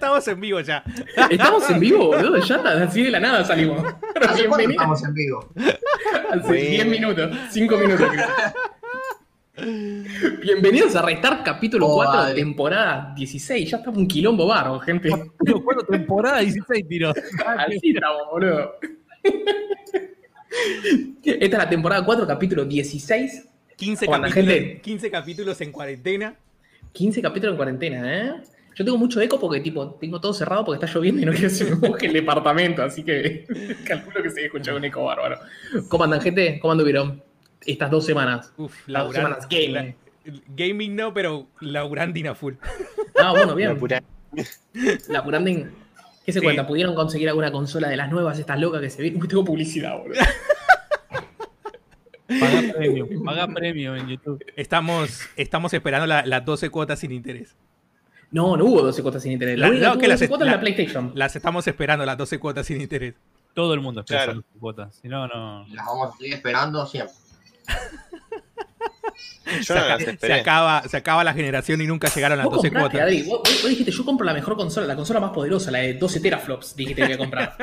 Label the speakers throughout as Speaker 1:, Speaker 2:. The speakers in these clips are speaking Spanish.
Speaker 1: estamos en vivo ya.
Speaker 2: Estamos en vivo, boludo. Ya así de la nada salimos.
Speaker 3: ¿Hace cuánto estamos en vivo?
Speaker 2: Hace 10 minutos, 5 minutos. creo. Bienvenidos a Restar capítulo
Speaker 3: Oh,
Speaker 2: 4,
Speaker 3: vale.
Speaker 2: temporada 16. Ya estamos un quilombo barro, gente.
Speaker 4: Pero cuando temporada 16 tiros.
Speaker 2: Así estamos, boludo. Esta es la temporada 4, capítulo 16.
Speaker 1: 15
Speaker 2: Cuando la
Speaker 1: capítulos,
Speaker 2: gente-
Speaker 1: 15 capítulos en cuarentena.
Speaker 2: 15 capítulos en cuarentena, ¿eh? Yo tengo mucho eco porque, tipo, tengo todo cerrado porque está lloviendo y no quiero que se me moje el departamento, así que calculo que se escucha un eco bárbaro. ¿Cómo andan, gente? ¿Cómo anduvieron estas dos semanas?
Speaker 1: Uf,
Speaker 2: Las dos semanas gaming.
Speaker 1: la- gaming no, pero laburandina full.
Speaker 2: Ah, bueno, bien.
Speaker 5: Locura.
Speaker 2: La Puranding. ¿Qué se
Speaker 1: Sí.
Speaker 2: cuenta? ¿Pudieron conseguir alguna consola de las nuevas, estas locas que se ven? Uy, tengo publicidad, boludo.
Speaker 4: Paga premium. Paga premium en YouTube.
Speaker 1: Estamos, estamos esperando la- las 12 cuotas sin interés.
Speaker 2: No, no hubo 12 cuotas sin interés. La,
Speaker 1: La-
Speaker 2: única
Speaker 1: no,
Speaker 2: que
Speaker 1: las
Speaker 2: 12 cuotas
Speaker 1: la-
Speaker 2: es la PlayStation.
Speaker 1: Las estamos esperando, las 12 cuotas sin interés.
Speaker 4: Todo el mundo espera
Speaker 5: Claro.
Speaker 4: sus cuotas. Si no, no.
Speaker 3: Las vamos a seguir esperando siempre.
Speaker 5: Yo
Speaker 1: Se,
Speaker 5: no las
Speaker 1: se acaba, se acaba la generación y nunca llegaron las
Speaker 2: Vos
Speaker 1: 12
Speaker 2: compraste,
Speaker 1: cuotas.
Speaker 2: Adri, vos, vos- dijiste, yo compro la mejor consola, la consola más poderosa, la de 12 teraflops, dijiste que voy a comprar.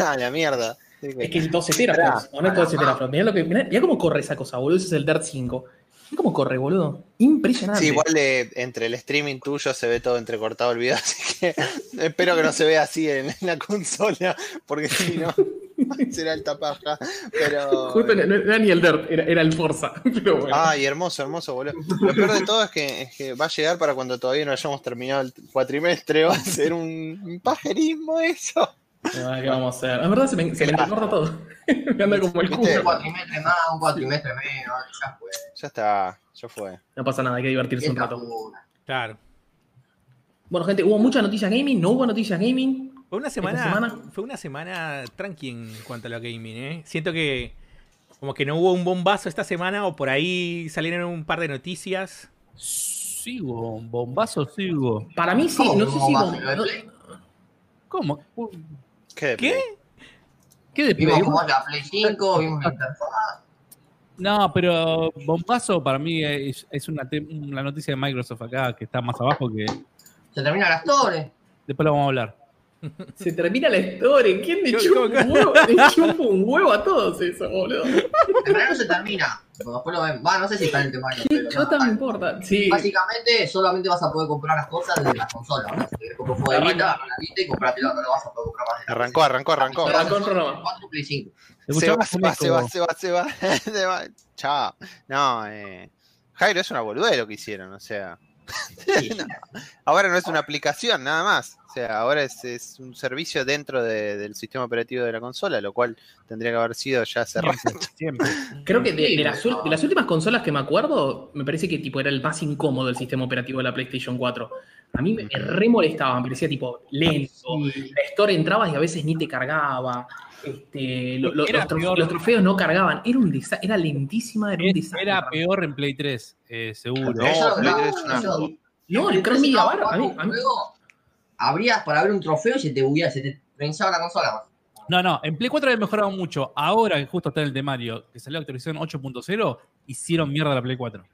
Speaker 5: Ah, la mierda.
Speaker 2: Es que es 12 teraflops, o no es 12 teraflops. Mirá, lo que, mirá, mirá cómo corre esa cosa, boludo, ese es el Dirt 5. Mirá cómo corre, boludo. Impresionante.
Speaker 5: Sí, igual eh, entre el streaming tuyo se ve todo entrecortado el video, así que espero que no se vea así en, en la consola, porque si no será alta paja. Pero.
Speaker 2: Justo no, no era ni el Dirt, era, era el Forza. Pero bueno.
Speaker 5: Ay, hermoso, hermoso, boludo. Lo peor de todo es que, es que va a llegar para cuando todavía no hayamos terminado el cuatrimestre. Va a ser un, un pajerismo eso.
Speaker 2: ¿Qué vamos a hacer? Es verdad, se me, se me todo. me anda como el culo.
Speaker 3: Un cuatrimestre más, un cuatrimestre menos, ya fue.
Speaker 5: Ya está, ya fue.
Speaker 2: No pasa nada, hay que divertirse un rato.
Speaker 3: pura.
Speaker 1: Claro.
Speaker 2: Bueno, gente, hubo muchas noticias gaming, no hubo noticias gaming.
Speaker 1: Fue una semana,
Speaker 2: semana?
Speaker 1: fue una semana tranqui en cuanto a lo gaming, ¿eh? Siento que como que no hubo un bombazo esta semana o por ahí salieron un par de noticias.
Speaker 4: Sigo, bombazo sigo.
Speaker 2: Para mí sí,
Speaker 3: ¿Cómo
Speaker 2: no sé si.
Speaker 3: Play?
Speaker 4: ¿Cómo?
Speaker 5: ¿Qué? de
Speaker 1: ¿Qué?
Speaker 4: ¿Qué de
Speaker 3: Vimos la Play 5, vimos la interfaz.
Speaker 4: No, pero bombazo para mí es, es una, una noticia de Microsoft acá que está más abajo que
Speaker 3: Se termina la Store.
Speaker 4: después lo vamos a hablar.
Speaker 2: Se termina la historia. ¿Quién le chupa un huevo? Le chupa un huevo a todos eso, boludo.
Speaker 3: En realidad no se termina. pero Después lo ven. Va, no sé si está en el tema.
Speaker 2: ¿Qué chota me importa? Sí.
Speaker 3: Básicamente, solamente vas a poder comprar las cosas desde la consola. ¿no? Si querés comprar un juego de Vita, agarra la Vita y comprátelo, no lo vas a poder comprar más de la
Speaker 5: Arrancó, arrancó, arrancó.
Speaker 2: Arrancó el programa.
Speaker 3: 4 Play 5.
Speaker 5: Se va, se va, se va, se va, se va, se va. Chao. No, eh. Jairo es una boludez lo que hicieron, o sea. No. Ahora no es una aplicación, nada más. O sea, ahora es, es un servicio dentro de- del sistema operativo de la consola, lo cual tendría que haber sido ya hace rato.
Speaker 4: Siempre.
Speaker 2: Creo que de, de las, ul- de las últimas consolas que me acuerdo, me parece que tipo era el más incómodo el sistema operativo de la PlayStation 4. A mí me, me re molestaba, me parecía tipo lento. La Store entrabas y a veces ni te cargaba. Este, lo- lo-
Speaker 4: Era
Speaker 2: los, trof-
Speaker 4: peor.
Speaker 2: los trofeos no cargaban. Era, un desa- era lentísima, era un desastre.
Speaker 4: Era peor en Play 3, eh, seguro.
Speaker 5: No,
Speaker 3: Eso-
Speaker 5: Play
Speaker 3: no,
Speaker 5: 3 es una-
Speaker 3: eso-
Speaker 2: No, el Cross Media
Speaker 3: no,
Speaker 2: Bar, a mí, a mí-
Speaker 3: Luego, abrías para ver un trofeo y se te bugueaba, se te pensaba la consola.
Speaker 4: No, no, en Play 4 había mejorado mucho. Ahora que justo está en el temario, que salió la actualización 8.0, hicieron mierda la Play 4.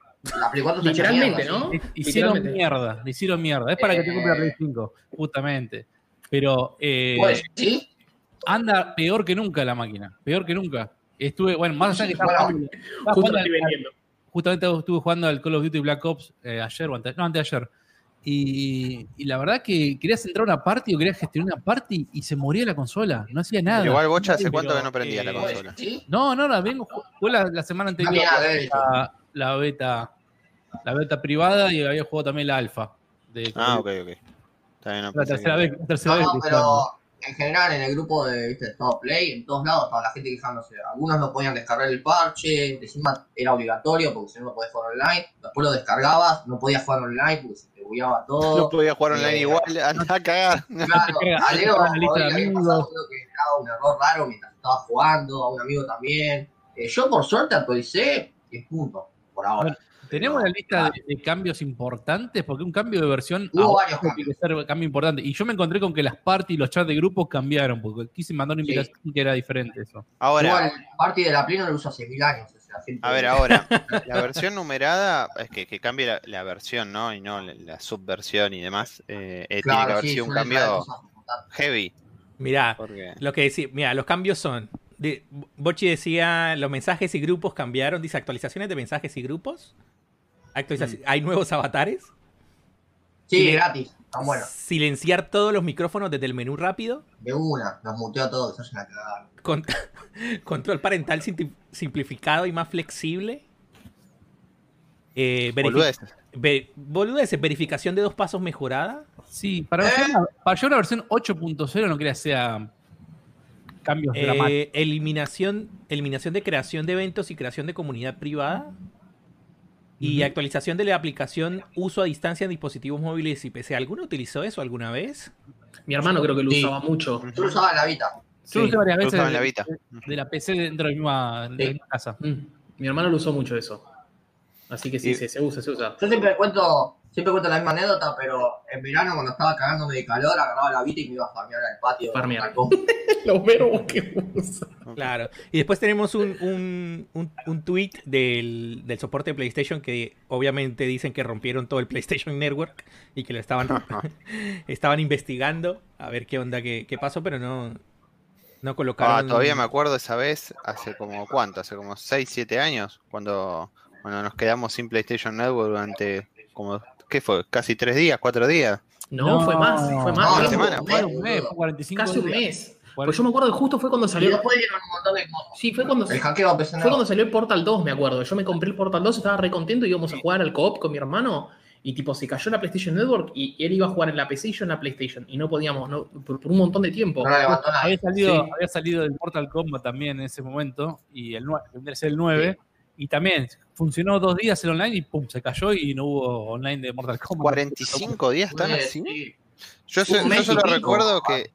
Speaker 3: La Play 4 está hecha
Speaker 2: literalmente,
Speaker 3: mierda,
Speaker 2: ¿no?
Speaker 4: Le- Hicieron
Speaker 2: Literalmente.
Speaker 4: mierda, le hicieron mierda. Es para que te compre la Play 5, justamente. Pero eh,
Speaker 3: sí. Pues, ¿sí?
Speaker 4: anda peor que nunca la máquina. Peor que nunca. Estuve, bueno, más allá que estaba
Speaker 3: Bueno,
Speaker 4: jugando- estaba
Speaker 2: Justo
Speaker 4: jugando al- justamente estuve jugando al Call of Duty Black Ops eh, ayer o antes, no, antes de ayer. Y, y la verdad que querías entrar a una party o querías gestionar una party y se moría la consola, no hacía nada.
Speaker 5: Igual Bocha hace cuánto que no prendía la consola.
Speaker 3: ¿Sí?
Speaker 4: No, no, la vengo, jugué la, la semana anterior
Speaker 3: eso.
Speaker 4: la, la beta, la beta privada y había jugado también la alfa. De,
Speaker 5: Ah, ok, ok. Está bien, no
Speaker 4: La tercera
Speaker 5: que-
Speaker 4: vez, la tercera
Speaker 3: No,
Speaker 4: vez
Speaker 3: pero en general en el grupo de ¿viste? Top Play, en todos lados estaba la gente quejándose. Algunos no podían descargar el parche, encima era obligatorio porque si no no podías jugar online. Después lo descargabas, no podías jugar online porque se te bugueaba todo.
Speaker 5: No podía jugar online
Speaker 3: Eh,
Speaker 5: igual, anda a cagar.
Speaker 3: Claro, a Leo había pasado uno que daba un error raro mientras estaba jugando, a un amigo también. Eh, yo por suerte actualicé 10 puntos por ahora.
Speaker 4: Bueno, Tenemos la lista de, de cambios importantes, porque un cambio de versión
Speaker 3: Hubo
Speaker 4: ahora
Speaker 3: varios
Speaker 4: tiene que ser cambio importante. Y yo me encontré con que las parties y los chats de grupos cambiaron, porque quise mandar una
Speaker 3: Sí.
Speaker 4: invitación que era diferente eso.
Speaker 5: Ahora,
Speaker 3: Igual, parte de la Play no lo uso hace mil años sea,
Speaker 5: A ver, ahora, la versión numerada, es que, que cambie la, la versión, ¿no? Y no la, la subversión y demás. eh, eh, tiene que
Speaker 3: Claro,
Speaker 5: haber
Speaker 3: sí,
Speaker 5: sido un cambio heavy.
Speaker 1: Mirá, lo que decía, mira, los cambios son. De, Bochi decía, los mensajes y grupos cambiaron. Dice actualizaciones de mensajes y grupos. Actualizaci- Hay nuevos avatares.
Speaker 3: Sí, gratis, bueno.
Speaker 1: Silenciar todos los micrófonos desde el menú rápido.
Speaker 3: De una, los muteo a todos, eso es una
Speaker 1: control parental simplificado y más flexible. Eh,
Speaker 5: Boludeces.
Speaker 1: ve- boludeces, verificación de dos pasos mejorada.
Speaker 4: Sí, para,
Speaker 3: ¿Eh?
Speaker 4: llegar a- para llegar a una versión 8.0 no quería sea cambios dramáticos.
Speaker 1: Eh, eliminación, eliminación de creación de eventos y creación de comunidad privada. Y actualización de la aplicación uso a distancia en dispositivos móviles y PC. ¿Alguno utilizó eso alguna vez?
Speaker 2: Mi hermano creo que lo
Speaker 3: Sí.
Speaker 2: usaba mucho.
Speaker 3: Yo lo usaba en la Vita.
Speaker 4: Yo lo usé varias veces
Speaker 5: usaba en
Speaker 4: de,
Speaker 5: la Vita.
Speaker 4: de la PC dentro de la misma, de la
Speaker 3: Sí.
Speaker 4: misma casa.
Speaker 2: Mm, Mi hermano lo usó mucho eso. Así que sí,
Speaker 5: Y-
Speaker 2: sí, se usa, se usa.
Speaker 3: Yo siempre cuento, siempre cuento la misma anécdota, pero en verano cuando estaba cagándome de calor, agarraba la Vita y me iba a farmear al patio.
Speaker 2: Farmear. Los verbos que usa.
Speaker 1: Claro. Y después tenemos un, un, un, un tweet del, del soporte de PlayStation que obviamente dicen que rompieron todo el PlayStation Network y que lo estaban, estaban investigando a ver qué onda, qué, qué pasó, pero no, no colocaron.
Speaker 5: Ah, todavía me acuerdo esa vez, hace como cuánto, hace como 6, 7 años, cuando, cuando nos quedamos sin PlayStation Network durante como, ¿qué fue? Casi 3 días, 4 días.
Speaker 2: No,
Speaker 4: No.
Speaker 2: fue más, fue más.
Speaker 3: No,
Speaker 2: fue
Speaker 3: una semana,
Speaker 4: Fue un mes, fue 45
Speaker 2: Casi un
Speaker 4: días.
Speaker 2: mes. Pues yo me acuerdo que justo fue cuando
Speaker 3: Y
Speaker 2: salió.
Speaker 3: después dieron un montón de cosas.
Speaker 2: Sí, fue cuando,
Speaker 3: El hackeo
Speaker 2: fue cuando salió el Portal 2, me acuerdo. Yo me compré el Portal 2, estaba re contento y íbamos a jugar al co-op con mi hermano. Y tipo, se cayó la PlayStation Network y él iba a jugar en la PC y yo en la PlayStation. Y no podíamos, no, por, por un montón de tiempo.
Speaker 3: No.
Speaker 4: Había salido,
Speaker 2: Sí.
Speaker 4: había salido del Mortal Kombat también en ese momento, y el 9, vendría a ser el 9, y también funcionó dos días el online y pum, se cayó y no hubo online de Mortal Kombat.
Speaker 5: 45 días están
Speaker 3: Pues,
Speaker 5: así.
Speaker 3: sí.
Speaker 5: Yo, sé- yo solo recuerdo que.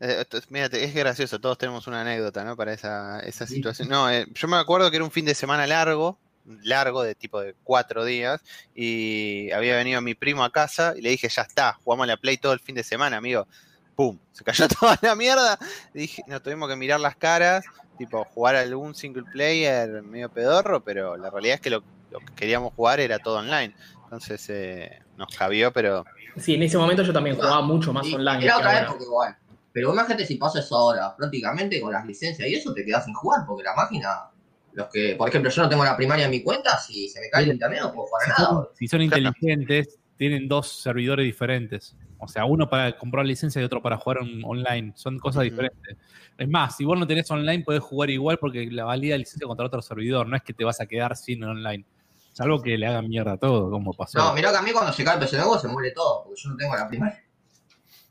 Speaker 5: eh, mírate, es gracioso, todos tenemos una anécdota, ¿no? Para esa, esa
Speaker 3: Sí.
Speaker 5: situación. No, eh, yo me acuerdo que era un fin de semana largo, largo, de tipo de cuatro días, y había venido mi primo a casa y le dije, ya está, jugamos a la Play todo el fin de semana, amigo. ¡Pum! Se cayó toda la mierda. Dije, nos tuvimos que mirar las caras, tipo, jugar algún single player medio pedorro, pero la realidad es que lo, lo que queríamos jugar era todo online. Entonces eh, nos cabió, pero
Speaker 2: Sí, en ese momento yo también jugaba mucho más
Speaker 3: Y-
Speaker 2: online.
Speaker 3: Era otra época igual. Pero imagínate si pasa eso ahora, prácticamente con las licencias y eso te quedas sin jugar, porque la máquina, los que, por ejemplo, yo no tengo la primaria en mi cuenta, si se me cae el internet no puedo jugar
Speaker 4: Si
Speaker 3: nada.
Speaker 4: son, si son inteligentes, tienen dos servidores diferentes. O sea, uno para comprar licencia y otro para jugar on- online. Son cosas diferentes. Es más, si vos no tenés online, podés jugar igual porque la valida licencia contra otro servidor. No es que te vas a quedar sin online. Salvo que le hagan mierda a todo, como pasó.
Speaker 3: No, mirá que a mí cuando se cae el PC nuevo se muere todo, porque yo no tengo la primaria.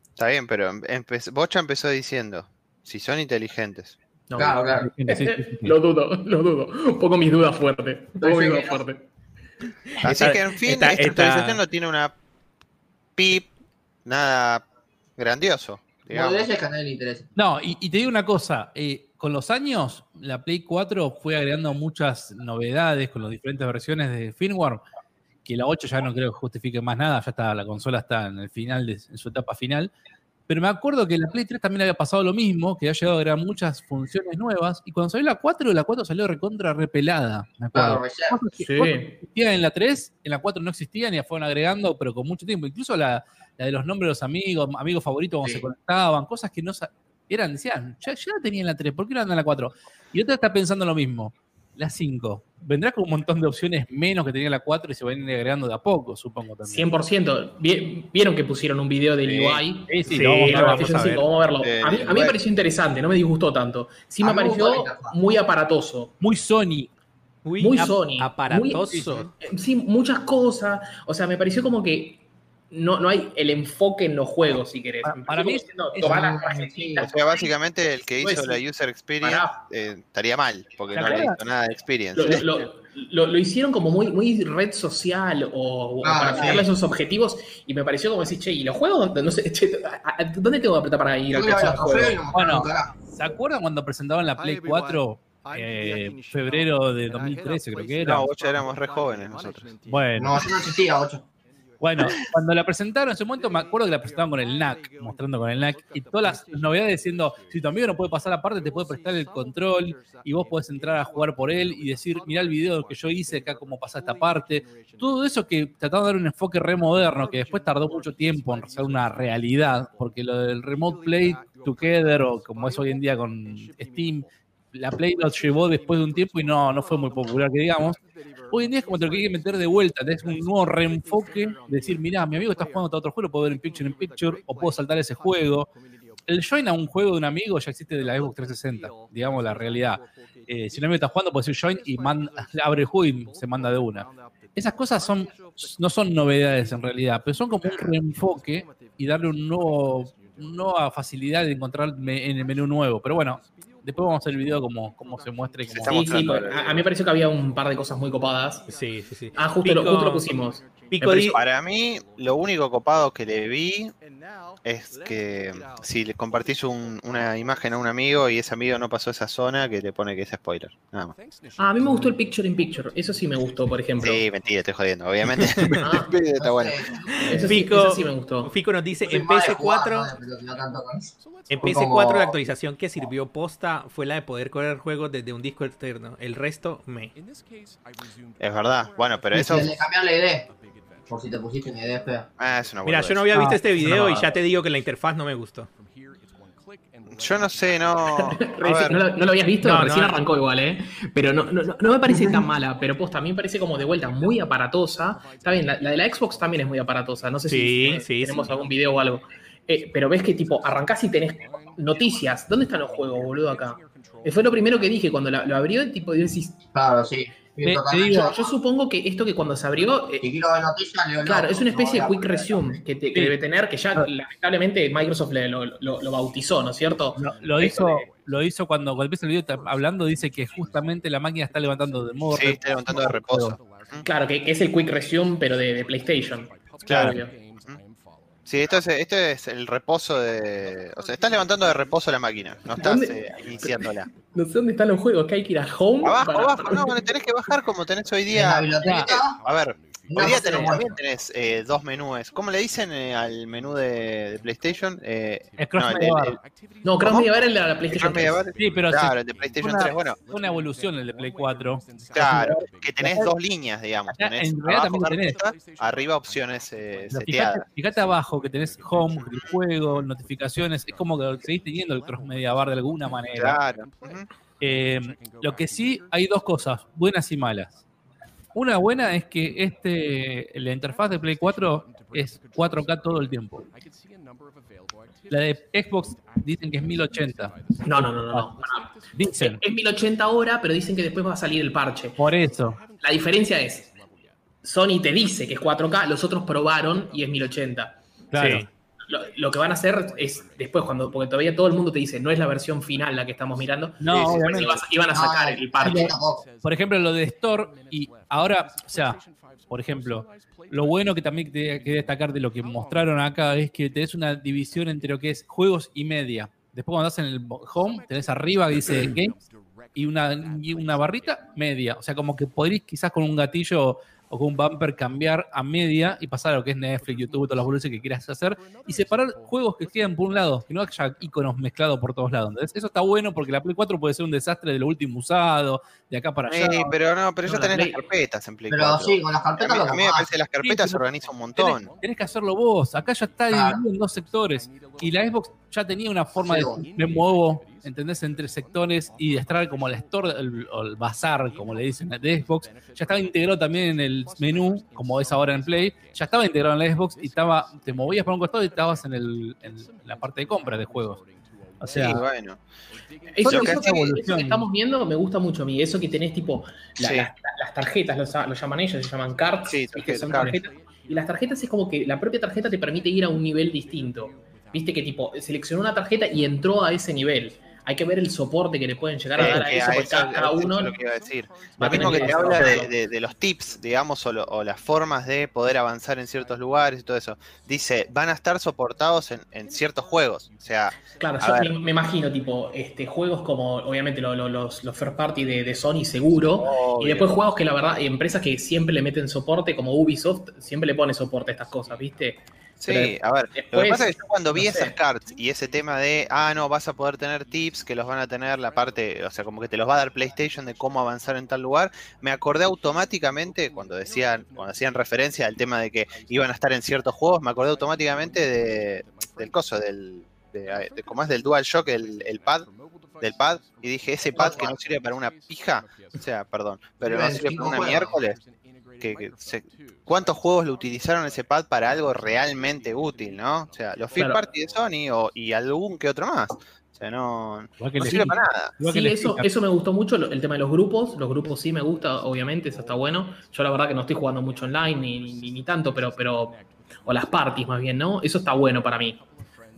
Speaker 5: está bien, pero empe- Bocha empezó diciendo, si son inteligentes.
Speaker 2: No,
Speaker 3: Claro, claro.
Speaker 4: Sí, sí, sí, sí.
Speaker 2: Lo dudo, lo dudo. Pongo mis dudas fuertes. Pongo mis dudas fuertes.
Speaker 5: Así que, en fin,
Speaker 1: esta-
Speaker 5: esta,
Speaker 1: esta-
Speaker 5: actualización no tiene una pip, nada grandioso. digamos.
Speaker 3: Boludeces que a nadie le interesa.
Speaker 4: No, y, y te digo una cosa, eh, con los años, la Play 4 fue agregando muchas novedades con las diferentes versiones de firmware, que la 8 ya no creo que justifique más nada, ya está, la consola está en el final, de, en su etapa final. Pero me acuerdo que en la Play 3 también había pasado lo mismo, que había llegado a agregar muchas funciones nuevas, y cuando salió la 4, la 4 salió recontra repelada, me acuerdo. Que-
Speaker 2: Sí.
Speaker 4: existían en la 3, en la 4 no existían y la fueron agregando, pero con mucho tiempo. Incluso la, la de los nombres de los amigos, amigos favoritos cuando
Speaker 3: Sí.
Speaker 4: se conectaban, cosas que no eran, decían, ya, ya la tenía en la 3, ¿por qué no anda en la 4? Y otra está pensando lo mismo, la 5. Vendrá con un montón de opciones menos que tenía la 4 y se van a ir agregando de a poco, supongo también.
Speaker 2: 100%. Vi- Vieron que pusieron un video del. UI.
Speaker 4: Sí, sí,
Speaker 1: Sí,
Speaker 4: vamos a
Speaker 1: lo
Speaker 4: ver.
Speaker 2: de la
Speaker 1: vamos
Speaker 2: PlayStation
Speaker 1: a ver.
Speaker 2: 5, vamos a verlo.
Speaker 5: Eh,
Speaker 2: a mí, a mí me pareció interesante, no me disgustó tanto. Sí me pareció muy aparatoso.
Speaker 4: Muy Sony.
Speaker 2: Muy
Speaker 1: ap-
Speaker 2: Sony,
Speaker 1: Aparatoso.
Speaker 2: Sí, muchas cosas. O sea, me pareció como que no, no hay el enfoque en los juegos, si querés.
Speaker 4: Para- para mí
Speaker 2: diciendo,
Speaker 4: es
Speaker 2: tomá
Speaker 3: un-
Speaker 2: las tarjetitas,
Speaker 5: O sea, básicamente el que
Speaker 2: Pues
Speaker 5: hizo la user experience eh, estaría mal, porque
Speaker 4: ¿Te
Speaker 5: no le hizo nada de experience.
Speaker 2: Lo, lo- lo- lo hicieron como muy, muy red social o, o
Speaker 3: Ah,
Speaker 2: para
Speaker 3: sí.
Speaker 2: fijarle esos objetivos y me pareció como decir, che, ¿y los juegos? No sé, che, ¿a- a- ¿dónde tengo que apretar para ir
Speaker 3: Yo
Speaker 2: al
Speaker 4: Bueno. ¿Se acuerdan cuando presentaban la Play 4? Eh, febrero de 2013 creo que era.
Speaker 5: No, vos ya éramos re jóvenes nosotros.
Speaker 4: Bueno,
Speaker 3: No, así no existía, 8.
Speaker 4: Bueno, cuando la presentaron en ese momento, me acuerdo que la presentaban con el NAC, mostrando con el NAC, y todas las novedades diciendo, si tu amigo no puede pasar aparte, te puede prestar el control y vos podés entrar a jugar por él y decir, mirá el video que yo hice acá, cómo pasa esta parte. Todo eso que trataba de dar un enfoque re moderno, que después tardó mucho tiempo en ser una realidad, porque lo del Remote Play Together, o como es hoy en día con Steam, la Play lo llevó después de un tiempo y no, no fue muy popular, que digamos. Hoy en día es como te lo que meter de vuelta, tenés un nuevo reenfoque, decir, mirá, mi amigo está jugando a otro juego, puedo ver en Picture in Picture, o puedo saltar ese juego. El join a un juego de un amigo ya existe de la Xbox 360, digamos la realidad. Eh, si un amigo está jugando, puede decir join y abre el juego y se manda de una. Esas cosas son, no son novedades en realidad, pero son como un reenfoque y darle un nuevo, una nueva facilidad de encontrar en el menú nuevo. Pero bueno, Después vamos a hacer el video como, como se muestre.
Speaker 2: Sí, sí, a, mí me pareció que había un par de cosas muy copadas.
Speaker 1: Sí, sí, sí.
Speaker 2: Ah, justo, lo, justo lo pusimos.
Speaker 5: Para mí, lo único copado que le vi es que si le compartís una imagen a un amigo y ese amigo no pasó esa zona, que te pone que es spoiler. Nada más.
Speaker 2: Ah, a mí me gustó el picture in picture. Eso sí me gustó, por ejemplo.
Speaker 5: Sí, mentira, estoy jodiendo. Obviamente. ah,
Speaker 2: está bueno. Eso sí, eso sí me gustó.
Speaker 1: Fico nos dice: en PS4. En PS4 la actualización que sirvió posta fue la de poder correr juegos desde un disco externo. El resto me.
Speaker 5: Es verdad. Bueno, pero eso.
Speaker 3: Le cambian la idea. Por si te pusiste una idea fea.
Speaker 5: Ah, es una
Speaker 1: Mira, yo no había visto este video y ya te digo que la interfaz no me gustó.
Speaker 5: Yo no sé, no.
Speaker 2: ¿No, lo, habías visto? Recién arrancó igual, ¿eh? Pero no, no, me parece tan mala, pero posta, a mí me parece como de vuelta muy aparatosa. Está bien, la, de la Xbox también es muy aparatosa. No sé si tenemos algún video o algo. Eh, pero ves que tipo, arrancás y tenés noticias. ¿Dónde están los juegos, boludo, acá? Eh, fue lo primero que dije cuando lo abrió, tipo, y decís.
Speaker 3: Claro, sí.
Speaker 2: Yo, supongo que esto que cuando se abrió.
Speaker 3: Eh, noticias,
Speaker 2: claro, es una especie de quick resume que, debe tener, que ya lamentablemente Microsoft lo, bautizó, ¿no es cierto?
Speaker 4: lo, hizo, lo hizo cuando, cuando empieza el video hablando, dice que justamente la máquina está levantando de modo.
Speaker 5: Sí, está levantando de reposo.
Speaker 2: Claro, que, es el quick resume, pero de, PlayStation.
Speaker 5: Claro. Sí, esto es, esto es el reposo de. O sea, estás levantando de reposo la máquina, no estás eh, iniciándola.
Speaker 2: No sé dónde están los juegos, que hay que ir a home.
Speaker 5: Abajo, abajo, no, tenés que bajar como tenés hoy día. A ver, Hoy día tenés, también tenés eh, dos menús. ¿Cómo le dicen eh, al menú de, PlayStation?
Speaker 4: Eh, es Cross no,
Speaker 2: el, no, Cross Media Bar es la PlayStation 3.
Speaker 4: Sí, pero
Speaker 5: claro, el de PlayStation
Speaker 4: una,
Speaker 5: 3, bueno.
Speaker 4: Una evolución el de Play 4.
Speaker 5: Claro, que tenés dos líneas, digamos. Tenés
Speaker 4: en realidad también tenés.
Speaker 5: Arriba opciones eh,
Speaker 4: seteadas. Fíjate, abajo que tenés Home, el juego, notificaciones. Es como que seguís teniendo el Cross Media Bar de alguna manera.
Speaker 5: Claro.
Speaker 4: eh, lo que sí, hay dos cosas, buenas y malas. Una buena es que este, la interfaz de Play 4 es 4K todo el tiempo. La de Xbox dicen que es 1080.
Speaker 2: No, no, no, no. Dicen. Es 1080 ahora, pero dicen que después va a salir el parche.
Speaker 4: Por eso.
Speaker 2: La diferencia es, Sony te dice que es 4K, los otros probaron y es 1080.
Speaker 4: Claro
Speaker 2: lo, que van a hacer es después, cuando, porque todavía todo el mundo te dice, no es la versión final la que estamos mirando,
Speaker 4: no,
Speaker 2: iban a sacar el parche.
Speaker 4: Por ejemplo, lo de Store, y ahora, o sea, por ejemplo, lo bueno que también te que destacar de lo que mostraron acá es que tenés una división entre lo que es juegos y media. Después cuando estás en el home, tenés arriba que dice games y una, y una barrita media. O sea, como que podréis quizás con un gatillo o con un bumper cambiar a media y pasar a lo que es Netflix, YouTube, todas las boludeces que quieras hacer y separar juegos que quedan por un lado, que no haya iconos mezclados por todos lados. Entonces, eso está bueno porque la Play 4 puede ser un desastre de lo último usado, de acá para allá.
Speaker 5: Sí, pero no, pero ya tenés las carpetas en Play 4.
Speaker 3: Pero sí, con las carpetas
Speaker 5: a mí, me parece que las carpetas se organizan un montón.
Speaker 4: Tenés, que hacerlo vos. Acá ya está dividido en dos sectores. Y la Xbox ya tenía una forma de me muevo ¿entendés? Entre sectores y de estar como el store o el bazar, como le dicen de Xbox, ya estaba integrado también en el menú, como es ahora en Play, ya estaba integrado en la Xbox y estaba, te movías para un costado y estabas en, el, en la parte de compra de juegos. O sea,
Speaker 5: bueno.
Speaker 2: Eso, que, estamos viendo me gusta mucho a mí. Eso que tenés tipo las, tarjetas, lo llaman ellos, se llaman cards, que son tarjetas. Y las tarjetas es como que la propia tarjeta te permite ir a un nivel distinto. Viste que tipo seleccionó una tarjeta y entró a ese nivel hay que ver el soporte que le pueden llegar a dar a eso,
Speaker 5: a eso-
Speaker 2: cada, uno
Speaker 5: lo que iba a decir. Lo mismo que
Speaker 2: que
Speaker 5: te habla de, de- de los tips, digamos, o, lo- o las formas de poder avanzar en ciertos lugares y todo eso. Dice, van a estar soportados en, en ciertos juegos. O sea,
Speaker 2: Claro, yo
Speaker 5: ver.
Speaker 2: me, me imagino, tipo, este, juegos como, obviamente, lo- lo- los, los first party de, de Sony seguro. Y después juegos que la verdad, empresas que siempre le meten soporte, como Ubisoft, siempre le pone soporte a estas cosas, ¿viste?
Speaker 5: Sí, a ver, lo que pasa es que yo cuando vi
Speaker 2: no
Speaker 5: esas
Speaker 2: sé.
Speaker 5: cards y ese tema de, ah, no, vas a poder tener tips que los van a tener la parte, o sea, como que te los va a dar PlayStation de cómo avanzar en tal lugar, me acordé automáticamente, cuando decían, cuando hacían referencia al tema de que iban a estar en ciertos juegos, me acordé automáticamente de, del coso, del, de, de- ¿cómo es? Del DualShock, el, el pad, del pad, y dije, ese pad que no sirve para una pija, o sea, perdón, pero no sirve para una miércoles, que, que se- ¿Cuántos juegos lo utilizaron ese pad para algo realmente útil, no? O sea, los First
Speaker 2: Claro.
Speaker 5: Party de Sony o, y algún que otro más. O sea, no, sirve para nada.
Speaker 2: Sí, eso, eso me gustó mucho, el tema de los grupos. Los grupos sí me gusta, obviamente, eso está bueno. Yo la verdad que no estoy jugando mucho online ni, ni, ni tanto, pero, pero. O las parties más bien, ¿no? Eso está bueno para mí.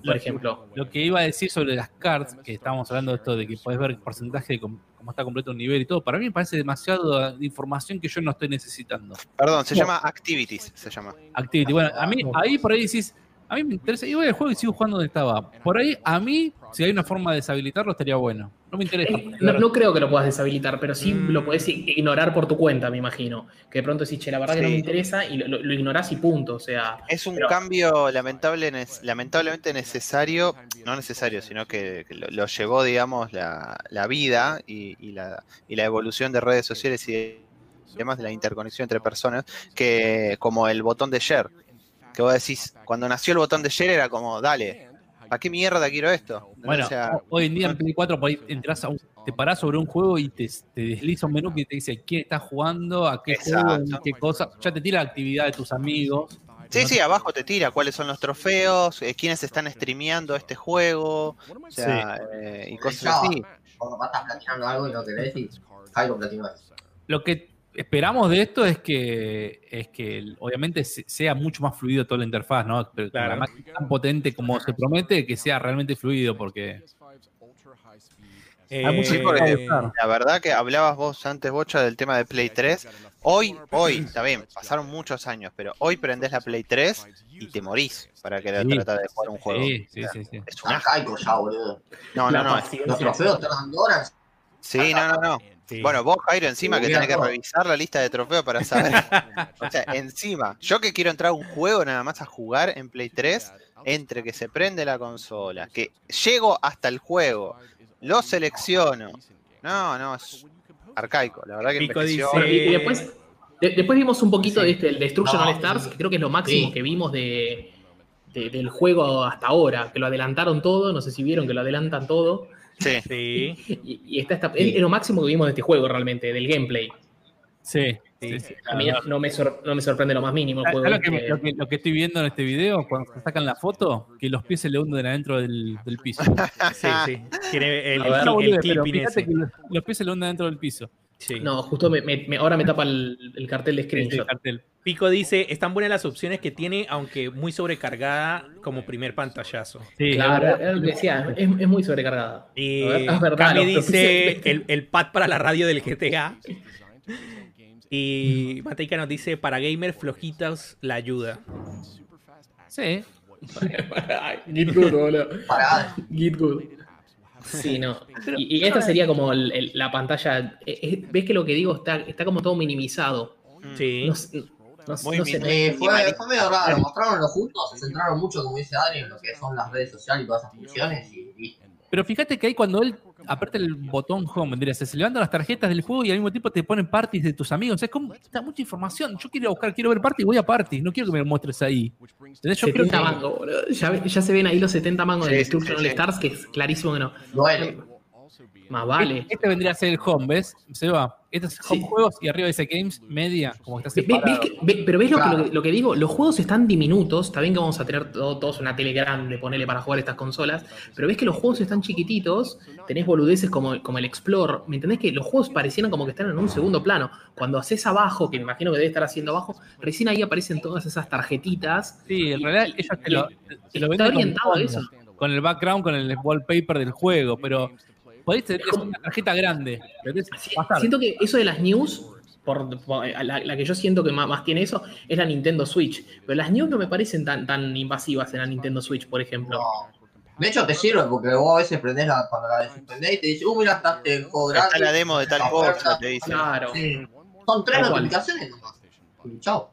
Speaker 2: Por ejemplo.
Speaker 4: Lo que iba a decir sobre las cards, que estábamos hablando de esto de que podés ver el porcentaje de cómo está completo un nivel y todo, para mí me parece demasiado información que yo no estoy necesitando.
Speaker 5: Perdón, se
Speaker 2: No.
Speaker 5: llama Activities, se llama.
Speaker 4: Activity. Bueno, a mí, ahí por ahí decís, a mí me interesa, y voy al juego y sigo jugando donde estaba. Por ahí, a mí, si hay una forma de deshabilitarlo, estaría bueno. No me interesa.
Speaker 2: Eh, No, no creo que lo puedas deshabilitar, pero sí
Speaker 1: Mm.
Speaker 2: lo podés i- ignorar por tu cuenta, me imagino. Que de pronto decís, che, la verdad que no me interesa y lo, lo- lo ignorás y punto. O sea,
Speaker 5: Es un
Speaker 2: Pero-
Speaker 5: cambio lamentable, lamentablemente necesario, no necesario, sino que, lo, lo llevó, digamos, la, la vida y, y la, y la evolución de redes sociales y de- demás de la interconexión entre personas, que como el botón de share, que vos decís, cuando nació el botón de share era como, dale, ¿para qué mierda quiero esto?
Speaker 4: Bueno,
Speaker 5: O sea,
Speaker 4: ho- hoy en día en Play 4 por ahí entras a un- te parás sobre un juego y te, te desliza un menú que te dice quién está jugando, a qué juego, qué cosa. Ya te tira la actividad de tus amigos.
Speaker 5: Sí,
Speaker 4: No
Speaker 5: sí, abajo te tira cuáles son los trofeos, eh, quiénes están streameando este juego, o sea, eh, y cosas así.
Speaker 3: Cuando vas a estar platinando algo y no y Jairo platinó eso.
Speaker 4: Lo que esperamos de esto es que, es que obviamente se- sea mucho más fluido toda la interfaz, ¿no? Pero
Speaker 1: Claro.
Speaker 4: la máquina tan potente como se promete, que sea realmente fluido, porque
Speaker 1: Eh,
Speaker 5: sí,
Speaker 4: que
Speaker 5: porque-
Speaker 4: gustar.
Speaker 5: La verdad que hablabas vos antes, Bocha, del tema de Play 3. Hoy, hoy, está bien, pasaron muchos años, pero hoy prendés la Play 3 y te morís para querer
Speaker 4: Sí.
Speaker 5: tratar de jugar un juego.
Speaker 4: Sí, sí, sí, sí.
Speaker 5: Es un
Speaker 3: ya, boludo.
Speaker 5: No, no,
Speaker 2: la
Speaker 5: no.
Speaker 3: Los trofeos tardan horas.
Speaker 5: Sí, no, no, no.
Speaker 1: Sí.
Speaker 5: Bueno, vos, Jairo, encima que tenés que revisar la lista de trofeos para saber. o sea, encima, yo que quiero entrar a un juego nada más a jugar en Play 3, entre que se prende la consola, que llego hasta el juego, lo selecciono. No, no, es arcaico. La verdad que
Speaker 1: Pico dice-
Speaker 2: y, y después, de- después vimos un poquito
Speaker 1: Sí.
Speaker 2: de este, el Destruction
Speaker 3: No,
Speaker 2: All Stars, que creo que es lo máximo
Speaker 3: Sí.
Speaker 2: que vimos de, de- del juego hasta ahora, que lo adelantaron todo, no sé si vieron que lo adelantan todo.
Speaker 5: Sí.
Speaker 1: Sí,
Speaker 2: Y, y está, esta- es, es lo máximo que vimos de este juego realmente, del gameplay.
Speaker 4: Sí,
Speaker 1: Sí.
Speaker 4: sí.
Speaker 2: A mí no me, sor- no me sorprende lo más mínimo el juego.
Speaker 4: ¿Sabes lo que, lo, que, lo que estoy viendo en este video? Cuando se sacan la foto, que los pies se le hunden adentro del, del piso.
Speaker 1: sí, sí. Tiene el,
Speaker 2: ver,
Speaker 1: el, el
Speaker 4: pero
Speaker 1: clipping
Speaker 4: fíjate
Speaker 1: ese.
Speaker 4: que los, los pies se le hunden adentro del piso.
Speaker 1: Sí.
Speaker 2: No, justo me- me- me- ahora me tapa el, el cartel de screenshot.
Speaker 4: cartel.
Speaker 1: Pico dice, están buenas las opciones que tiene, aunque muy sobrecargada como primer pantallazo.
Speaker 4: Sí,
Speaker 2: Claro, lo que decía, es, es muy sobrecargada.
Speaker 1: Y
Speaker 2: es verdad,
Speaker 1: Cami dice el, el pad para la radio del GTA. Y Mateica nos dice, para gamers flojitos la ayuda.
Speaker 4: Sí.
Speaker 2: Git good, boludo. Git good. Sí, no. Y, y esta sería como el- el- la pantalla. eh, eh, ¿Ves que lo que digo está, está como todo minimizado?
Speaker 1: Sí.
Speaker 2: No, sé- no, sé-
Speaker 5: Muy
Speaker 2: no sé,
Speaker 5: min-
Speaker 3: Eh, fue, fue medio raro, mostraron los juntos, se centraron mucho, como dice Adri, en lo que son las redes sociales y todas esas funciones y.
Speaker 4: Pero fíjate que ahí cuando él aprieta el botón home, vendría, se levantan las tarjetas del juego y al mismo tiempo te ponen parties de tus amigos. Es como, está mucha información. Yo quiero buscar, quiero ver parties, voy a parties. No quiero que me lo muestres ahí. Creo
Speaker 2: 70
Speaker 4: que-
Speaker 2: mangos, boludo. Ya, ya se ven ahí los 70 mangos
Speaker 5: Sí,
Speaker 2: de
Speaker 5: sí,
Speaker 2: Destruction
Speaker 5: sí,
Speaker 2: All. Stars, que es clarísimo que no.
Speaker 3: Duele.
Speaker 2: Más vale.
Speaker 4: Este vendría a ser el home, ¿ves? Se va. Este es home
Speaker 2: Sí.
Speaker 4: juegos y arriba dice games, media, como que está separado.
Speaker 2: ves que- ve- pero ves lo, que,
Speaker 3: Claro.
Speaker 2: lo, que, lo que digo, los juegos están diminutos, está bien que vamos a tener todo- todos una tele grande, ponerle para jugar estas consolas, pero ves que los juegos están chiquititos, tenés boludeces como, como el Explore, ¿me entendés que los juegos parecieran como que están en un segundo plano? Cuando haces abajo, que me imagino que debe estar haciendo abajo, recién ahí aparecen todas esas tarjetitas.
Speaker 4: Sí, en realidad ellos te lo, te lo
Speaker 2: Está orientado a eso.
Speaker 4: Con el background, con el wallpaper del juego, pero podés tener una tarjeta grande.
Speaker 2: Siento que eso de las news, por, por- la, la que yo siento que más, más tiene eso, es la Nintendo Switch. Pero las news no me parecen tan, tan invasivas en la Nintendo Switch, por ejemplo.
Speaker 3: No. De hecho, te sirve porque vos a veces prendés la, cuando la desuspendés y te dice, uh, mira, está este juego
Speaker 5: Está
Speaker 3: gratis.
Speaker 5: la demo de tal cosa,
Speaker 3: oferta".
Speaker 5: te dicen.
Speaker 2: Claro.
Speaker 3: Sí. Son tres notificaciones nomás. Chao.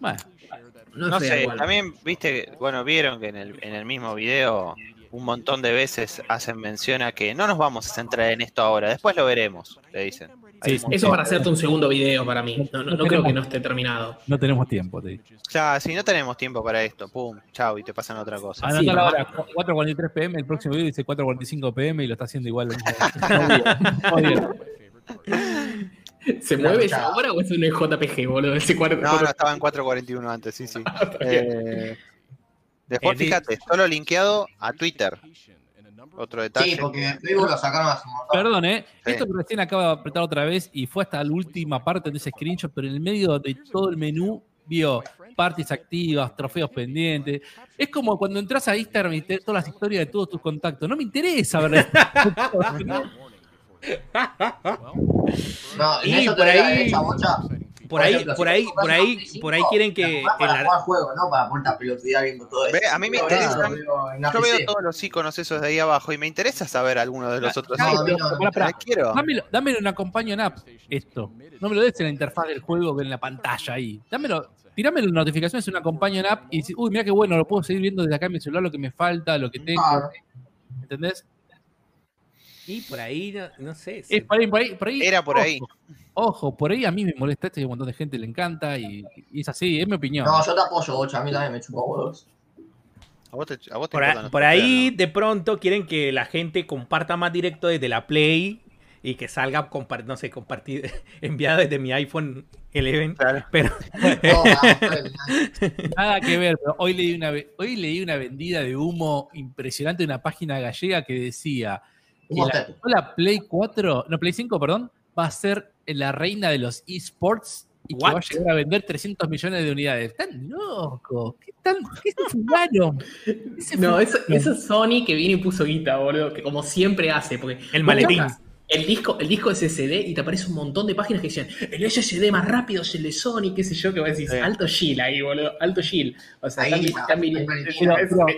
Speaker 4: Bueno,
Speaker 2: No,
Speaker 5: sé, también, viste, bueno, vieron que en el, en el mismo video un montón de veces hacen mención a que no nos vamos a centrar en esto ahora, después lo veremos, le dicen.
Speaker 4: Sí.
Speaker 2: Eso para hacerte un segundo video para mí. No, no- no
Speaker 4: No
Speaker 2: creo que no esté terminado.
Speaker 4: no tenemos tiempo, te digo.
Speaker 5: Claro, si no tenemos tiempo para esto, pum, chau, y te pasan otra cosa.
Speaker 2: Ah,
Speaker 4: Anotá la hora, 4.43 pm, el próximo video dice 4.45 pm y lo está haciendo igual.
Speaker 2: ¿Se mueve esa hora o es un JPG, boludo? Ese cuarto,
Speaker 5: No, no, estaba en 4.41 antes, sí, sí. Eh, después,
Speaker 1: Eh,
Speaker 5: fíjate, solo linkeado a Twitter. Otro detalle.
Speaker 3: Sí, porque Facebook lo sacaron hace un montón.
Speaker 4: Perdón, ¿eh?
Speaker 5: Sí.
Speaker 4: Esto que recién acaba de apretar otra vez y fue hasta la última parte de ese screenshot, pero en el medio de todo el menú vio parties activas, trofeos pendientes. Es como cuando entras a Instagram y te todas las historias de todos tus contactos. No me interesa ver
Speaker 3: No, y
Speaker 1: Y
Speaker 3: eso
Speaker 1: por ahí-
Speaker 3: derecha, bocha.
Speaker 1: Por ahí,
Speaker 3: ejemplo,
Speaker 1: por
Speaker 3: si
Speaker 1: ahí, por ahí, por ahí
Speaker 3: 5,
Speaker 1: quieren
Speaker 3: la
Speaker 1: que
Speaker 3: para
Speaker 1: la-
Speaker 3: jugar juegos, no para ponerte a pelotudear viendo todo eso.
Speaker 5: A mí me interesa- Yo veo todos los iconos esos de ahí abajo y me interesa saber algunos de los otros
Speaker 3: No, no.
Speaker 5: La quiero.
Speaker 4: Dámelo, dámelo en companion app, esto. No me lo des en la interfaz del juego en la pantalla ahí. Dámelo, tirámelo en notificaciones en una companion app y decir, uy, mira qué bueno, lo puedo seguir viendo desde acá en mi celular, lo que me falta, lo que tengo. ¿Entendés?
Speaker 1: Y por ahí, no, no sé.
Speaker 4: Es por ahí, por ahí, por ahí.
Speaker 5: Era por ahí.
Speaker 4: Ojo, por ahí a mí me molesta esto y a un montón de gente le encanta y, y es así, es mi opinión.
Speaker 3: No, yo te apoyo, bocha. A mí también me chupa huevos.
Speaker 5: A vos te, a vos te
Speaker 1: Por, a- ahí de pronto quieren que la gente comparta más directo desde la Play y que salga, no sé, compartir, enviado desde mi iPhone 11.
Speaker 5: Claro.
Speaker 1: Pero
Speaker 4: Nada que ver, pero hoy leí, una, hoy leí una vendida de humo impresionante de una página gallega que decía que la consola Play 4, no, Play 5, perdón, va a ser la reina de los esports y que va a llegar a vender 300 millones de unidades. Están locos, ¿qué tan qué se fumaron? ¿Qué se
Speaker 2: No,
Speaker 4: fumaron?
Speaker 2: eso, eso es Sony que viene y puso guita, boludo, que como siempre hace, porque
Speaker 1: El maletín.
Speaker 2: El disco, el disco SSD y te aparece un montón de páginas que dicen el SSD más rápido es el de Sony, qué sé yo, que vos decís,
Speaker 5: Sí.
Speaker 2: alto shield ahí, boludo, alto shield. O sea,
Speaker 3: Ahí ahí
Speaker 2: es,
Speaker 3: está.
Speaker 2: es-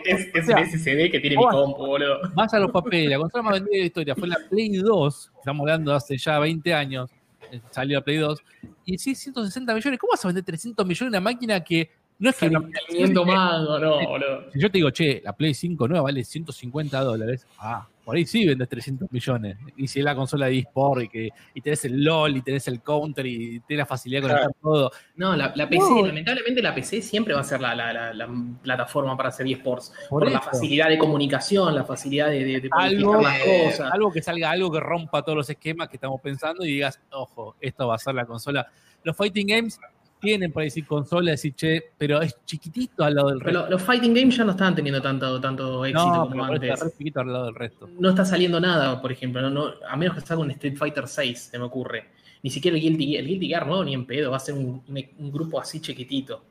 Speaker 2: es- es
Speaker 4: O sea,
Speaker 2: un SSD que tiene mi compu, boludo.
Speaker 4: Vas a los papeles, la consola más vendida de la historia fue la Play 2, estamos hablando de hace ya 20 años, eh, salió la Play 2, y sí, 160 millones. ¿Cómo vas a vender 300 millones en una máquina que no es que la-
Speaker 2: 500 mangos, no, boludo.
Speaker 4: Si yo te digo, che, la Play 5 nueva vale 150 dólares, ah, por ahí sí vendes 300 millones. Y si es la consola de eSport y, que, y tenés el LOL y tenés el Counter y tenés la facilidad de conectar todo.
Speaker 2: No, la, la PC,
Speaker 4: No.
Speaker 2: lamentablemente la PC siempre va a ser la, la- la- la plataforma para hacer eSports.
Speaker 4: Por,
Speaker 2: Por, la facilidad de comunicación, la facilidad de, de, de
Speaker 4: Algo,
Speaker 2: modificar las cosas.
Speaker 4: algo que salga, algo que rompa todos los esquemas que estamos pensando y digas, ojo, esto va a ser la consola. Los fighting games tienen por decir consola, decir, che, pero es chiquitito al lado del
Speaker 2: Pero
Speaker 4: resto.
Speaker 2: los fighting games ya no estaban teniendo tanto, tanto éxito
Speaker 4: no,
Speaker 2: como
Speaker 4: pero
Speaker 2: antes.
Speaker 4: está re chiquito al lado del resto.
Speaker 2: No está saliendo nada, por ejemplo, no, no- a menos que salga un Street Fighter 6, se me ocurre. Ni siquiera el Guilty, el Guilty Gear nuevo ni en pedo, va a ser un, un- un grupo así chiquitito.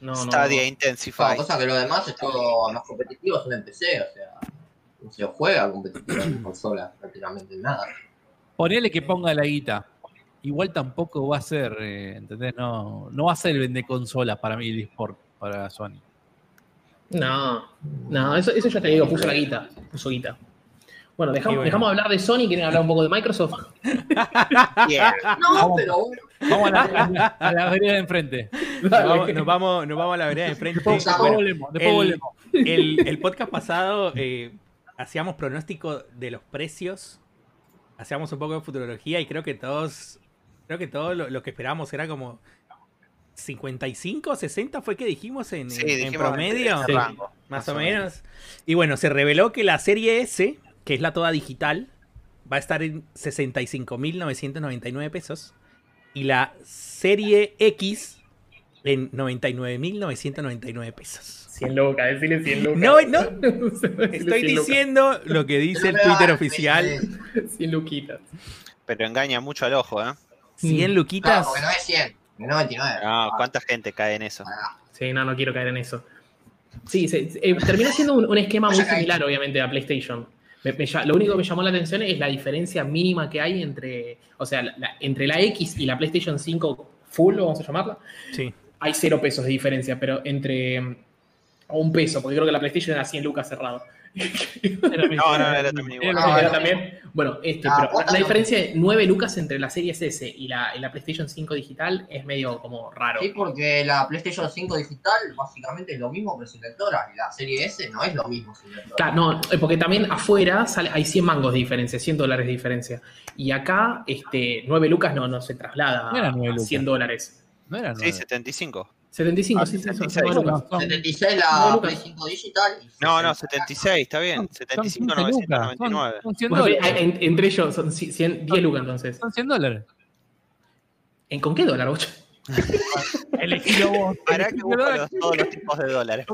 Speaker 2: No, no,
Speaker 5: Stadia
Speaker 2: no.
Speaker 5: Intensify.
Speaker 3: No, cosa que lo demás es todo más competitivo, son en PC, o sea, no se juega competitivo en consola, prácticamente nada.
Speaker 4: Ponele que ponga la guita. Igual tampoco va a ser, eh, ¿entendés? No, no va a ser el vende consolas para mí el eSport, para Sony.
Speaker 2: No, no, eso, eso ya te digo, puso la guita, puso guita. Bueno, dejamos,
Speaker 1: bueno.
Speaker 2: dejamos de hablar de Sony, quieren hablar un poco de Microsoft.
Speaker 5: Yeah.
Speaker 3: No, pero bueno,
Speaker 4: Vamos a la, a la- vereda de enfrente.
Speaker 1: nos vamos, nos vamos, nos vamos a la vereda de frente.
Speaker 4: Después, después
Speaker 1: Bueno,
Speaker 4: volvemos, después
Speaker 1: el-
Speaker 4: volvemos.
Speaker 1: el, el podcast pasado eh, hacíamos pronóstico de los precios, hacíamos un poco de futurología y creo que todos, creo que todo lo, lo que esperábamos era como 55, 60 fue que dijimos en,
Speaker 5: Sí,
Speaker 1: en- en
Speaker 5: dijimos
Speaker 1: promedio,
Speaker 5: ese rango,
Speaker 1: más o menos. Y bueno, se reveló que la serie S, que es la toda digital, va a estar en 65.999 pesos y la serie X en 99.999 pesos.
Speaker 2: 100 lucas, decirle 100 lucas.
Speaker 1: No, no. Estoy
Speaker 2: 100 lucas,
Speaker 1: diciendo lo que dice el Twitter oficial.
Speaker 3: eh,
Speaker 2: 100 luquitas.
Speaker 5: Pero engaña mucho al ojo, ¿eh?
Speaker 1: 100
Speaker 3: No,
Speaker 1: luquitas.
Speaker 3: porque no es 100, es 99.
Speaker 5: No, ¿cuánta gente cae en eso?
Speaker 2: Sí, no, no quiero caer en eso. Sí, se- se- eh, terminó siendo un, un esquema muy similar, obviamente, a PlayStation. Me- me lla- lo único que me llamó la atención es la diferencia mínima que hay entre, o sea, la- la- entre la X y la PlayStation 5 full, vamos a llamarla,
Speaker 1: Sí.
Speaker 2: hay cero pesos de diferencia, pero entre, o un peso, porque creo que la PlayStation era 100 lucas cerrado.
Speaker 5: No, no, era también igual.
Speaker 2: Era
Speaker 3: No,
Speaker 2: era también. Bueno, este,
Speaker 3: Ah,
Speaker 2: pero la diferencia de 9 lucas entre la Series S y la, y la PlayStation 5 digital es medio como raro.
Speaker 3: Sí, porque la PlayStation 5 digital básicamente es lo mismo pero sin lectora. Y la serie S no es lo mismo sin lectora.
Speaker 2: Claro, no, eh, porque también afuera sale, hay 100 mangos de diferencia, 100 dólares de diferencia. Y acá, este, 9 lucas no, no se traslada
Speaker 4: No era 9
Speaker 2: a
Speaker 4: lucas.
Speaker 2: 100 dólares.
Speaker 4: No era
Speaker 5: Sí,
Speaker 4: nueve.
Speaker 5: 75.
Speaker 2: 75,
Speaker 5: Ah,
Speaker 2: sí, sí, son
Speaker 5: 76.
Speaker 2: 9 lucas.
Speaker 4: Son-
Speaker 3: 76
Speaker 2: No,
Speaker 3: la. Play 5 digital. y
Speaker 5: No, no,
Speaker 3: 60.
Speaker 5: 76, está bien.
Speaker 4: son
Speaker 5: 75,
Speaker 4: 15 lucas,
Speaker 5: 999.
Speaker 4: Son, son 100
Speaker 2: Bueno,
Speaker 4: dólares.
Speaker 2: en- entre ellos son 100, 10 lucas entonces.
Speaker 4: Son 100 dólares.
Speaker 2: ¿En con qué dólar, bocho?
Speaker 4: Elegilo vos.
Speaker 5: Para que busco todos los tipos de dólares.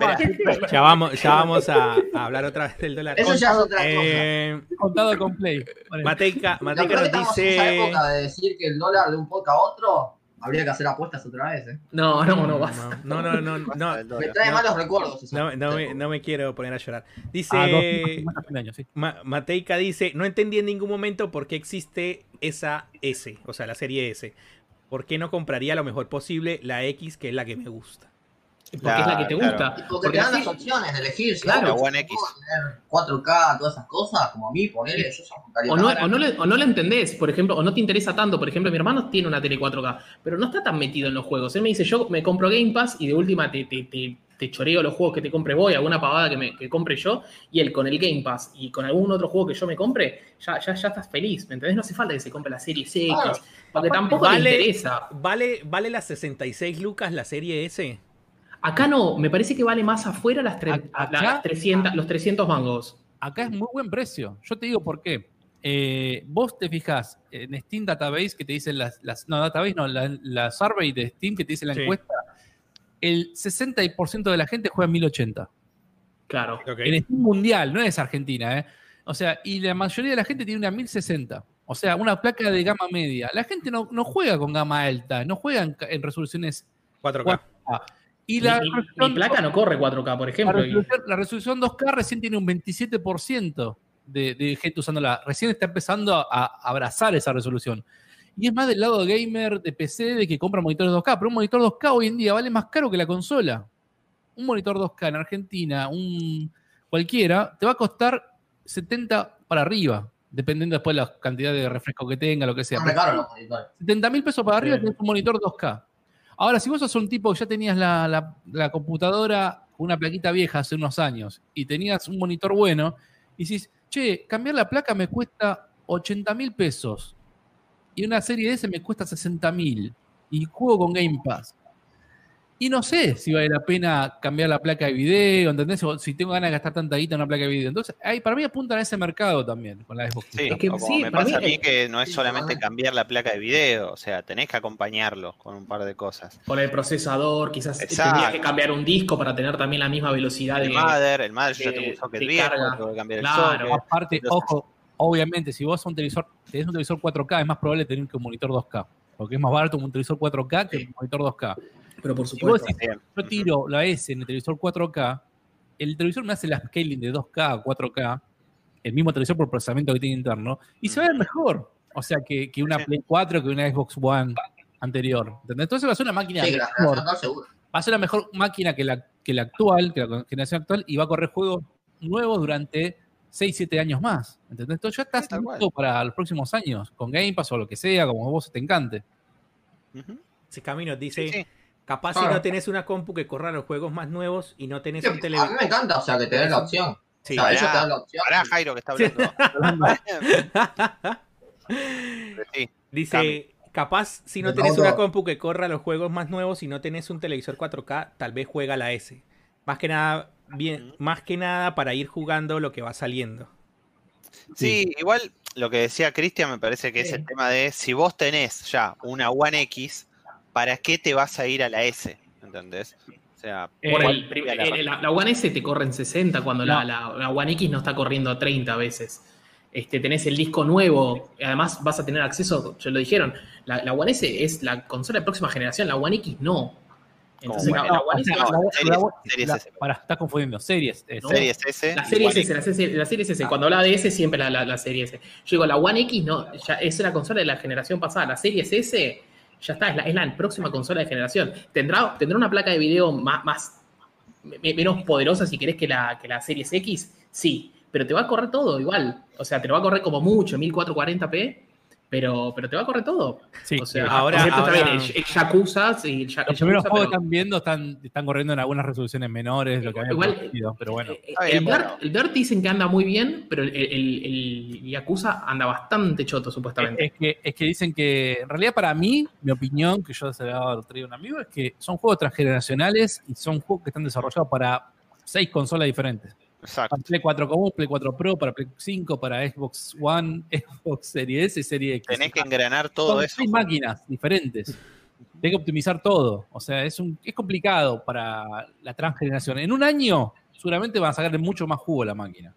Speaker 1: Ya vamos, ya vamos a, a hablar otra vez del dólar.
Speaker 3: Eso ya es otra cosa.
Speaker 1: Eh,
Speaker 4: Contado con Play. Vale.
Speaker 1: Mateica,
Speaker 3: Lo
Speaker 1: Mateica
Speaker 3: que
Speaker 1: nos
Speaker 3: estamos en esa
Speaker 1: dice.
Speaker 3: época de decir que el dólar de un poco a otro, habría que hacer apuestas otra vez. ¿eh?
Speaker 2: No, no, no, vas.
Speaker 1: No, no, no, no,
Speaker 3: Me trae
Speaker 1: No.
Speaker 3: malos recuerdos. eso.
Speaker 1: no, no me, no me quiero poner a llorar. Dice.
Speaker 4: Ah, 250 fin de año, sí.
Speaker 1: Ma- Mateica dice, no entendí en ningún momento por qué existe esa S, o sea, la serie S. ¿Por qué no compraría lo mejor posible la X, que es la que me gusta?
Speaker 2: Porque es la que te
Speaker 5: Claro,
Speaker 2: gusta.
Speaker 3: Porque
Speaker 2: Porque
Speaker 3: te dan
Speaker 2: así-
Speaker 3: las opciones de elegir. Si
Speaker 2: Claro,
Speaker 5: One X.
Speaker 3: tener 4K, todas esas cosas, como a mí, ponele, yo ya
Speaker 2: O no, o, no le, o no le entendés, por ejemplo, o no te interesa tanto. Por ejemplo, mi hermano tiene una tele 4K, pero no está tan metido en los juegos. Él me dice, yo me compro Game Pass y de última te, te, te, te choreo los juegos que te compre vos y alguna pavada que, me, que compre yo. Y él con el Game Pass y con algún otro juego que yo me compre, ya, ya, ya estás feliz. ¿Me entendés? No hace falta que se compre la serie X,
Speaker 3: Claro.
Speaker 2: porque tampoco le
Speaker 1: Vale.
Speaker 2: interesa.
Speaker 1: ¿Vale, ¿Vale las 66 lucas la serie S?
Speaker 2: Acá no, me parece que vale más afuera las, tre-
Speaker 4: Acá-
Speaker 2: las 300, los 300 mangos.
Speaker 4: Acá es muy buen precio. Yo te digo por qué. Eh, vos te fijas en Steam Database que te dicen las, las- no, Database no, la, la survey de Steam que te dice la
Speaker 1: Sí.
Speaker 4: encuesta, el 60% de la gente juega en 1080.
Speaker 2: Claro.
Speaker 4: En Steam mundial, no es Argentina, ¿eh? O sea, y la mayoría de la gente tiene una 1060. O sea, una placa de gama media. La gente no, no juega con gama alta, no juega en resoluciones
Speaker 1: 4K.
Speaker 4: 4K. Y la,
Speaker 2: mi, mi-
Speaker 4: resolución-
Speaker 2: mi placa no corre 4K, por ejemplo.
Speaker 4: resolución, la resolución 2K recién tiene un 27% de, de gente usándola. Recién está empezando a, a abrazar esa resolución. Y es más del lado gamer de PC de que compra monitores 2K. Pero un monitor 2K hoy en día vale más caro que la consola. Un monitor 2K en Argentina, un cualquiera, te va a costar 70 para arriba. Dependiendo después de la cantidad de refresco que tenga, lo que sea.
Speaker 3: Los monitores.
Speaker 4: 70 mil pesos para arriba
Speaker 2: Sí.
Speaker 4: tenés un monitor 2K. Ahora, si vos sos un tipo que ya tenías la, la- la computadora una plaquita vieja hace unos años y tenías un monitor bueno, y decís, che, cambiar la placa me cuesta 80 mil pesos y una serie S me cuesta 60 mil y juego con Game Pass. Y no sé si vale la pena cambiar la placa de video, ¿entendés? O si tengo ganas de gastar tanta guita en una placa de video. Entonces, ahí para mí apuntan a ese mercado también con la Xbox.
Speaker 5: Sí,
Speaker 2: Es que
Speaker 5: o como
Speaker 2: sí,
Speaker 5: me
Speaker 2: para
Speaker 5: pasa
Speaker 2: mí
Speaker 5: a mí que no es solamente cambiar la placa de video, o sea, tenés que acompañarlo con un par de cosas.
Speaker 2: Por el procesador, quizás
Speaker 5: Exacto.
Speaker 2: tendrías que cambiar un disco para tener también la misma velocidad de.
Speaker 5: El mother, el mother yo ya
Speaker 2: de-
Speaker 5: tengo un socket
Speaker 2: de
Speaker 5: viejo,
Speaker 2: carga.
Speaker 5: tengo que cambiar el
Speaker 2: Claro.
Speaker 5: socket.
Speaker 4: Aparte,
Speaker 5: Entonces-
Speaker 4: ojo, obviamente, si vos un televisor, tenés un televisor 4K, es más probable tener que un monitor 2K. Porque es más barato un televisor 4K que un monitor 2K.
Speaker 2: Pero por
Speaker 4: Si
Speaker 2: supuesto.
Speaker 4: decís, yo tiro la S en el televisor 4K, el televisor me hace la scaling de 2K a 4K, el mismo televisor por procesamiento que tiene interno, y se ve mejor. O sea, que, que una. Play 4, que una Xbox One anterior. ¿Entendés? Entonces va a ser una máquina
Speaker 3: Sí,
Speaker 4: mejor.
Speaker 3: seguro.
Speaker 4: va a ser la mejor máquina que la, que la actual, que la generación actual, y va a correr juegos nuevos durante 6, 7 años más. ¿Entendés? Entonces ya estás
Speaker 5: Sí,
Speaker 4: listo para los próximos años, con Game Pass o lo que sea, como a vos te encante.
Speaker 1: Si Camino dice,
Speaker 5: Sí,
Speaker 1: capaz si no tenés una compu que corra los juegos más nuevos y no tenés
Speaker 3: Sí,
Speaker 1: un
Speaker 3: a mí
Speaker 1: televisor.
Speaker 3: me encanta, o sea, que te den la opción.
Speaker 1: Sí.
Speaker 3: o sea, ellos
Speaker 5: pará,
Speaker 3: te dan la opción.
Speaker 5: Pará, Jairo, que está hablando. Sí,
Speaker 1: Dice, capaz si no tenés una compu que corra los juegos más nuevos y no tenés un televisor 4K, tal vez juega la S. Más que nada, bien, más que nada para ir jugando lo que va saliendo.
Speaker 5: Sí, igual lo que decía Cristian me parece que es el tema de si vos tenés ya una One X, ¿para qué te vas a ir a la S? ¿Entendés? O sea,
Speaker 2: Por el prim-
Speaker 5: sería la
Speaker 2: el- la, la One S te corre en 60 cuando la,
Speaker 4: No.
Speaker 2: la- la One X no está corriendo a 30 veces. Este, tenés el disco nuevo, y además vas a tener acceso, ya lo dijeron, la, la One S es la consola de próxima generación, la One X no. Entonces, la, One S-
Speaker 5: series- series.
Speaker 4: Para, estás confundiendo. Series. S.
Speaker 2: No.
Speaker 5: Series S.
Speaker 2: La serie
Speaker 5: One
Speaker 2: S, la serie, la serie S. Cuando hablaba de S, siempre la, la, la serie S. Yo digo, la One X no, ya es la consola de la generación pasada. La serie S ya está, es la, es la próxima consola de generación. ¿Tendrá, tendrá una placa de video más, más me- menos poderosa si querés que la, que la Series X? Sí, pero te va a correr todo igual. O sea, te lo va a correr como mucho, 1440p, pero, pero te va a correr todo.
Speaker 4: Sí,
Speaker 2: O sea,
Speaker 1: ahora- ahora-
Speaker 2: bien, el, el Yakuza, sí, el, Ya-
Speaker 4: Los primeros
Speaker 2: Yakuza,
Speaker 4: juegos que
Speaker 2: pero-
Speaker 4: están viendo están, están corriendo en algunas resoluciones menores, lo que había
Speaker 2: Igual-
Speaker 4: pero bueno.
Speaker 2: Eh, el, Dirt, el Dirt dicen que anda muy bien, pero el, el, el Yakuza anda bastante choto, supuestamente.
Speaker 4: Es que, es que dicen que, en realidad, para mí, mi opinión, que yo se la he traído a un amigo, es que son juegos transgeneracionales y son juegos que están desarrollados para seis consolas diferentes.
Speaker 5: Exacto.
Speaker 4: Para Play 4 común, Play 4 Pro, para Play 5, para Xbox One, Xbox Series S y Series X.
Speaker 5: Tenés que engranar todo
Speaker 4: son
Speaker 5: eso.
Speaker 4: seis máquinas diferentes. Tenés que optimizar todo. O sea, es, un, es complicado para la transgeneración. En un año, seguramente van a sacarle mucho más jugo a la máquina.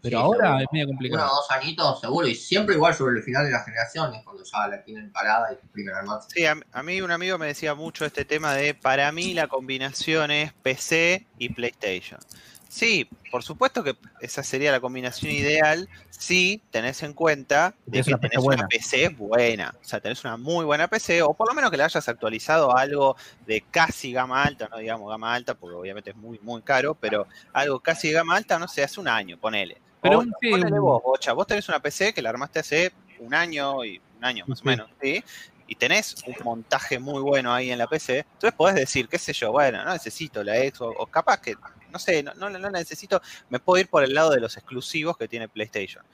Speaker 4: Pero
Speaker 3: Sí,
Speaker 4: ahora
Speaker 3: seguro.
Speaker 4: es medio
Speaker 3: Uno
Speaker 4: complicado.
Speaker 3: o dos añitos seguro, y siempre igual sobre el final de la generación, es cuando ya la tienen parada y exprimen al máximo.
Speaker 5: Sí, a, a mí un amigo me decía mucho este tema de, para mí la combinación es PC y PlayStation. Sí, por supuesto que esa sería la combinación ideal si tenés en cuenta de que
Speaker 4: una
Speaker 5: tenés una PC buena. O sea, tenés una muy buena PC, o por lo menos que le hayas actualizado a algo de casi gama alta, no digamos gama alta, porque obviamente es muy, muy caro, pero algo casi de gama alta, no sé, hace un año, ponele.
Speaker 4: Pero
Speaker 5: O, ponele vos, Bocha, vos tenés una PC que la armaste hace un año y un año más o menos, ¿sí? Y tenés un montaje muy bueno ahí en la PC, entonces podés decir, qué sé yo, bueno, no necesito la Xbox, o capaz que, no sé, no, no, no necesito, me puedo ir por el lado de los exclusivos que tiene PlayStation.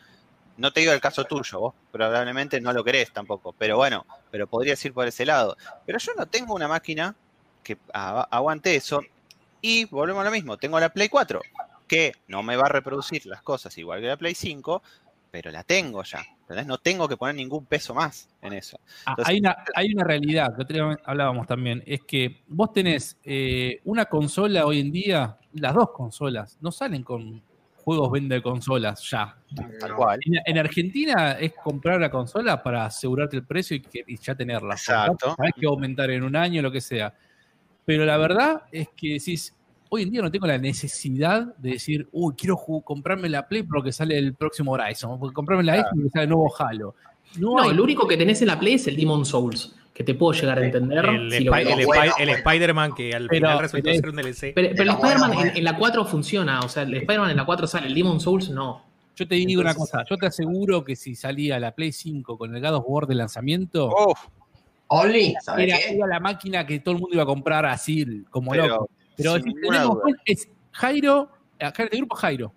Speaker 5: No te digo el caso tuyo, vos probablemente no lo querés tampoco, pero bueno, pero podrías ir por ese lado. Pero yo no tengo una máquina que aguante eso, y volvemos a lo mismo, tengo la Play 4, que no me va a reproducir las cosas igual que la Play 5, pero la tengo ya. ¿Entendés? No tengo que poner ningún peso más en eso.
Speaker 4: Ah, hay, una, hay una realidad que hablábamos también, es que vos tenés eh, una consola hoy en día, las dos consolas, no salen con juegos vende de consolas ya.
Speaker 5: Tal cual.
Speaker 4: En, en Argentina es comprar la consola para asegurarte el precio y, que- y ya tenerla.
Speaker 5: Exacto.
Speaker 4: Sabés que aumentar en un año, lo que sea. Pero la verdad es que decís, hoy en día no tengo la necesidad de decir, uy, quiero comprarme la Play porque sale el próximo Horizon, porque comprarme la Xbox porque sale el nuevo Halo. No,
Speaker 2: No, lo único que tenés en la Play es el Demon Souls, que te puedo llegar a entender.
Speaker 1: El,
Speaker 2: si
Speaker 1: el,
Speaker 3: Bueno, bueno.
Speaker 1: Spider-Man que al
Speaker 4: Pero-
Speaker 1: final resultó ser un DLC.
Speaker 2: Pero, pero el Spider-Man
Speaker 3: bueno,
Speaker 2: en, en la 4 funciona, o sea, el Spider-Man en la 4 sale, el Demon Souls no.
Speaker 4: Yo te digo una cosa, yo te aseguro que si salía la Play 5 con el God of War de lanzamiento,
Speaker 3: Only, ¿sabes
Speaker 4: era, era la máquina que todo el mundo iba a comprar así, como
Speaker 5: pero
Speaker 4: loco. Pero
Speaker 5: sin
Speaker 4: si
Speaker 5: ninguna
Speaker 4: tenemos, es Jairo, acá en el grupo Jairo.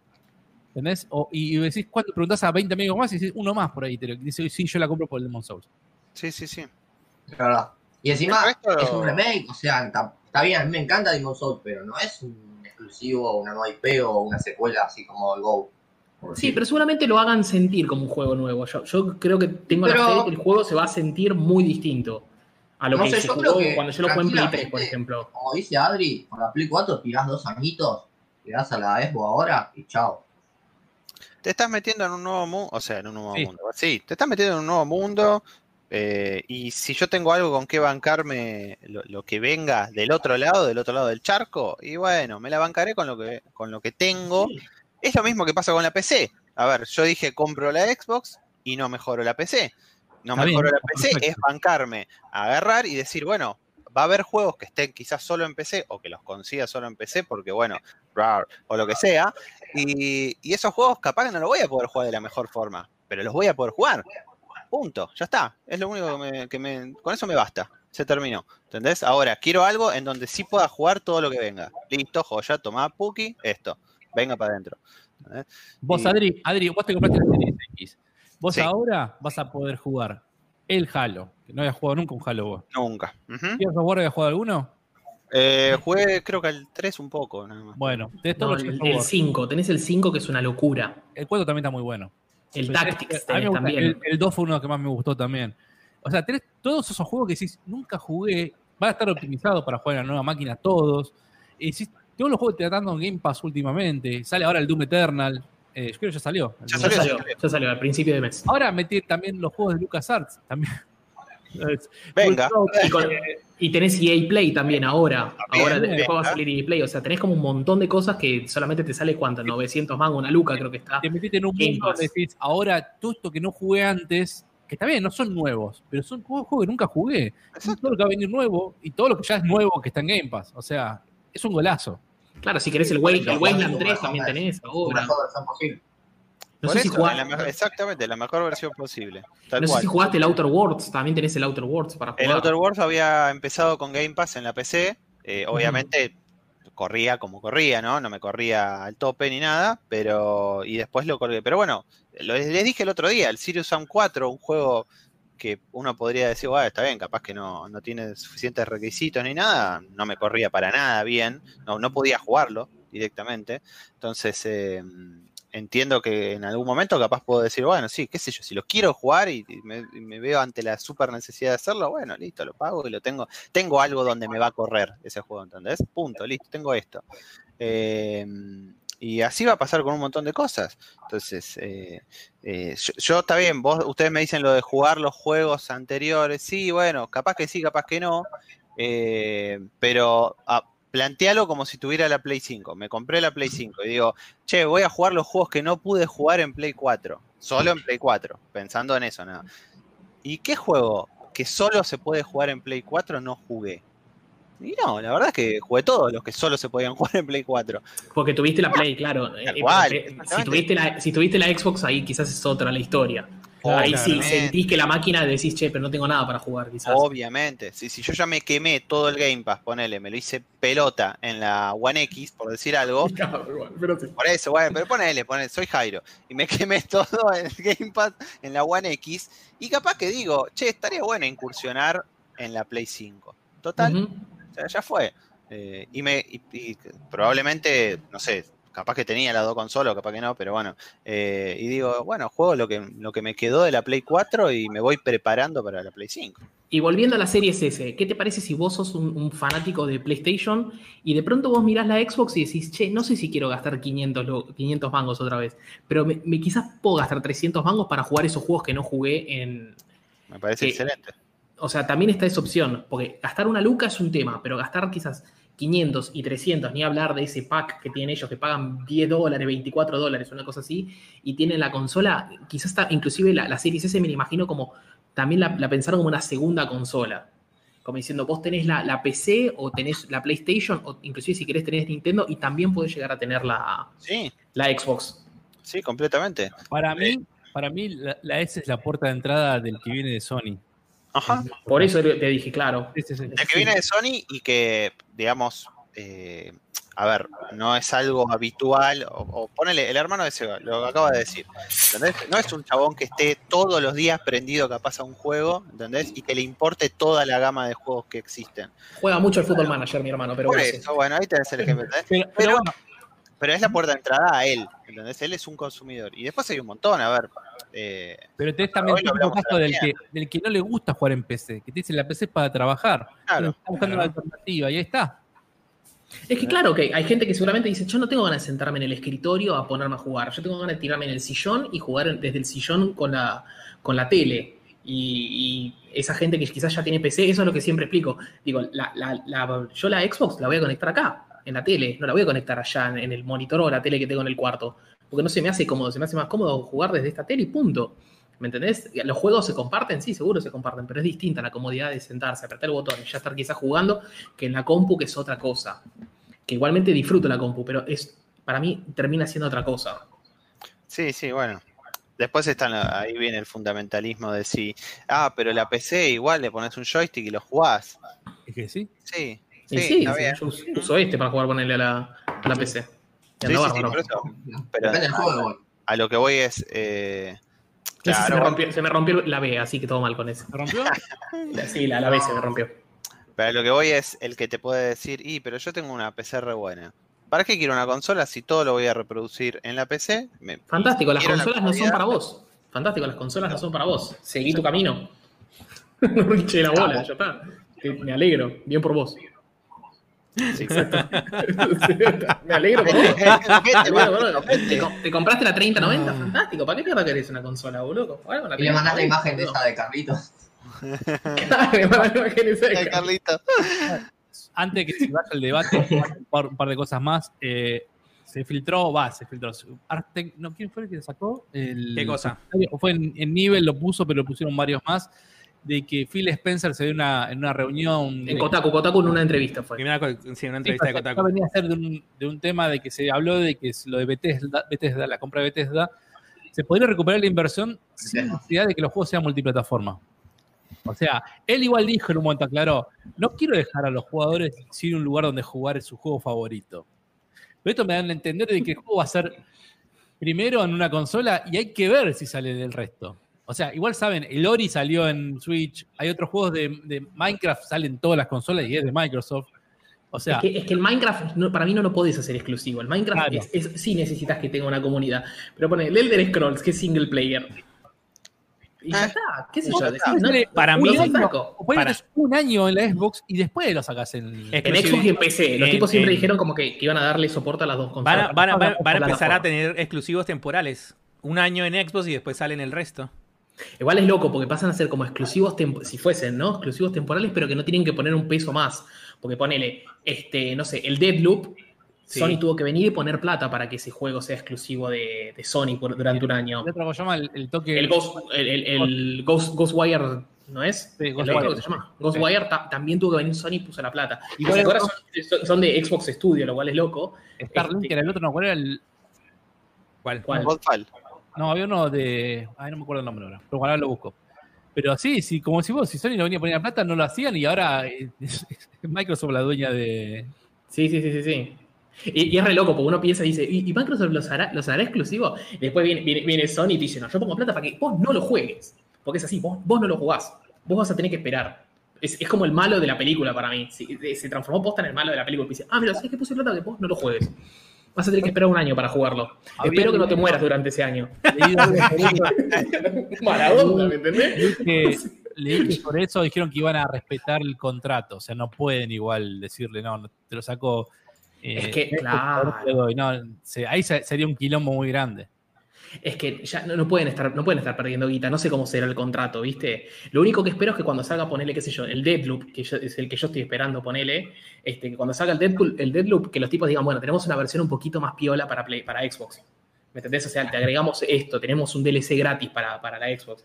Speaker 4: ¿Entendés? O- y, y decís, ¿cuánto? Preguntás a 20 amigos más y decís, uno más por ahí. Te lo, dice, sí, yo la compro por el Demon Souls.
Speaker 5: Sí, sí, sí.
Speaker 3: Es verdad. Y encima es un remake, o sea, está, está bien, a mí me encanta Demon Souls, pero no es un exclusivo, una nueva IP o una secuela así como el Go.
Speaker 2: Sí,
Speaker 3: decir.
Speaker 2: pero seguramente lo hagan sentir como un juego nuevo. Yo, yo creo que tengo la fe de que el juego se va a sentir muy distinto a lo
Speaker 3: No
Speaker 2: que
Speaker 3: sé,
Speaker 2: se
Speaker 3: yo
Speaker 2: jugó
Speaker 3: creo que
Speaker 2: cuando yo lo jugué en Play 3, por ejemplo.
Speaker 3: Como dice Adri, con la Play 4 tirás dos añitos, le das a la Xbox ahora y chao.
Speaker 5: Te estás metiendo en un nuevo mundo, o sea, en un nuevo
Speaker 4: Sí.
Speaker 5: mundo. Sí, te estás metiendo en un nuevo mundo. eh, y si yo tengo algo con que bancarme lo, lo que venga del otro lado, del otro lado del charco, y bueno, me la bancaré con lo que, con lo que tengo. Es lo mismo que pasa con la PC. A ver, yo dije compro la Xbox y no mejoro la PC. No
Speaker 4: Está
Speaker 5: mejoro
Speaker 4: bien,
Speaker 5: la PC,
Speaker 4: perfecto.
Speaker 5: es bancarme, agarrar y decir, bueno, va a haber juegos que estén quizás solo en PC o que los consiga solo en PC porque, bueno, rar, o lo que sea. Y, y esos juegos capaz que no los voy a poder jugar de la mejor forma, pero los voy a poder jugar. Punto, ya está. Es lo único que me, que me- Con eso me basta. Se terminó. ¿Entendés? Ahora, quiero algo en donde sí pueda jugar todo lo que venga. Listo, joya, tomá Puki, esto. Venga para adentro.
Speaker 4: Vos,
Speaker 5: Y-
Speaker 4: Adri, Adri, vos te compraste la Series X. Vos
Speaker 5: Sí.
Speaker 4: ahora vas a poder jugar el Halo, que no habías jugado nunca un Halo vos.
Speaker 5: Nunca.
Speaker 4: ¿Gears of War habías jugado alguno?
Speaker 5: Eh, jugué creo que al 3 un poco, nada más.
Speaker 4: Bueno, tenés todos
Speaker 2: No, el, el
Speaker 4: War.
Speaker 2: 5, tenés el 5 que es una locura.
Speaker 4: El 4 también está muy bueno.
Speaker 2: El
Speaker 4: Pero
Speaker 2: Tactics tenés
Speaker 4: gusta-
Speaker 2: también.
Speaker 4: El, el 2 fue uno que más me gustó también. O sea, tenés todos esos juegos que decís, nunca jugué, van a estar optimizados para jugar en la nueva máquina todos. Y decís, todos los juegos que te están dando en Game Pass últimamente. Sale ahora el Doom Eternal. Eh, yo creo que ya salió.
Speaker 5: Ya salió,
Speaker 2: salió, ya salió al principio de mes.
Speaker 4: Ahora metí también los juegos de LucasArts también.
Speaker 5: Venga.
Speaker 2: Y con, Y tenés EA Play también ahora.
Speaker 5: También,
Speaker 2: ahora después va a
Speaker 5: ¿eh?
Speaker 2: salir EA Play. O sea, tenés como un montón de cosas que solamente te sale cuánto, 900 mangos, una luca creo que está.
Speaker 4: Te metiste en un
Speaker 2: Game
Speaker 4: mundo donde decís, ahora todo esto que no jugué antes, que está bien, no son nuevos, pero son juegos juegos que nunca jugué. Todo lo que va a venir nuevo y todo lo que ya es nuevo que está en Game Pass. O sea, es un golazo.
Speaker 2: Claro, si querés el, Way- el
Speaker 3: Lo
Speaker 2: Wasteland
Speaker 3: mejor
Speaker 2: 3
Speaker 3: es-
Speaker 2: también tenés ahora.
Speaker 3: mejor versión posible.
Speaker 2: No sé, si
Speaker 5: eso, en la mejor- exactamente, la mejor versión posible. Tal
Speaker 2: no sé si jugaste el Outer Worlds, también tenés el Outer Worlds para jugar.
Speaker 5: El Outer Worlds había empezado con Game Pass en la PC. eh, obviamente corría como corría, ¿no? No me corría al tope ni nada, pero. Y después lo corrí. Pero bueno, lo, les dije el otro día, el Sirius Sam 4, un juego que uno podría decir, bueno, está bien, capaz que no, no tiene suficientes requisitos ni nada, no me corría para nada bien, no, no podía jugarlo directamente. Entonces, eh, entiendo que en algún momento capaz puedo decir, bueno, sí, qué sé yo, si lo quiero jugar y, y me, y me veo ante la super necesidad de hacerlo, bueno, listo, lo pago y lo tengo. Tengo algo donde me va a correr ese juego, ¿entendés? Punto, listo, tengo esto. Eh, y así va a pasar con un montón de cosas. Entonces, eh, eh, yo, está bien, ustedes me dicen lo de jugar los juegos anteriores, sí, bueno, capaz que sí, capaz que no, eh, pero ah, plantealo como si tuviera la Play 5. Me compré la Play 5 y digo, che, voy a jugar los juegos que no pude jugar en Play 4, solo en Play 4, pensando en eso, nada. ¿Y qué juego que solo se puede jugar en Play 4 no jugué? Y no, la verdad es que jugué todos los que solo se podían jugar en Play 4.
Speaker 2: Porque tuviste la Play, claro. Eh,
Speaker 5: cual,
Speaker 2: porque
Speaker 5: exactamente.
Speaker 2: si, tuviste la, si tuviste la Xbox, ahí quizás es otra la historia. ahí sí sentís que la máquina decís, che, pero no tengo nada para jugar, quizás.
Speaker 5: Obviamente, si, si yo ya me quemé todo el Game Pass, ponele, me lo hice pelota en la One X, por decir algo,
Speaker 2: Claro, igual, pero sí.
Speaker 5: por eso, bueno, pero ponele, ponele, soy Jairo, y me quemé todo el Game Pass en la One X, y capaz que digo, che, estaría bueno incursionar en la Play 5. Total. O sea, ya fue. Eh, y me y- y probablemente, no sé, capaz que tenía las dos consolas, capaz que no, pero bueno. eh, y digo, bueno, juego lo que, lo que me quedó de la Play 4 y me voy preparando para la Play 5.
Speaker 2: Y volviendo a la serie S, ¿qué te parece si vos sos un, un fanático de PlayStation y de pronto vos mirás la Xbox y decís, che, no sé si quiero gastar 500, lo- 500 mangos otra vez, pero me, me- quizás puedo gastar 300 mangos para jugar esos juegos que no jugué en...
Speaker 5: Me parece excelente.
Speaker 2: O sea, también está esa opción, porque gastar una luca es un tema, pero gastar quizás 500 y 300, ni hablar de ese pack que tienen ellos que pagan 10 dólares, 24 dólares, una cosa así, y tienen la consola, quizás está, inclusive la, la Series S me la imagino como, también la, la pensaron como una segunda consola. Como diciendo, vos tenés la, la PC o tenés la PlayStation, o inclusive si querés tenés Nintendo, y también podés llegar a tener la,
Speaker 5: Sí,
Speaker 2: la Xbox.
Speaker 5: sí, completamente.
Speaker 4: Para mí, para mí la, la S es la puerta de entrada del que viene de Sony.
Speaker 5: Ajá.
Speaker 2: Por eso te dije, claro.
Speaker 4: Sí, sí, sí.
Speaker 5: El que viene de Sony y que, digamos, eh, a ver, no es algo habitual. O, o ponele, el hermano de Seba, lo que acaba de decir. ¿entendés? No es un chabón que esté todos los días prendido capaz a un juego, ¿entendés? Y que le importe toda la gama de juegos que existen.
Speaker 2: Juega mucho el Football Manager, mi hermano, pero
Speaker 5: Por
Speaker 2: bueno,
Speaker 5: eso, bueno, ahí tenés el ejemplo. ¿entendés?
Speaker 4: Pero, pero
Speaker 5: Pero,
Speaker 4: bueno,
Speaker 5: pero es la puerta de entrada a él, ¿entendés? Él es un consumidor. Y después hay un montón, a ver. eh,
Speaker 4: pero tenés también el caso del que, del que no le gusta jugar en PC, que te dice la PC es para trabajar.
Speaker 5: Claro,
Speaker 4: está buscando una alternativa y ahí está.
Speaker 2: Es que claro, que hay gente que seguramente dice, yo no tengo ganas de sentarme en el escritorio a ponerme a jugar, yo tengo ganas de tirarme en el sillón y jugar desde el sillón con la, con la tele. Y, y esa gente que quizás ya tiene PC, eso es lo que siempre explico. Digo, la- la- la- yo la Xbox la voy a conectar acá, en la tele, no la voy a conectar allá en, en el monitor o la tele que tengo en el cuarto, porque no se me hace cómodo, se me hace más cómodo jugar desde esta tele y punto. ¿Me entendés? Los juegos se comparten, sí, seguro se comparten, pero es distinta la comodidad de sentarse, apretar el botón y ya estar quizás jugando que en la compu, que es otra cosa que igualmente disfruto la compu, pero es para mí termina siendo otra cosa.
Speaker 5: Sí, sí, bueno. Después están, ahí viene el fundamentalismo de si, ah, pero la PC igual le pones un joystick y lo jugás.
Speaker 4: Es que sí.
Speaker 5: Sí, sí,
Speaker 2: sí, yo uso- uso este para jugar ponerle a la, a la PC.
Speaker 5: Sí,
Speaker 2: anda
Speaker 5: sí, sí,
Speaker 2: bárbaro.
Speaker 5: por eso. Pero a lo que voy es, eh,
Speaker 2: Ese se, me
Speaker 5: claro,
Speaker 2: rompió, se me rompió la B, así que todo mal con ese.
Speaker 4: ¿Se rompió?
Speaker 2: Sí, la, la B se me rompió.
Speaker 5: pero a lo que voy es el que te puede decir, y pero yo tengo una PC re buena. ¿Para qué quiero una consola si todo lo voy a reproducir en la PC? Me-
Speaker 2: Fantástico, las
Speaker 5: la
Speaker 2: consolas no son para vos. Fantástico, las consolas no son para vos. Seguí tu camino. No hinche la bola, ya está. Me alegro, bien por vos.
Speaker 5: Sí.
Speaker 2: me alegro por Me alegro vos. Te, co- te compraste la 3090, fantástico. ¿Para qué mierda querés una consola, boludo?
Speaker 3: Y le mandaste la
Speaker 2: 3090,
Speaker 3: imagen de esa de Carlitos.
Speaker 5: Eh, Carlito.
Speaker 4: Antes de que se vaya el debate, un par, de cosas más. Eh, se filtró, va, se filtró. Artec- no, ¿Quién fue el que sacó? El-
Speaker 1: ¿Qué cosa?
Speaker 4: Fue en, en nivel, lo puso, pero lo pusieron varios más. De que Phil Spencer se dio una, en una reunión.
Speaker 2: En
Speaker 4: de-
Speaker 2: Kotaku, Kotaku en una entrevista fue.
Speaker 1: Primera sí, una
Speaker 4: Sí,
Speaker 1: entrevista de Kotaku.
Speaker 4: venía a ser de un, de un tema de que se habló de que es lo de Bethesda, Bethesda, la compra de Bethesda, se podría recuperar la inversión sin necesidad de que los juegos sean multiplataforma. O sea, él igual dijo en un momento, aclaró, no quiero dejar a los jugadores sin un lugar donde jugar su juego favorito. Pero esto me dan a entender de que el juego va a ser primero en una consola y hay que ver si sale del resto. O sea, igual saben, el Ori salió en Switch, hay otros juegos de, de Minecraft, salen en todas las consolas y es de Microsoft. O sea,
Speaker 2: Es que, es que el Minecraft, no- para mí no lo podés hacer exclusivo. El Minecraft
Speaker 4: Claro.
Speaker 2: es, es- sí necesitas que tenga una comunidad. Pero pone el Elder Scrolls, que es single player. Y ya
Speaker 5: Ah.
Speaker 2: está, qué sé yo.
Speaker 5: no,
Speaker 2: decís, ¿no?
Speaker 1: para mí- Para-
Speaker 4: un año en la Xbox y después lo sacas en.
Speaker 2: En. Xbox y en PC. Los
Speaker 1: En-
Speaker 2: tipos siempre
Speaker 1: en-
Speaker 2: dijeron como que, que iban a darle soporte a las dos
Speaker 1: Van
Speaker 2: consolas.
Speaker 1: a, van a- van a- van a
Speaker 2: Plataforma.
Speaker 1: empezar a tener exclusivos temporales. Un año en Xbox y después salen el resto.
Speaker 2: Igual es loco porque pasan a ser como exclusivos, si fuesen, ¿no? Exclusivos temporales, pero que no tienen que poner un peso más. Porque ponele, este, no sé, el Deadloop,
Speaker 1: Sí.
Speaker 2: Sony tuvo que venir y poner plata para que ese juego sea exclusivo de, de Sony por- durante un año.
Speaker 4: El otro que se llama el, el toque.
Speaker 2: El, Ghost, el, el- el Ghost, Ghostwire, ¿no es?
Speaker 4: Sí,
Speaker 2: ¿Es
Speaker 4: Ghostwire.
Speaker 2: se llama? Ghostwire ta- también tuvo que venir Sony y puso la plata. Y
Speaker 4: Igual
Speaker 2: ahora son, son- son de Xbox Studio, lo cual es loco.
Speaker 4: Starlink,
Speaker 2: este-
Speaker 4: era el otro, no, ¿cuál era el.?
Speaker 1: ¿Cuál?
Speaker 2: ¿Cuál?
Speaker 5: Godfall.
Speaker 4: No, había uno de. Ay, no me acuerdo el nombre ahora. Pero ahora lo busco. Pero sí, sí, como si vos, si Sony no venía a poner la plata, no lo hacían y ahora eh, Microsoft la dueña de.
Speaker 2: Sí, sí, sí, sí, sí. Y, y es re loco, porque uno piensa y dice, ¿y, y Microsoft los hará, los hará exclusivos? Y después viene, viene, viene Sony y dice, no, yo pongo plata para que vos no lo juegues. Porque es así, vos, vos no lo jugás. Vos vas a tener que esperar. Es, es como el malo de la película para mí. Se, se transformó posta en el malo de la película. Y dice, ah, mira, ¿sabes qué puse plata? Que vos no lo juegues. Vas a tener que esperar un año para jugarlo.
Speaker 4: Había
Speaker 2: Espero que no te mueras durante ese año. Maradona, ¿me entendés?
Speaker 4: que, leí que por eso dijeron que iban a respetar el contrato. O sea, no pueden igual decirle, no, no, te lo saco. eh,
Speaker 2: Es que, claro.
Speaker 4: No, se- ahí se- sería un quilombo muy grande.
Speaker 2: Es que ya no, no pueden estar, no pueden estar perdiendo guita, no sé cómo será el contrato, ¿viste? Lo único que espero es que cuando salga, ponele, qué sé yo, el Deadloop, que yo- es el que yo estoy esperando, ponele, este, que cuando salga el Deadpool, el Deadloop, que los tipos digan, bueno, tenemos una versión un poquito más piola para, Play, para Xbox. ¿Me entendés? O sea, te agregamos esto, tenemos un DLC gratis para, para la Xbox.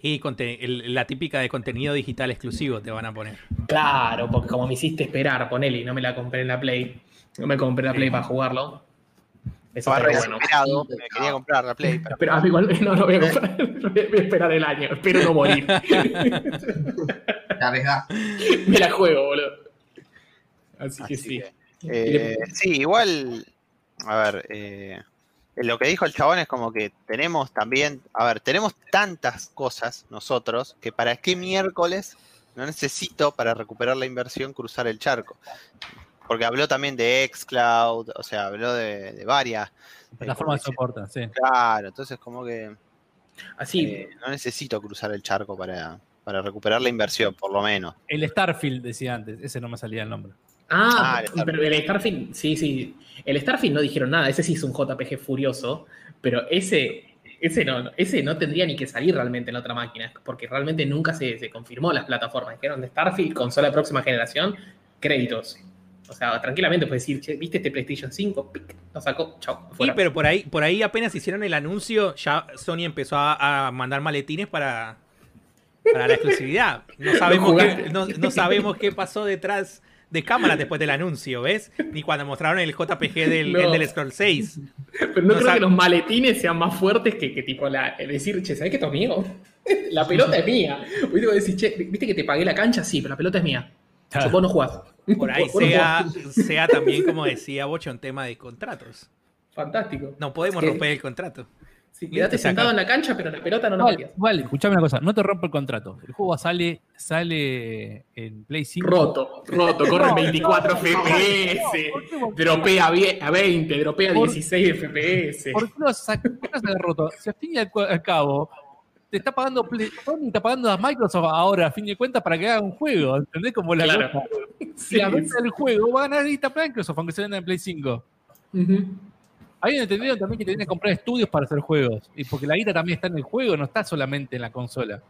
Speaker 1: Y el- la típica de contenido digital exclusivo te van a poner.
Speaker 2: Claro, porque como me hiciste esperar, ponele, y no me la compré en la Play, no me compré la Play para jugarlo. Eso
Speaker 5: Estaba
Speaker 2: está
Speaker 5: re
Speaker 2: bueno.
Speaker 5: desesperado, me quería comprar la Play. pero-
Speaker 2: Pero igual no lo voy a comprar, voy a esperar el año, espero no morir.
Speaker 3: Te arriesgás.
Speaker 2: Me la juego, boludo. Así que sí.
Speaker 5: que, eh, sí, igual, a ver, eh, lo que dijo el chabón es como que tenemos también, a ver, tenemos tantas cosas nosotros que para qué miércoles no necesito para recuperar la inversión cruzar el charco. Porque habló también de Xcloud, o sea, habló de, de varias. eh,
Speaker 4: Plataforma de soporte, sí.
Speaker 5: Claro, entonces como que
Speaker 2: Así,
Speaker 5: eh, no necesito cruzar el charco para, para recuperar la inversión, por lo menos.
Speaker 4: El Starfield decía antes, ese no me salía el nombre.
Speaker 2: Ah,
Speaker 5: Ah, el Starfield.
Speaker 2: pero el Starfield, sí, sí. El Starfield no dijeron nada, ese sí es un JPG furioso, pero ese, ese no, ese no tendría ni que salir realmente en la otra máquina, porque realmente nunca se, se confirmó las plataformas. Dijeron de Starfield, consola de próxima generación, créditos. O sea, tranquilamente puedes decir, che, ¿viste este PlayStation 5? Pic, lo sacó, chao,
Speaker 1: Sí, pero por ahí, por ahí apenas hicieron el anuncio, ya Sony empezó a, a mandar maletines para, para la exclusividad. No sabemos, qué, no, no sabemos qué pasó detrás de cámaras después del anuncio, ¿ves? Ni cuando mostraron el JPG del,
Speaker 2: No.
Speaker 1: el del Scroll 6.
Speaker 2: Pero no,
Speaker 1: no
Speaker 2: creo que los maletines sean más fuertes que, que tipo la, decir, che, ¿sabes que esto es mío? la pelota es mía. Viste, decís, che, ¿viste que te pagué la cancha? Sí, pero la pelota es mía.
Speaker 4: Claro.
Speaker 2: Vos no jugás.
Speaker 1: Por ahí
Speaker 2: Vos
Speaker 1: sea, sea también, como decía Bocho, un tema de contratos.
Speaker 2: Fantástico.
Speaker 1: No podemos
Speaker 2: Es que-
Speaker 1: romper el contrato.
Speaker 2: Sí, quedate
Speaker 1: Te saca-
Speaker 2: sentado en la cancha, pero la pelota no la
Speaker 4: Vale,
Speaker 2: metías.
Speaker 4: vale, escuchame una cosa, no te rompo el contrato. El juego sale, sale en Play 5.
Speaker 2: Roto, roto, corre
Speaker 4: No,
Speaker 2: 24
Speaker 4: no,
Speaker 2: FPS,
Speaker 4: ¿por qué vos-
Speaker 2: dropea a 20, dropea
Speaker 4: Por-
Speaker 2: 16 FPS.
Speaker 4: ¿Por qué lo sac- por qué lo sale roto? Si al fin y al cabo, te está pagando está pagando a Microsoft ahora, a fin de cuentas, para que haga un juego. ¿Entendés? Como la
Speaker 2: Claro.
Speaker 4: cosa.
Speaker 2: Sí,
Speaker 4: Si la venta del juego va a ganar ahorita Microsoft, aunque se venda en Play 5.
Speaker 2: Ujú.
Speaker 4: Habían entendido también que tenían que comprar estudios para hacer juegos. Y porque la guita también está en el juego, no está solamente en la consola.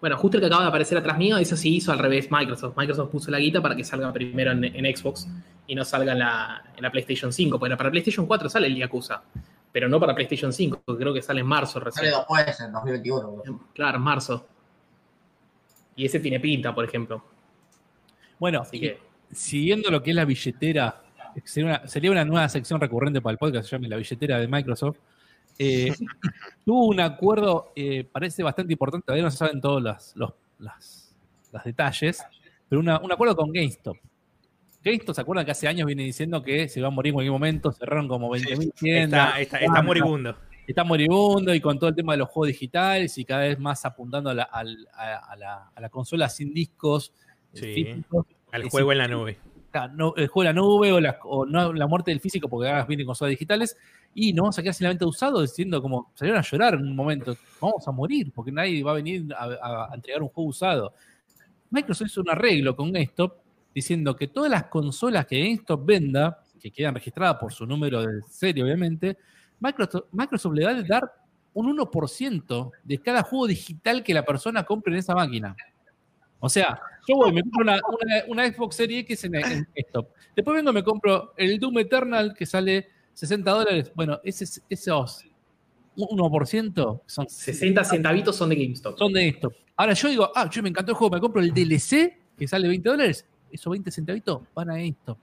Speaker 2: Bueno, justo el que acaba de aparecer atrás mío, eso sí hizo al revés Microsoft. Microsoft puso la guita para que salga primero en, en Xbox y no salga en la, en la PlayStation 5. Porque para PlayStation 4 sale el Yakuza, pero no para PlayStation 5, porque creo que sale en marzo
Speaker 3: Sale
Speaker 2: recién.
Speaker 3: después, en 2021.
Speaker 2: Claro, en marzo. Y ese tiene pinta, por ejemplo.
Speaker 4: Bueno,
Speaker 2: Así que.
Speaker 4: siguiendo lo que es la billetera, sería una, sería una nueva sección recurrente para el podcast, se llama la billetera de Microsoft. eh, tuvo un acuerdo, eh, parece bastante importante, todavía no se saben todos las, los las, los detalles, pero una- un acuerdo con GameStop. GameStop, ¿se acuerdan que hace años viene diciendo que se va a morir en cualquier momento? Cerraron como 20.000 tiendas.
Speaker 1: Está, está, está moribundo.
Speaker 4: está moribundo y con todo el tema de los juegos digitales y cada vez más apuntando a la, al- a- a la- a la consola sin discos eh,
Speaker 1: Sí.
Speaker 4: físicos.
Speaker 1: Al juego en la nube.
Speaker 4: No, el juego de la nube o, la, o no, la muerte del físico porque ahora vienen consolas digitales y nos vamos a quedar sin la venta usado diciendo como salieron a llorar en un momento, vamos a morir porque nadie va a venir a, a- a entregar un juego usado. Microsoft hizo un arreglo con GameStop diciendo que todas las consolas que GameStop venda, que quedan registradas por su número de serie obviamente, Microsoft, Microsoft le va a dar un 1% de cada juego digital que la persona compre en esa máquina. O sea, yo voy, me compro una, una- una Xbox Series X en, en GameStop. Después vengo y me compro el Doom Eternal que sale 60 dólares. Bueno, ese, esos 1% son,
Speaker 2: 60 centavitos son de GameStop.
Speaker 4: son de GameStop. Ahora yo digo, ah, yo me encantó el juego, me compro el DLC que sale 20 dólares. Esos 20 centavitos van a GameStop.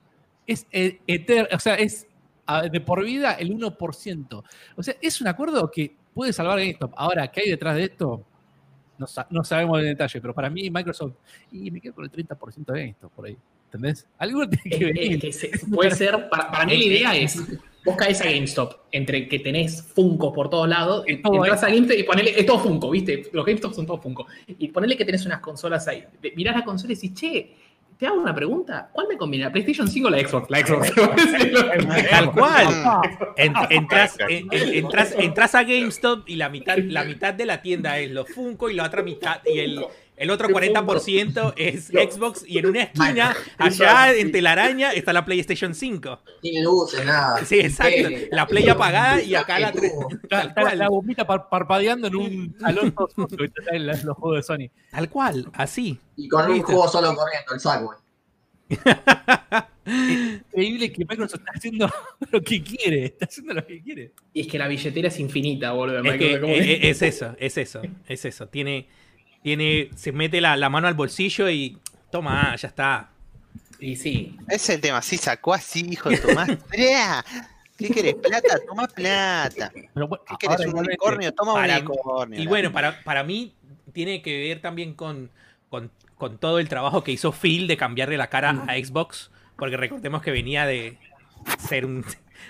Speaker 4: Es eh, eter- o sea, es de por vida el 1%. O sea, es un acuerdo que puede salvar GameStop. Ahora, ¿qué hay detrás de esto? No, sa- no sabemos el detalle, pero para mí Microsoft, y me quedo con el 30% de GameStop por ahí. ¿Entendés? Algo tiene que
Speaker 2: es
Speaker 4: venir.
Speaker 2: que se- puede ser, para, para mí la idea es, vos caes a GameStop, entre que tenés Funko por todos lados,
Speaker 4: todo
Speaker 2: entras a GameStop y ponele, es todo Funko, ¿viste? Los GameStop son todos Funko. Y ponele que tenés unas consolas ahí. Mirás la consola y decís, che, te hago una pregunta, ¿cuál me conviene, la PlayStation 5 o la Xbox? La Xbox.
Speaker 1: Tal cual. En- entras, en- en- entras, entras a GameStop y la mitad, la mitad de la tienda es los Funko y la otra mitad y el, el otro 40% es Xbox y en una esquina, allá en telaraña, está la PlayStation 5.
Speaker 3: Tiene luces, nada.
Speaker 1: Sí, exacto. La Play apagada y acá la...
Speaker 4: la, bombita par- parpadeando en un salón en los juegos de Sony.
Speaker 1: Tal cual, así.
Speaker 3: Y con un juego solo corriendo, el Subway.
Speaker 4: Increíble que Microsoft está haciendo lo que quiere. Está haciendo lo que quiere.
Speaker 2: Y es que la billetera es infinita, boludo.
Speaker 1: Es, que, es eso, es eso, es eso. Tiene, tiene, se mete la, la mano al bolsillo y toma, ya está.
Speaker 2: Y sí,
Speaker 5: Ese es el tema. Sí, sacó así, hijo, tomás. ¡Brea! ¿Qué querés? ¿Plata? Toma plata.
Speaker 4: Pero bueno,
Speaker 5: ¿Qué querés? ¿Un unicornio? Toma un unicornio.
Speaker 1: Y bueno, para, para mí tiene que ver también con, con, con todo el trabajo que hizo Phil de cambiarle la cara a Xbox, porque recordemos que venía de ser un,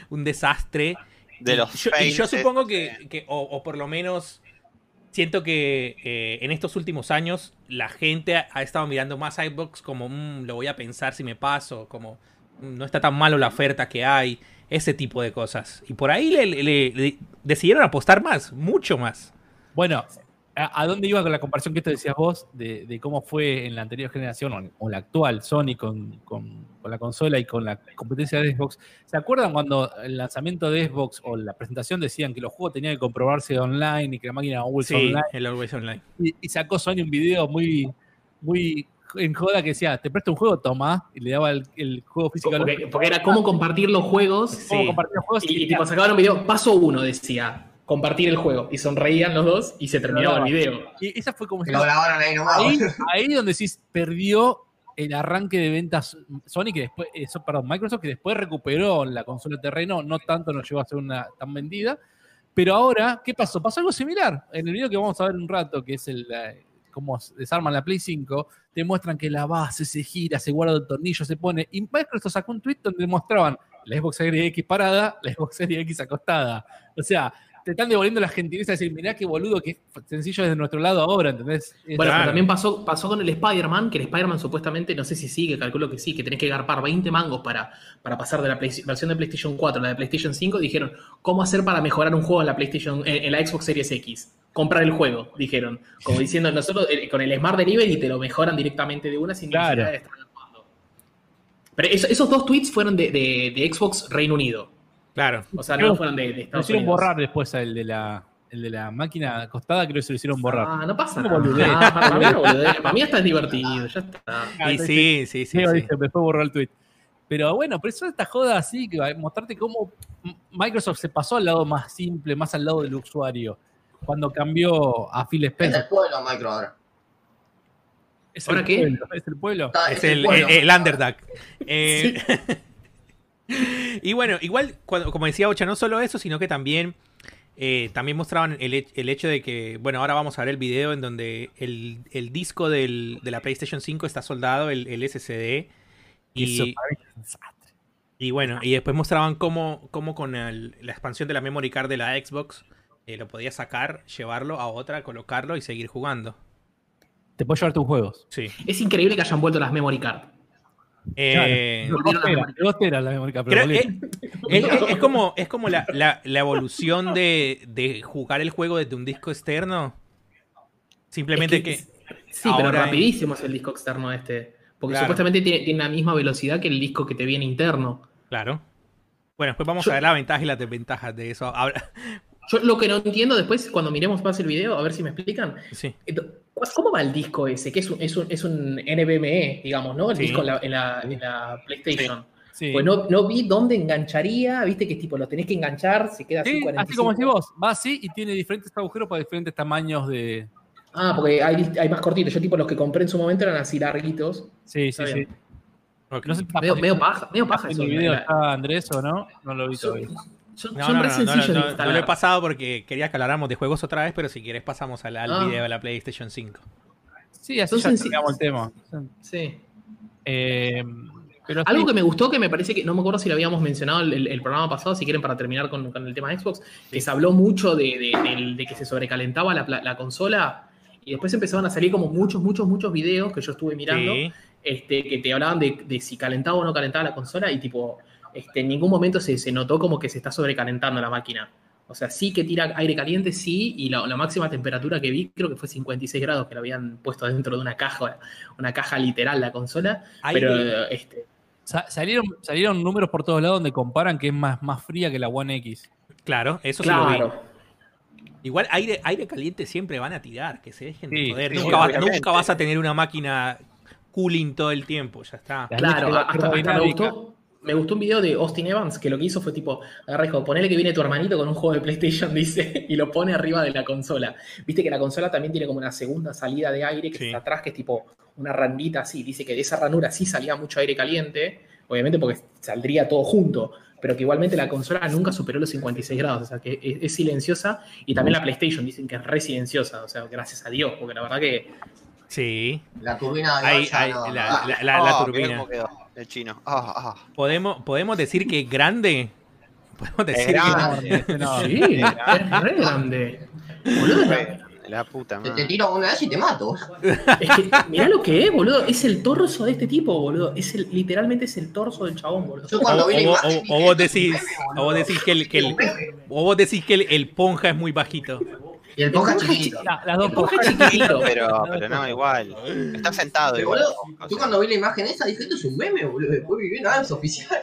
Speaker 1: un desastre.
Speaker 5: de
Speaker 1: Y
Speaker 5: los
Speaker 1: yo, y yo supongo que, que- o, o por lo menos siento que eh, en estos últimos años la gente ha, estado mirando más Xbox como "Mm, lo voy a pensar si me paso, como "Mm, no está tan malo la oferta que hay, ese tipo de cosas. Y por ahí le, decidieron apostar más, mucho más.
Speaker 4: Bueno, ¿a, dónde iba con la comparación que te decías vos de, cómo fue en la anterior generación o, la actual Sony con- con la consola y con la competencia de Xbox? ¿Se acuerdan cuando el lanzamiento de Xbox o la presentación decían que los juegos tenían que comprobarse online y que la máquina always
Speaker 1: Sí,
Speaker 4: online?
Speaker 1: el Always Online.
Speaker 4: Y, y sacó Sony un video muy, muy en joda que decía, te presto un juego, toma, y le daba el, el juego físico a los
Speaker 2: porque, porque era cómo compartir los juegos.
Speaker 4: cómo compartir los juegos
Speaker 2: Y, y tipo sacaban un video, paso uno decía, compartir el juego. Y sonreían los dos y se terminaba el video.
Speaker 4: y esa fue como
Speaker 3: lo grabaron ahí nomás.
Speaker 4: ahí, ahí donde sí perdió el arranque de ventas Sony, que después, eso, perdón, Microsoft, que después recuperó la consola de terreno, no tanto no llegó a ser una tan vendida, pero ahora, ¿qué pasó? Pasó algo similar. En el video que vamos a ver un rato, que es el eh, cómo desarman la Play 5, te muestran que la base se gira, se guarda el tornillo, se pone. Y Microsoft sacó un tweet donde mostraban la Xbox Series X parada, la Xbox Series X acostada. O sea, te están devolviendo la gentileza de decir, mirá qué boludo, qué sencillo desde nuestro lado ahora, ¿entendés? Es-
Speaker 2: Bueno, pero también pasó, pasó con el Spider-Man, que el Spider-Man supuestamente, no sé si sigue, calculo que sí, que tenés que garpar 20 mangos para, para pasar de la Play- versión de PlayStation 4 a la de PlayStation 5. Dijeron, ¿cómo hacer para mejorar un juego en la PlayStation, en, en la Xbox Series X? Comprar el juego, dijeron. Como diciendo, nosotros eh, con el Smart Delivery te lo mejoran directamente de una sin
Speaker 4: Claro.
Speaker 2: necesidad de estar garpando. Pero eso- esos dos tweets fueron de, de- de Xbox Reino Unido.
Speaker 1: Claro.
Speaker 2: O sea,
Speaker 4: Creo-
Speaker 2: no fueron de, de
Speaker 4: Lo
Speaker 2: Estados
Speaker 4: hicieron
Speaker 2: Unidos.
Speaker 4: borrar después el de la el de la máquina acostada, creo que se lo hicieron borrar.
Speaker 2: Ah, no pasa nada.
Speaker 4: boludez.
Speaker 2: Ah, para, mí no boludez. Para mí hasta es divertido, ya está.
Speaker 1: Y sí, sí, sí. Sí.
Speaker 4: fue borrar el tweet. Pero bueno, pero eso es esta joda así, que va a mostrarte cómo Microsoft se pasó al lado más simple, más al lado del usuario, cuando cambió a Phil
Speaker 3: Es
Speaker 4: Spencer.
Speaker 3: el pueblo Micro ahora.
Speaker 4: ¿Es
Speaker 2: ¿Ahora
Speaker 4: el
Speaker 2: qué?
Speaker 4: pueblo? ¿Es el pueblo?
Speaker 3: Está-
Speaker 1: Es el,
Speaker 3: pueblo.
Speaker 1: el, el Underdog. Eh, y bueno, igual, cuando- como decía Ocha, no solo eso, sino que también, eh, también mostraban el, el hecho de que, bueno, ahora vamos a ver el video en donde el, el disco del- de la PlayStation 5 está soldado, el, el SSD.
Speaker 4: Eso
Speaker 1: Y, y bueno, y después mostraban cómo, cómo con el- la expansión de la memory card de la Xbox eh, lo podías sacar, llevarlo a otra, colocarlo y seguir jugando.
Speaker 4: Te puedes llevar tus juegos.
Speaker 1: Sí.
Speaker 2: Es increíble que hayan vuelto las memory card.
Speaker 1: Eh,
Speaker 4: Claro, dos
Speaker 2: la
Speaker 4: teras,
Speaker 2: memoria.
Speaker 4: la
Speaker 1: Creo-. Es, es- es como, es como la, la- la evolución de, de jugar el juego desde un disco externo. Simplemente
Speaker 2: Es
Speaker 1: que,
Speaker 2: Sí, pero rapidísimo es el disco externo este. Porque
Speaker 1: Claro.
Speaker 2: supuestamente tiene, tiene la misma velocidad que el disco que te viene interno.
Speaker 1: Claro. Bueno, después vamos
Speaker 2: Yo-
Speaker 1: a ver las ventajas y las desventajas de eso. Ahora,
Speaker 2: Yo lo que no entiendo después, cuando miremos más el video, a ver si me explican.
Speaker 1: sí.
Speaker 2: ¿Cómo va el disco ese? Que es un, es un, es un NVMe, digamos, ¿no? El
Speaker 1: Sí.
Speaker 2: disco en la, en la- en la PlayStation.
Speaker 4: Sí.
Speaker 2: Pues no, no vi dónde engancharía, viste que tipo lo tenés que enganchar, se queda así
Speaker 4: Sí,
Speaker 2: 45.
Speaker 4: así como decís vos, va así y tiene diferentes agujeros para diferentes tamaños de.
Speaker 2: Ah, porque hay, hay más cortitos. Yo tipo los que compré en su momento eran así larguitos.
Speaker 4: Sí, sí, sí. No sé
Speaker 2: Medio, medio paja, medio paja
Speaker 4: en
Speaker 2: eso.
Speaker 4: el video está Andrés o no, no lo vi todavía.
Speaker 2: Son
Speaker 1: No,
Speaker 2: son
Speaker 1: no,
Speaker 2: re
Speaker 1: no, no,
Speaker 2: sencillos
Speaker 1: no,
Speaker 2: de
Speaker 1: no,
Speaker 2: instalar.
Speaker 1: no lo he pasado porque quería que habláramos de juegos otra vez, pero si quieres pasamos al, al
Speaker 2: Ah.
Speaker 1: video de la PlayStation 5.
Speaker 4: Sí, así
Speaker 2: Son
Speaker 4: ya el tema.
Speaker 2: Sí.
Speaker 4: Eh, pero
Speaker 2: Algo
Speaker 4: sí,
Speaker 2: que me gustó, que me parece que, no me acuerdo si lo habíamos mencionado el, el- programa pasado, si quieren para terminar con, con el tema de Xbox, que se habló mucho de, de- del- de que se sobrecalentaba la, consola y después empezaban a salir como muchos, muchos, muchos videos que yo estuve mirando,
Speaker 1: Sí.
Speaker 2: este, que te hablaban de, de si calentaba o no calentaba la consola y tipo, este, en ningún momento se, se notó como que se está sobrecalentando la máquina. O sea, sí que tira aire caliente, sí, y la, la máxima temperatura que vi creo que fue 56 grados, que lo habían puesto dentro de una caja, una caja literal la consola,
Speaker 1: Aire-
Speaker 2: pero este,
Speaker 4: sa- salieron, salieron números por todos lados donde comparan que es más, más fría que la One X.
Speaker 1: Claro, eso sí lo vi.
Speaker 2: claro.
Speaker 1: Igual aire, aire caliente siempre van a tirar, que se dejen de
Speaker 4: Sí,
Speaker 1: joder.
Speaker 4: sí,
Speaker 1: nunca, va-
Speaker 5: obviamente.
Speaker 1: nunca vas a tener una máquina cooling todo el tiempo, ya está.
Speaker 4: La
Speaker 2: Claro, hasta, hasta me, gustó, me gustó un video de Austin Evans que lo que hizo fue tipo, agarra y dijo, ponele que viene tu hermanito con un juego de PlayStation, dice, y lo pone arriba de la consola. Viste que la consola también tiene como una segunda salida de aire que
Speaker 1: Sí.
Speaker 2: está atrás, que es tipo una ranita así. Dice que de esa ranura sí salía mucho aire caliente, obviamente porque saldría todo junto, pero que igualmente la consola nunca superó los 56 grados, o sea que es, es silenciosa, y también la PlayStation dicen que es re silenciosa, o sea, gracias a Dios, porque la verdad que
Speaker 1: Sí.
Speaker 3: La turbina de
Speaker 1: Ahí, ahí,
Speaker 3: no, no
Speaker 1: la,
Speaker 3: da.
Speaker 1: la- la- la
Speaker 5: Ah,
Speaker 1: turbina.
Speaker 5: El chino. Ah, ah.
Speaker 1: ¿Podemos, podemos decir que es grande. Podemos decir que-
Speaker 5: grande.
Speaker 4: No,
Speaker 2: sí, es re grande. Boludo,
Speaker 5: La puta
Speaker 3: Te, te
Speaker 5: madre.
Speaker 3: tiro una vez y te mato.
Speaker 2: Es que, mirá lo que es, boludo. Es el torso de este tipo, boludo. Es el, literalmente es el torso del chabón, boludo.
Speaker 3: Yo
Speaker 1: O,
Speaker 3: cuando vi la
Speaker 1: o-
Speaker 3: imagen.
Speaker 1: o-
Speaker 3: dije,
Speaker 1: o vos
Speaker 3: "Esto es un
Speaker 1: decís,
Speaker 3: meme,
Speaker 1: o
Speaker 3: boludo".
Speaker 1: vos decís que el, que el- o vos decís que el, el ponja es muy bajito.
Speaker 3: Y el ponja chiquito.
Speaker 4: La- las dos
Speaker 2: El ponja
Speaker 4: cosas.
Speaker 2: chiquitito.
Speaker 5: Pero, pero no, igual. Está sentado
Speaker 3: Pero,
Speaker 5: igual.
Speaker 3: boludo, yo
Speaker 5: sea.
Speaker 3: cuando vi la imagen esa dije, esto es un meme, boludo. Después vi bien, nada, es oficial.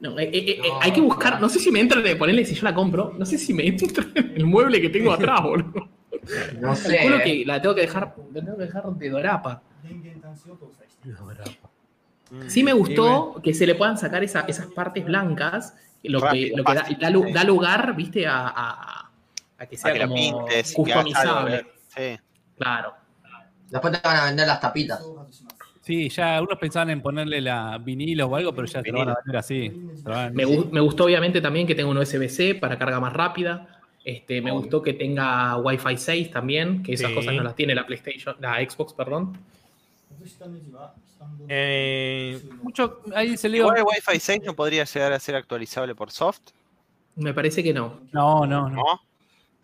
Speaker 2: No, eh, eh, eh, hay que buscar, no sé si me entra de ponerle si yo la compro, no sé si me entra en el mueble que tengo atrás, boludo.
Speaker 3: No
Speaker 2: Calculo
Speaker 3: sé.
Speaker 2: que la tengo que dejar, la tengo que dejar de dorapa.
Speaker 5: Mm.
Speaker 2: Sí me gustó que se le puedan sacar esa- esas partes blancas, lo que, lo que da, lugar, viste, a, a- a que
Speaker 5: A
Speaker 2: sea
Speaker 5: que
Speaker 2: como
Speaker 5: pintes, que
Speaker 2: customizable.
Speaker 5: Sí.
Speaker 2: Claro.
Speaker 3: Después te van a vender las tapitas.
Speaker 4: Sí, ya algunos pensaban en ponerle la vinilo o algo, pero ya te lo van a vender así. Van
Speaker 2: Me, gu- me gustó obviamente también que tenga un USB-C para carga más rápida. Este, me
Speaker 3: Obvio.
Speaker 2: gustó que tenga Wi-Fi 6 también, que esas
Speaker 1: Sí.
Speaker 2: cosas no las tiene la PlayStation, la Xbox, perdón.
Speaker 1: Eh,
Speaker 4: Mucho, ahí se Leo.
Speaker 5: El Wi-Fi 6 no podría llegar a ser actualizable por soft,
Speaker 2: Me parece que no.
Speaker 4: No, no, no.
Speaker 5: ¿no?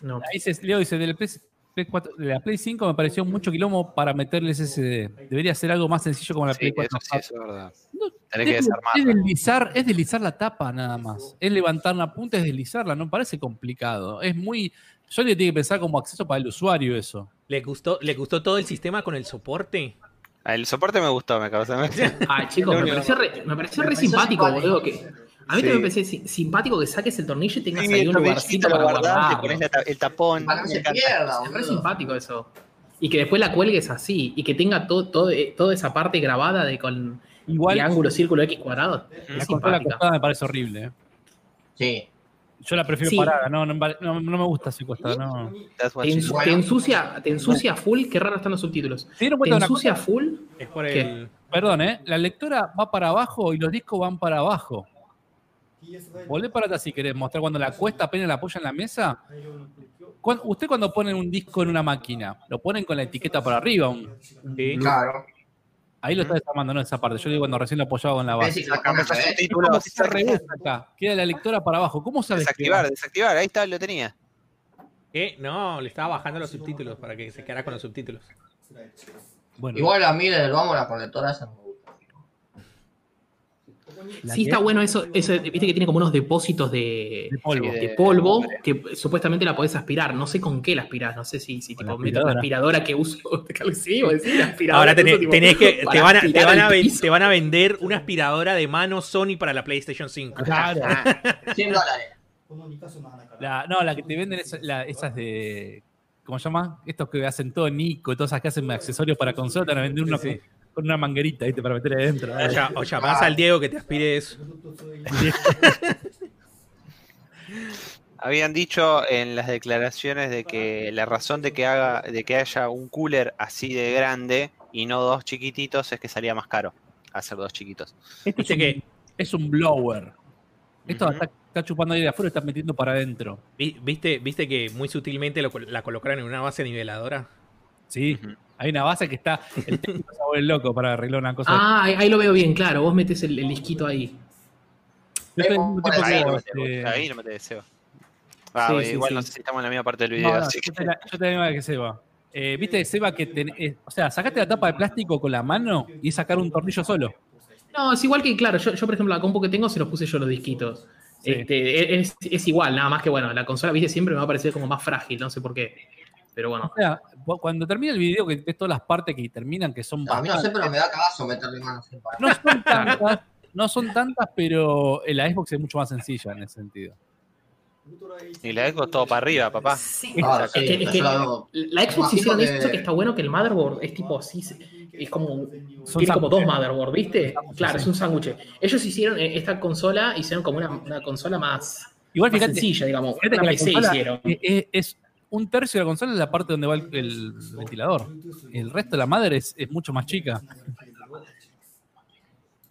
Speaker 2: No.
Speaker 4: Ahí se, Leo dice, de la, Play, Play 4 de la Play 5 me pareció mucho quilombo para meterle SSD. Debería ser algo más sencillo como la Play
Speaker 5: Sí,
Speaker 4: 4.
Speaker 5: eso sí, eso es verdad.
Speaker 4: No,
Speaker 5: Tenés que
Speaker 4: es, es
Speaker 5: desarmarla.
Speaker 4: deslizar, es deslizar la tapa nada más. Es levantar la punta, es deslizarla. No parece complicado. Es muy... Yo le tiene que pensar como acceso para el usuario eso.
Speaker 1: ¿le, gustó, ¿Le gustó todo el sistema con el soporte?
Speaker 5: Ah, El soporte me gustó, me causa.
Speaker 2: Ay, chicos, me pareció re, me pareció re
Speaker 3: Me pareció
Speaker 2: simpático,
Speaker 3: simpático.
Speaker 2: boludo. Que, A mí
Speaker 5: Sí.
Speaker 2: también me parece si- simpático que saques el tornillo y tengas
Speaker 5: Sí,
Speaker 2: ahí un lugarcito para
Speaker 5: te
Speaker 2: guardarlo.
Speaker 5: pones la ta- el tapón.
Speaker 3: Para que se pierda,
Speaker 2: Me parece
Speaker 3: boludo.
Speaker 2: simpático eso. Y que después la cuelgues así. Y que tenga todo, todo, eh, toda esa parte grabada de con
Speaker 4: Igual,
Speaker 2: triángulo, círculo, X cuadrado.
Speaker 4: la
Speaker 2: Es
Speaker 4: acostada me parece horrible. ¿eh?
Speaker 3: Sí.
Speaker 4: Yo la prefiero
Speaker 2: Sí.
Speaker 4: parada, no, no, no, no me gusta así acostada, no.
Speaker 2: Te, ensucia, te ensucia full, qué raro están los subtítulos.
Speaker 4: ¿Se dieron
Speaker 2: Te
Speaker 4: cuenta
Speaker 2: ensucia full.
Speaker 1: Es por el.
Speaker 4: Perdón, ¿eh? La lectora va para abajo y los discos van para abajo. Volvé para atrás si querés mostrar cuando la cuesta apenas la apoya en la mesa. Usted cuando ponen un disco en una máquina, lo ponen con la etiqueta para arriba. un-
Speaker 1: Sí.
Speaker 3: Claro.
Speaker 4: Ahí lo está desarmando, no esa parte. Yo digo cuando recién lo apoyaba con la
Speaker 3: ¿Ves
Speaker 4: base.
Speaker 3: ¿eh?
Speaker 4: Revisa acá. Queda la lectora para abajo. ¿Cómo sabes
Speaker 5: Desactivar,
Speaker 4: va?
Speaker 5: desactivar. Ahí está, lo tenía.
Speaker 1: ¿Qué? No, le estaba bajando los subtítulos para que se quedara con los subtítulos.
Speaker 4: Bueno,
Speaker 3: Igual a mí del vamos la conectora esa no me gusta.
Speaker 4: La
Speaker 2: Sí,
Speaker 4: que-
Speaker 2: está bueno eso, eso. Viste que tiene como unos depósitos de,
Speaker 4: de polvo.
Speaker 5: Sí,
Speaker 2: de polvo que supuestamente la podés aspirar. No sé con qué la aspirás. No sé si, si tipo meto la
Speaker 4: aspiradora.
Speaker 2: que uso. Sí, voy a decir, la aspiradora
Speaker 1: Ahora
Speaker 2: que
Speaker 1: tenés,
Speaker 2: uso, tipo,
Speaker 1: tenés que. Te van, a, te, van a ven-
Speaker 2: piso.
Speaker 1: te van a vender una aspiradora de mano Sony para la PlayStation 5.
Speaker 4: Claro.
Speaker 3: 100 dólares.
Speaker 4: La- no, la que te venden es la- esas de. ¿Cómo se llama? Estos que hacen todo Nico todas esas que hacen accesorios para consola, te van a vender uno
Speaker 1: Sí.
Speaker 4: Con una manguerita ¿viste? para meter ahí adentro.
Speaker 1: O, ya- o llamás al Diego que te aspire eso.
Speaker 5: Habían dicho en las declaraciones de que la razón de que haga, de que haya un cooler así de grande y no dos chiquititos es que salía más caro hacer dos chiquitos.
Speaker 4: Este es
Speaker 1: que
Speaker 4: es un blower. Esto está, está chupando aire de afuera y está metiendo para adentro.
Speaker 1: vi- viste, viste que muy sutilmente lo la colocaron en una base niveladora.
Speaker 4: Sí. Hay una base que está. El técnico se loco para arreglar una cosa.
Speaker 2: Ah, ahí, ahí lo veo bien, claro. Vos metés el, el disquito ahí.
Speaker 4: Yo estoy diciendo
Speaker 3: Por
Speaker 4: tipo
Speaker 5: Ahí no, me, ahí no me te deseo. Ah,
Speaker 2: Sí,
Speaker 5: bueno,
Speaker 2: sí,
Speaker 5: igual
Speaker 2: sí.
Speaker 5: no sé si estamos en la misma parte del
Speaker 4: no,
Speaker 5: video.
Speaker 4: no,
Speaker 5: así
Speaker 4: yo te la, yo te que Seba. Eh, ¿Viste, Seba, que ten- eh, o sea, sacaste la tapa de plástico con la mano y sacar un tornillo solo?
Speaker 2: No, es igual que, claro, yo, yo, por ejemplo, la compu que tengo se los puse yo los disquitos.
Speaker 4: Sí.
Speaker 2: Este, es, es igual, nada más que bueno, la consola, viste, siempre me va a parecer como más frágil, no sé por qué. Pero bueno.
Speaker 4: O sea, vos- cuando termina el video, que ves todas las partes que terminan, que son
Speaker 3: A mí no sé,
Speaker 4: bastantes,
Speaker 3: pero me da cagazo meterle manos en
Speaker 4: no son tantas, no son tantas, pero la Xbox es mucho más sencilla en ese sentido.
Speaker 5: Y la Xbox todo para arriba, papá.
Speaker 2: Sí,
Speaker 3: Ah,
Speaker 2: es
Speaker 3: sí,
Speaker 2: que- es que
Speaker 3: yo la
Speaker 2: la Xbox hicieron
Speaker 3: que-
Speaker 2: eso que está bueno que el motherboard es tipo así, es como
Speaker 4: Son
Speaker 2: tiene como dos motherboard, ¿viste? Claro, es un sándwich. Ellos hicieron eh, esta consola, hicieron como una, una consola más,
Speaker 4: Igual
Speaker 2: más
Speaker 4: fíjate,
Speaker 2: sencilla, digamos.
Speaker 4: fíjate
Speaker 2: Una
Speaker 4: que la
Speaker 2: PC
Speaker 4: consola
Speaker 2: hicieron.
Speaker 4: es un tercio de la consola es la parte donde va el, el ventilador. El resto de la madre es, es mucho más chica.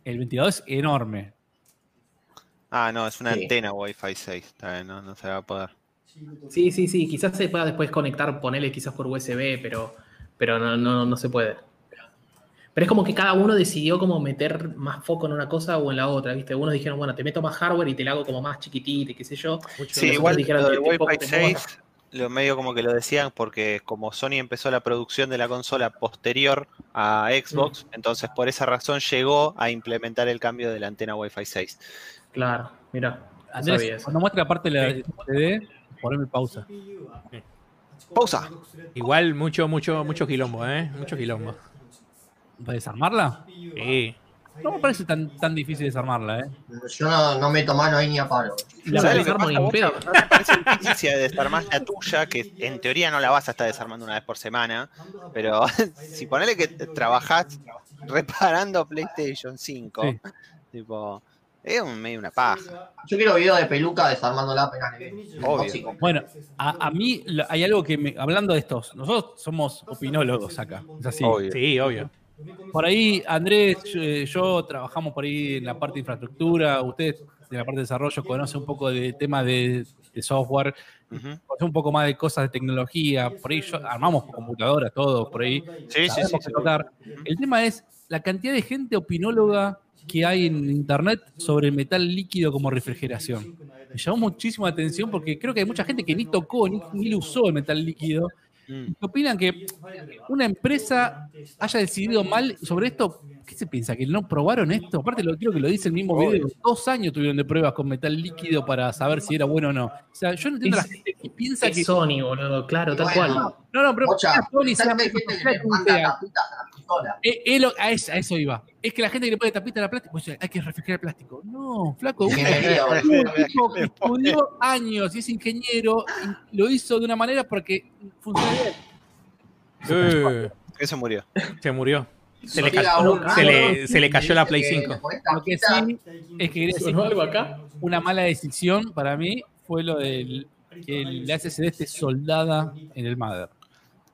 Speaker 4: El ventilador es enorme.
Speaker 5: Ah, no, es una
Speaker 3: Sí.
Speaker 5: antena Wi-Fi 6. Está bien, no, no se va a poder.
Speaker 2: Sí, sí, sí. Quizás se pueda después conectar, ponerle quizás por USB, pero, pero no, no, no se puede. Pero es como que cada uno decidió como meter más foco en una cosa o en la otra, ¿viste? Unos dijeron, bueno, te meto más hardware y te la hago como más chiquitita y qué sé yo.
Speaker 5: Sí, igual
Speaker 2: dijeron
Speaker 5: lo del Wi-Fi
Speaker 2: como
Speaker 5: 6, lo medio como que lo decían porque como Sony empezó la producción de la consola posterior a Xbox, entonces por esa razón llegó a implementar el cambio de la antena Wi-Fi 6.
Speaker 2: Claro, mira.
Speaker 4: Andrés, cuando muestre la parte de la CD, poneme pausa.
Speaker 5: Pausa.
Speaker 1: Igual mucho, mucho, mucho quilombo, ¿eh? Mucho quilombo.
Speaker 4: ¿Para desarmarla?
Speaker 1: Sí.
Speaker 4: No me parece tan, tan difícil desarmarla, ¿eh?
Speaker 3: Yo no, no meto mano ahí ni a palo.
Speaker 2: La
Speaker 5: ¿Sabes lo que
Speaker 2: desarmo ni pedo.
Speaker 5: ¿No te parece difícil si desarmás la tuya, que en teoría no la vas a estar desarmando una vez por semana, pero si ponele que trabajás reparando PlayStation 5,
Speaker 4: Sí.
Speaker 5: tipo, es un, medio una paja.
Speaker 3: Yo quiero video de peluca desarmándola apenas.
Speaker 5: Obvio.
Speaker 4: Bueno, a, a mí hay algo que me. Hablando de estos, nosotros somos opinólogos acá. Es así.
Speaker 5: Obvio.
Speaker 1: Sí, obvio.
Speaker 4: Por ahí, Andrés, yo, yo trabajamos por ahí en la parte de infraestructura. Usted, en la parte de desarrollo, conoce un poco de temas de, de software, conoce un poco más de cosas de tecnología. Por ahí yo- armamos computadoras, todo por ahí.
Speaker 5: Sí, sí.
Speaker 4: El tema es la cantidad de gente opinóloga que hay en internet sobre el metal líquido como refrigeración. Me llamó muchísimo la atención porque creo que hay mucha gente que ni tocó ni, ni lo usó el metal líquido.
Speaker 5: Mm.
Speaker 4: y que opinan que una empresa haya decidido mal sobre esto. ¿Qué se piensa? ¿Que no probaron esto? Aparte, lo creo que lo dice el mismo video. Dos años tuvieron de pruebas con metal líquido para saber si era bueno o no. O sea, yo no entiendo a la gente que piensa
Speaker 2: Es
Speaker 4: que.
Speaker 2: Sony, boludo, claro, tal
Speaker 3: Bueno,
Speaker 2: cual.
Speaker 4: No, no, pero Sony sea
Speaker 3: hay gente la.
Speaker 4: Eh, eh, lo- a, eso, a eso iba. Es que la gente que le pone tapita a la plástico, pues, hay que refrigerar el plástico. No, flaco. un- tipo que estudió años y es ingeniero y lo hizo de una manera porque funciona bien.
Speaker 1: Eh,
Speaker 5: Eso murió.
Speaker 1: se murió. Se le, cayó,
Speaker 3: un-
Speaker 1: se le, se le cayó la Play
Speaker 3: dice que
Speaker 1: 5.
Speaker 3: le pones
Speaker 4: Lo que sí es que quería decir
Speaker 2: ¿Sonó algo acá?
Speaker 4: una mala decisión para mí fue lo del que el SSD esté soldada en el mother.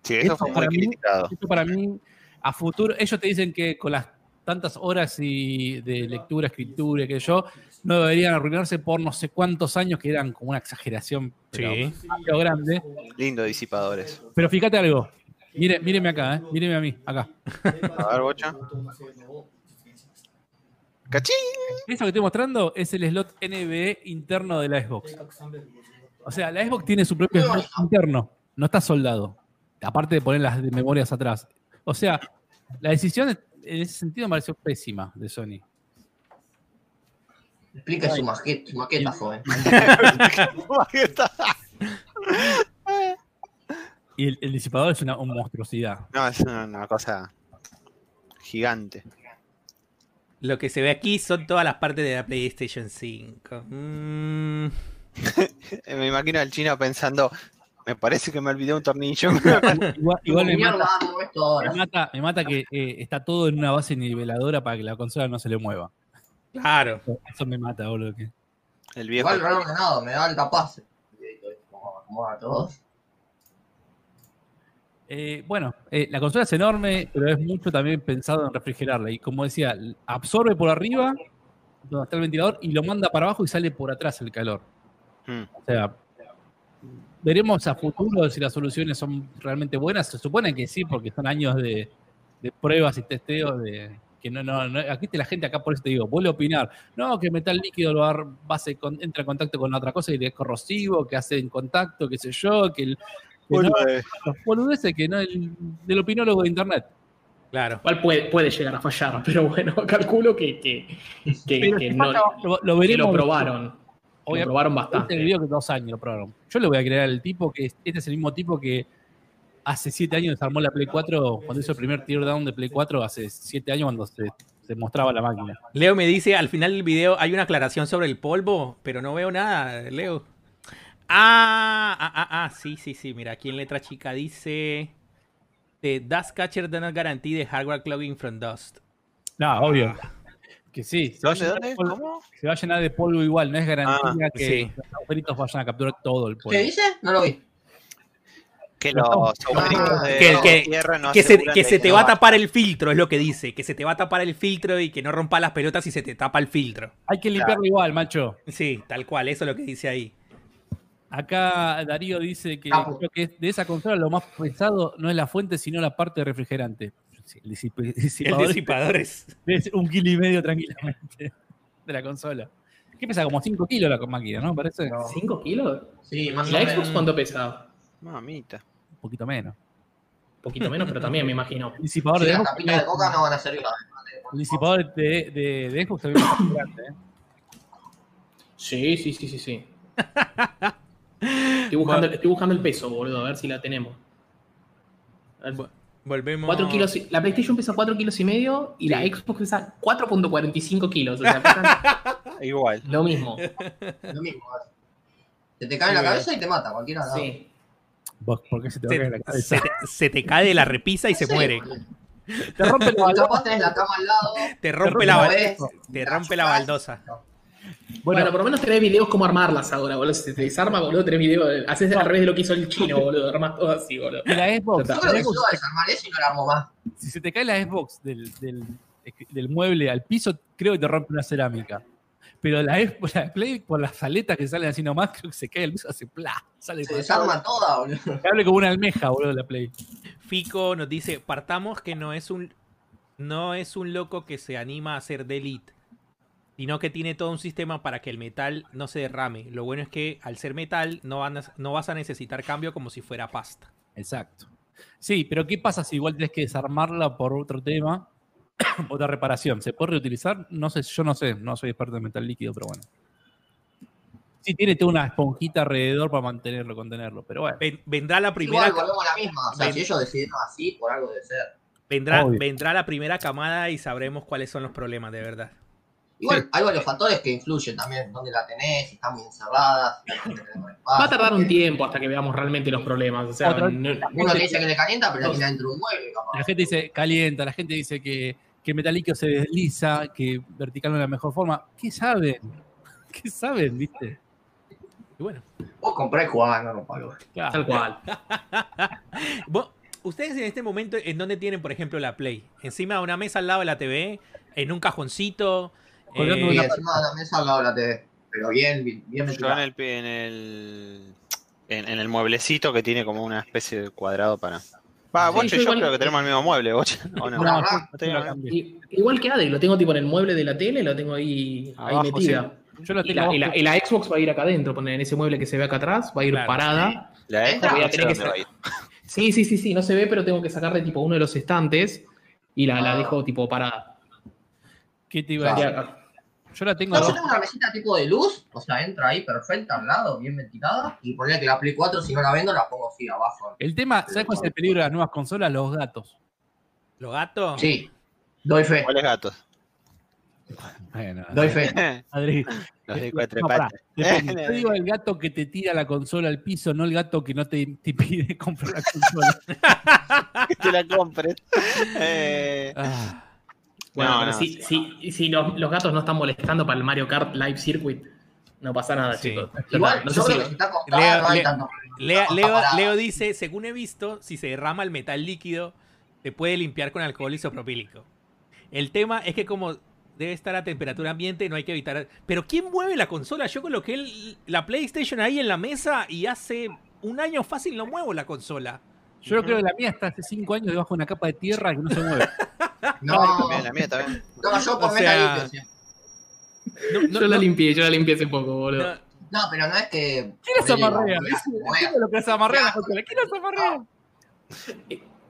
Speaker 5: Sí, eso
Speaker 4: Eso
Speaker 5: fue muy
Speaker 4: para mí-
Speaker 5: criticado.
Speaker 4: Esto para mí, a futuro, ellos te dicen que con las tantas horas y de lectura, escritura, que yo, no deberían arruinarse por no sé cuántos años, que eran como una exageración pero
Speaker 1: Sí.
Speaker 4: grande.
Speaker 5: Lindo disipadores.
Speaker 4: Pero fíjate algo. Mire, míreme acá, ¿eh? míreme a mí, acá.
Speaker 5: A ver, bocha. ¡Cachín!
Speaker 4: Eso que estoy mostrando es el slot NVE interno de la Xbox. O sea, la Xbox tiene su propio slot interno, no está soldado. Aparte de poner las memorias atrás. O sea, la decisión en ese sentido me pareció pésima de Sony.
Speaker 3: Explica su maqueta, su maqueta, joven.
Speaker 5: Está.
Speaker 4: Y el, el disipador es una, una monstruosidad.
Speaker 5: No, es una, una cosa gigante.
Speaker 1: Lo que se ve aquí son todas las partes de la PlayStation 5. Mm,
Speaker 5: Eh, Me imagino al chino pensando, me parece que me olvidé un tornillo.
Speaker 4: Igual, igual me, mata,
Speaker 3: no,
Speaker 4: me, mata, me mata que eh, está todo en una base niveladora para que la consola no se le mueva.
Speaker 1: claro.
Speaker 4: Eso me mata, boludo. que-
Speaker 5: El viejo.
Speaker 3: Igual reordenado, me da alta paz. Como acomoda a todos.
Speaker 4: Eh, bueno, eh, la consola es enorme, pero es mucho también pensado en refrigerarla. Y como decía, absorbe por arriba, donde está el ventilador, y lo manda para abajo y sale por atrás el calor.
Speaker 5: Hmm.
Speaker 4: O sea, veremos a futuro si las soluciones son realmente buenas. Se supone que sí, porque son años de, de pruebas y testeos de que no, no, no- aquí está la gente acá por eso te digo, vuelve a opinar, no, que metal líquido lo va- base con- entra en contacto con otra cosa y es corrosivo, que hace en contacto, qué sé yo, que, el, que no, los boludeces que no el, del opinólogo de internet.
Speaker 1: Claro.
Speaker 2: Igual puede, puede llegar a fallar, pero bueno, calculo que, que, que- no,
Speaker 4: lo, veremos.
Speaker 2: lo probaron. Lo probaron
Speaker 4: este
Speaker 2: bastante.
Speaker 4: video que dos años lo probaron. Yo le voy a creer al tipo que este es el mismo tipo que hace siete años desarmó la Play 4, cuando hizo el primer teardown de Play 4, hace siete años cuando se, se mostraba la máquina.
Speaker 1: Leo me dice, al final del video hay una aclaración sobre el polvo, pero no veo nada, Leo. Ah, ah, ah, ah, sí, sí, sí. Mira, aquí en letra chica dice... The Dust Catcher does not guarantee the hardware clogging from dust.
Speaker 4: No, obvio. Que sí, se va, a
Speaker 5: ¿Dónde,
Speaker 4: llenar
Speaker 5: dónde?
Speaker 4: de polvo,
Speaker 5: ¿Cómo?
Speaker 4: se va a llenar de polvo igual, no es garantía
Speaker 5: Ah,
Speaker 4: que
Speaker 1: sí.
Speaker 4: los agujeritos vayan a capturar todo el polvo.
Speaker 3: ¿Qué dice? No lo vi.
Speaker 5: Que los agujeritos de
Speaker 1: Que- que-
Speaker 5: tierra no
Speaker 1: que se, que se te va a tapar el filtro, es lo que dice. Que se te va a tapar el filtro y que no rompa las pelotas y se te tapa el filtro.
Speaker 4: Hay que limpiarlo igual, macho.
Speaker 1: Sí, tal cual, eso es lo que dice ahí.
Speaker 4: Acá Darío dice que,
Speaker 3: Ah.
Speaker 4: creo que de esa consola lo más pesado no es la fuente, sino la parte de refrigerante. Sí, el disip-
Speaker 1: El
Speaker 4: disipador
Speaker 1: es...
Speaker 4: un kilo y medio tranquilamente de la consola. ¿Qué pesa? Como 5 kilos la máquina, ¿no? Parece un
Speaker 2: ¿5 kilos?
Speaker 3: Sí, más
Speaker 2: ¿Y
Speaker 3: o
Speaker 2: la
Speaker 3: menos.
Speaker 2: Xbox cuánto pesa?
Speaker 5: Mamita.
Speaker 4: poquito menos.
Speaker 2: Un poquito menos, pero también me imagino.
Speaker 4: El disipador,
Speaker 3: Sí,
Speaker 4: de, Xbox,
Speaker 3: de coca no van a servir.
Speaker 4: el disipador de, de- de Xbox también es más grande. ¿eh?
Speaker 2: Sí, sí, sí, sí, sí. Estoy buscando, estoy buscando el peso, boludo, a ver si la tenemos. A ver.
Speaker 1: Volvemos...
Speaker 2: 4 kilos, la PlayStation pesa 4 kilos y medio y la
Speaker 1: Sí.
Speaker 2: Xbox pesa 4.45 kilos. O sea, pesan
Speaker 5: Igual.
Speaker 2: lo mismo.
Speaker 3: Lo mismo. Se te cae en la cabeza y te mata, cualquiera.
Speaker 2: Sí.
Speaker 4: ¿Vos por qué se te va a
Speaker 1: Se,
Speaker 4: caer en la cabeza?
Speaker 1: se te, se te cae de la repisa y se
Speaker 3: Sí,
Speaker 1: muere.
Speaker 4: Te rompe la baldosa.
Speaker 3: La cama al lado.
Speaker 1: Te rompe
Speaker 4: rompe
Speaker 1: la,
Speaker 3: la
Speaker 1: te
Speaker 3: la
Speaker 1: rompe la baldosa.
Speaker 2: Bueno,
Speaker 4: Bueno,
Speaker 2: por lo menos tenés videos cómo armarlas ahora, boludo. Si te desarma, boludo, tenés videos. Haces al revés de lo que hizo el chino, boludo. Armas todo así, boludo.
Speaker 4: y la Xbox,
Speaker 3: Yo creo que yo a desarmar eso y no la armo más.
Speaker 4: si se te cae la Xbox del, del, del mueble al piso, creo que te rompe una cerámica. Pero la, Xbox- la Play, por las aletas que salen así nomás, creo que se cae al piso, hace plá. Sale
Speaker 3: Se desarma toda, boludo.
Speaker 4: boludo. Hable como una almeja, boludo, la Play.
Speaker 1: Fico nos dice, partamos que no es un no es un loco que se anima a hacer delete, sino que tiene todo un sistema para que el metal no se derrame. Lo bueno es que al ser metal no, van a- no vas a necesitar cambio como si fuera pasta.
Speaker 4: Exacto. Sí, pero ¿qué pasa si igual tenés que desarmarla por otro tema? Otra reparación. ¿Se puede reutilizar? No sé, yo no sé, no soy experto en metal líquido, pero bueno. Sí, tiene toda una esponjita alrededor para mantenerlo, contenerlo, pero bueno.
Speaker 1: Ven- vendrá la primera
Speaker 3: Igual volvemos a la misma. O sea,
Speaker 1: Ven-
Speaker 3: si ellos decidieron así, por algo debe ser.
Speaker 1: Vendrá,
Speaker 4: Obvio.
Speaker 1: vendrá la primera camada y sabremos cuáles son los problemas de verdad.
Speaker 3: Igual hay varios factores que influyen también. Dónde la tenés, si está muy encerrada, si la.
Speaker 2: Va a tardar un tiempo hasta que veamos realmente los problemas. O sea,
Speaker 4: Otra-
Speaker 2: no-
Speaker 3: Uno le dice que le calienta, pero la tiene dentro de un mueble, capaz.
Speaker 4: La gente dice calienta, la gente dice que, que metal líquido se desliza, que vertical no es la mejor forma. ¿Qué saben? ¿Qué saben, viste?
Speaker 1: Y bueno,
Speaker 3: Vos compré y jugás, no, no palo.
Speaker 2: tal cual.
Speaker 1: vos- ustedes en este momento, ¿en dónde tienen, por ejemplo, la Play? ¿Encima de una mesa al lado de la TV? ¿En un cajoncito?
Speaker 4: Colgando
Speaker 1: Eh,
Speaker 4: una-
Speaker 3: encima de la mesa la TV. Pero bien, bien, bien
Speaker 5: Yo en el, en el en, en el mueblecito que tiene como una especie de cuadrado para. Va,
Speaker 2: Sí,
Speaker 5: Boche,
Speaker 2: yo
Speaker 5: yo,
Speaker 2: igual-
Speaker 5: creo que tenemos el mismo mueble, Boche.
Speaker 4: La
Speaker 2: igual que Adri, lo tengo tipo en el mueble de la tele, lo tengo ahí, metida.
Speaker 4: Yo la
Speaker 2: Y la, y, la,
Speaker 4: abajo.
Speaker 2: y la Xbox va a ir acá adentro, poner en ese mueble que se ve acá atrás, va a ir
Speaker 1: Claro.
Speaker 2: parada.
Speaker 5: La
Speaker 3: Entra,
Speaker 5: Xbox
Speaker 2: voy a tener que
Speaker 5: dónde va a ir.
Speaker 2: Sí, sí, sí, sí, no se ve, pero tengo que sacarle tipo uno de los estantes y la, la
Speaker 3: Ah.
Speaker 2: dejo tipo parada.
Speaker 4: ¿Qué te iba a decir? Yo la tengo
Speaker 3: No, yo tengo una mesita tipo de luz, o sea, entra ahí perfecta al lado, bien ventilada. Y ponía que la Play 4, si no la vendo, la pongo así abajo.
Speaker 4: El tema, ¿sabes cuál es el peligro de las nuevas consolas? Los gatos.
Speaker 1: ¿Los gatos?
Speaker 3: Sí, doy fe,
Speaker 5: ¿Cuáles gatos?
Speaker 4: Bueno,
Speaker 3: doy fe.
Speaker 4: Adri.
Speaker 5: Los de cuatro
Speaker 4: No,
Speaker 5: patas.
Speaker 4: Yo digo el gato que te tira la consola al piso, no el gato que no te, te pide comprar la consola.
Speaker 5: que te la compres. Eh,
Speaker 4: Ah,
Speaker 2: Bueno,
Speaker 5: No,
Speaker 2: pero
Speaker 5: no,
Speaker 2: si,
Speaker 5: sí,
Speaker 2: si, si los, los gatos no están molestando para el Mario Kart Live Circuit, no pasa nada,
Speaker 1: Sí.
Speaker 2: chicos.
Speaker 3: Igual,
Speaker 2: está, no
Speaker 3: yo
Speaker 2: sé
Speaker 3: creo
Speaker 2: si-
Speaker 3: que si está acostada
Speaker 1: Leo-
Speaker 3: no hay
Speaker 1: Leo-
Speaker 3: tanto.
Speaker 1: Leo,
Speaker 3: Está
Speaker 1: Leo,
Speaker 3: parada.
Speaker 1: Leo dice, según he visto, si se derrama el metal líquido, se puede limpiar con alcohol isopropílico. El tema es que como debe estar a temperatura ambiente, no hay que evitar... Pero ¿quién mueve la consola? Yo coloqué el- la PlayStation ahí en la mesa y hace un año fácil no muevo la consola.
Speaker 4: Yo creo que la mía está hace cinco años debajo de una capa de tierra que no se mueve.
Speaker 3: No,
Speaker 5: también, la mía también.
Speaker 3: no, yo por
Speaker 1: O sea,
Speaker 3: limpio, sí.
Speaker 1: No, no,
Speaker 2: yo la
Speaker 1: no-
Speaker 2: limpié, yo la limpié hace poco, boludo.
Speaker 1: no,
Speaker 3: No, pero no es que.
Speaker 4: ¿Quién las
Speaker 3: ponele,
Speaker 4: amarrea?
Speaker 3: la- la-
Speaker 4: ¿Quién lo que las amarrea la consola? ¿Quién las amarrea?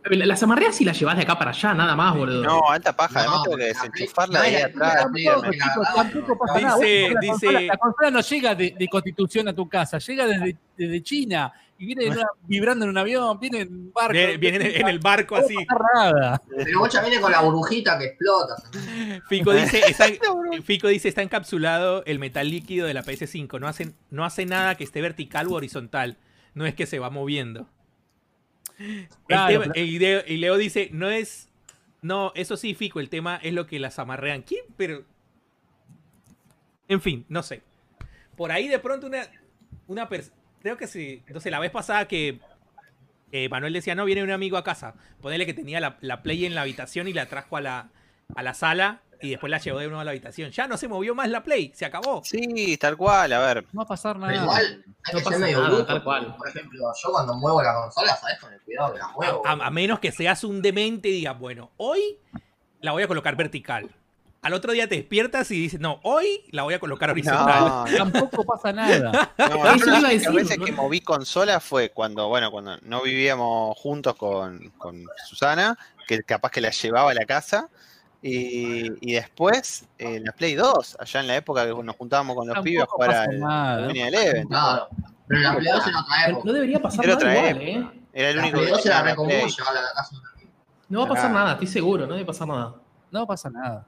Speaker 2: Las amarreas si las llevas de acá para allá, nada más, boludo.
Speaker 5: No, alta paja. Además
Speaker 3: No,
Speaker 5: tengo que
Speaker 3: la
Speaker 5: desenchufarla de ahí atrás.
Speaker 1: Dice-
Speaker 4: nada. Vos, la,
Speaker 1: dice-
Speaker 4: consola, la consola no llega de, de Constitución a tu casa, llega desde, desde China y viene en una- vibrando en un avión, viene en un barco.
Speaker 1: viene, viene en, en el barco
Speaker 4: No
Speaker 1: así.
Speaker 4: pasa nada.
Speaker 3: Pero Bocha viene con la burbujita que explota.
Speaker 1: Fico dice, está, Fico dice, está encapsulado el metal líquido de la PS5. No hace, no hace nada que esté vertical u horizontal. No es que se va moviendo.
Speaker 4: Claro,
Speaker 1: tema- y, Leo, y Leo dice, no es... No, eso sí, Fico, el tema es lo que las amarrean. ¿Quién? Pero... En fin, no sé. Por ahí de pronto una... una pers- Creo que sí. Entonces la vez pasada que eh, Manuel decía, no, viene un amigo a casa. Ponele que tenía la, la Play en la habitación y la trajo a la, a la sala y después la llevó de nuevo a la habitación. Ya no se movió más la Play, se acabó.
Speaker 5: Sí, tal cual. A ver.
Speaker 4: No va a pasar
Speaker 3: Pero
Speaker 4: nada.
Speaker 3: igual, hay
Speaker 2: No
Speaker 3: que
Speaker 2: pasa
Speaker 3: ser medio
Speaker 2: nada,
Speaker 3: bruto.
Speaker 2: tal cual.
Speaker 3: Por ejemplo, yo cuando muevo la consola, ¿sabes? Con el cuidado que la muevo.
Speaker 1: A, a menos que seas un demente y digas, bueno, hoy la voy a colocar vertical. Al otro día te despiertas y dices, no, hoy la voy a colocar horizontal.
Speaker 5: No.
Speaker 4: Tampoco pasa nada.
Speaker 5: No,
Speaker 2: Eso
Speaker 5: yo
Speaker 2: iba a
Speaker 5: las
Speaker 2: decir,
Speaker 5: veces
Speaker 2: ¿no?
Speaker 5: que moví consola fue cuando, bueno, cuando no vivíamos juntos con, con Susana, que capaz que la llevaba a la casa. Y, y después en la Play 2, allá en la época que nos juntábamos con los
Speaker 4: Tampoco
Speaker 5: pibes a jugar
Speaker 4: pasa
Speaker 5: al
Speaker 4: nada.
Speaker 5: Dominion Eleven.
Speaker 3: Claro. Pero la Play 2 era otra época.
Speaker 2: no debería pasar
Speaker 5: Era
Speaker 2: nada igual, ¿eh?
Speaker 5: Era el
Speaker 3: La
Speaker 5: único
Speaker 3: Play
Speaker 5: que
Speaker 3: 2 era
Speaker 5: la Play.
Speaker 3: llevarla a la casa.
Speaker 2: No va a pasar nada, estoy seguro, no debe pasar nada.
Speaker 4: No pasa nada.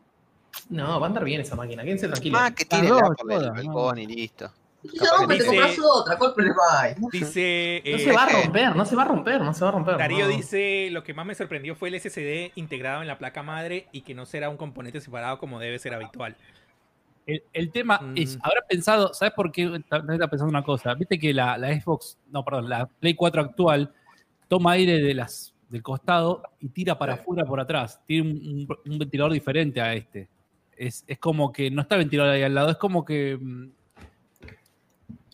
Speaker 2: No, va a andar bien esa máquina, quédense tranquilos.
Speaker 5: Más que tire
Speaker 4: dos,
Speaker 5: por el balcón y listo.
Speaker 3: Te
Speaker 1: Dice-
Speaker 3: compras otra. ¿Cuál problema hay?
Speaker 1: Dice...
Speaker 2: No
Speaker 1: eh,
Speaker 2: se va a romper, no se va a romper, no se va a romper.
Speaker 1: Darío
Speaker 2: no.
Speaker 1: dice, lo que más me sorprendió fue el SSD integrado en la placa madre y que no será un componente separado como debe ser habitual.
Speaker 4: El, el tema
Speaker 1: Mm.
Speaker 4: es, habrá pensado, ¿sabes por qué? También está pensando una cosa. Viste que la, la Xbox, no, perdón, la Play 4 actual toma aire de las, del costado y tira para afuera por atrás. Tiene un, un- un ventilador diferente a este. Es, es como que no está el ventilador ahí al lado, es como que mm,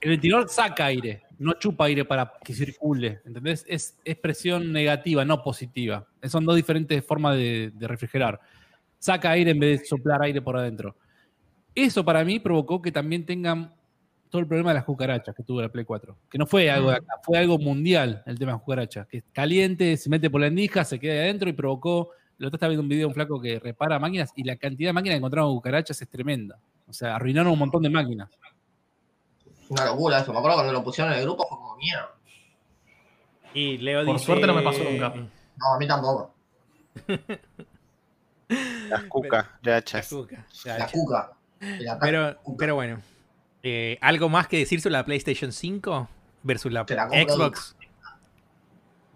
Speaker 4: el ventilador saca aire, no chupa aire para que circule. ¿Entendés? Es, es presión negativa, no positiva. Son dos diferentes formas de, refrigerar. Saca aire en vez de soplar aire por adentro. Eso para mí provocó que también tengan todo el problema de las cucarachas que tuvo la Play 4. Que no fue algo de acá, fue algo mundial el tema de las cucarachas. Que es caliente, se mete por la endija, se queda adentro y provocó. Lo otro estaba viendo un video de un flaco que repara máquinas y la cantidad de máquinas que encontraron cucarachas es tremenda. O sea, arruinaron un montón de máquinas.
Speaker 3: Una locura eso. Me acuerdo cuando lo pusieron en el grupo fue como mierda.
Speaker 1: Y Leo
Speaker 2: Por
Speaker 1: dice...
Speaker 2: suerte no me pasó nunca.
Speaker 3: No, a mí tampoco.
Speaker 5: Las cucas,
Speaker 1: La
Speaker 5: gachas.
Speaker 1: cuca, ya,
Speaker 3: La
Speaker 1: ya.
Speaker 3: cuca.
Speaker 1: Pero,
Speaker 3: cuca.
Speaker 1: pero bueno. Eh, ¿Algo más que decir sobre la PlayStation 5 versus la Xbox?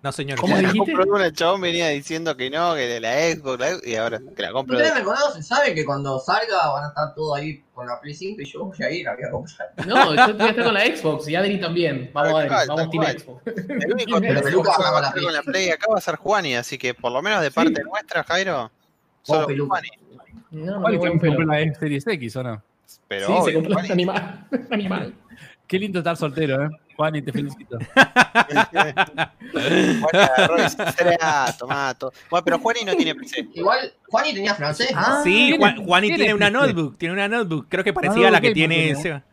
Speaker 1: No, señor.
Speaker 2: ¿Cómo
Speaker 5: La
Speaker 2: dijiste?
Speaker 5: compró una, el chabón venía diciendo que no, que de la Xbox, la Xbox, y ahora que la compro.
Speaker 3: Ustedes
Speaker 5: de-
Speaker 3: me conocen, saben que cuando salga van a estar todos ahí con la Play 5 y yo voy a ir, la voy a comprar.
Speaker 2: No, yo voy a estar con la Xbox y Adri también. Vamos, Adri,
Speaker 5: cual,
Speaker 2: vamos Team. Xbox.
Speaker 5: El único que va a estar con la
Speaker 3: Play.
Speaker 5: Acá va a ser Juani, así que por lo menos de parte nuestra, Jairo, solo
Speaker 3: Peluca.
Speaker 5: Juani.
Speaker 2: No,
Speaker 4: ¿Cuál
Speaker 2: muy
Speaker 4: es
Speaker 2: buen
Speaker 4: que compró la Series X o no?
Speaker 5: Pero
Speaker 2: Sí, se
Speaker 5: obvio,
Speaker 2: compró
Speaker 5: Juani.
Speaker 2: un animal. Animal.
Speaker 4: Qué lindo estar soltero, ¿eh? Juan, y te felicito.
Speaker 5: Juani agarró y dice, "Será, tomato". Bueno, pero Juani no tiene PC.
Speaker 3: Igual, Juani tenía francés, ¿no?
Speaker 2: Ah,
Speaker 1: Sí,
Speaker 4: ¿Tiene-
Speaker 1: Juan, Juani
Speaker 4: tiene
Speaker 1: tiene una
Speaker 4: PC?
Speaker 1: notebook, tiene una notebook, creo que parecida
Speaker 4: Ah,
Speaker 1: a la que tiene. Seba.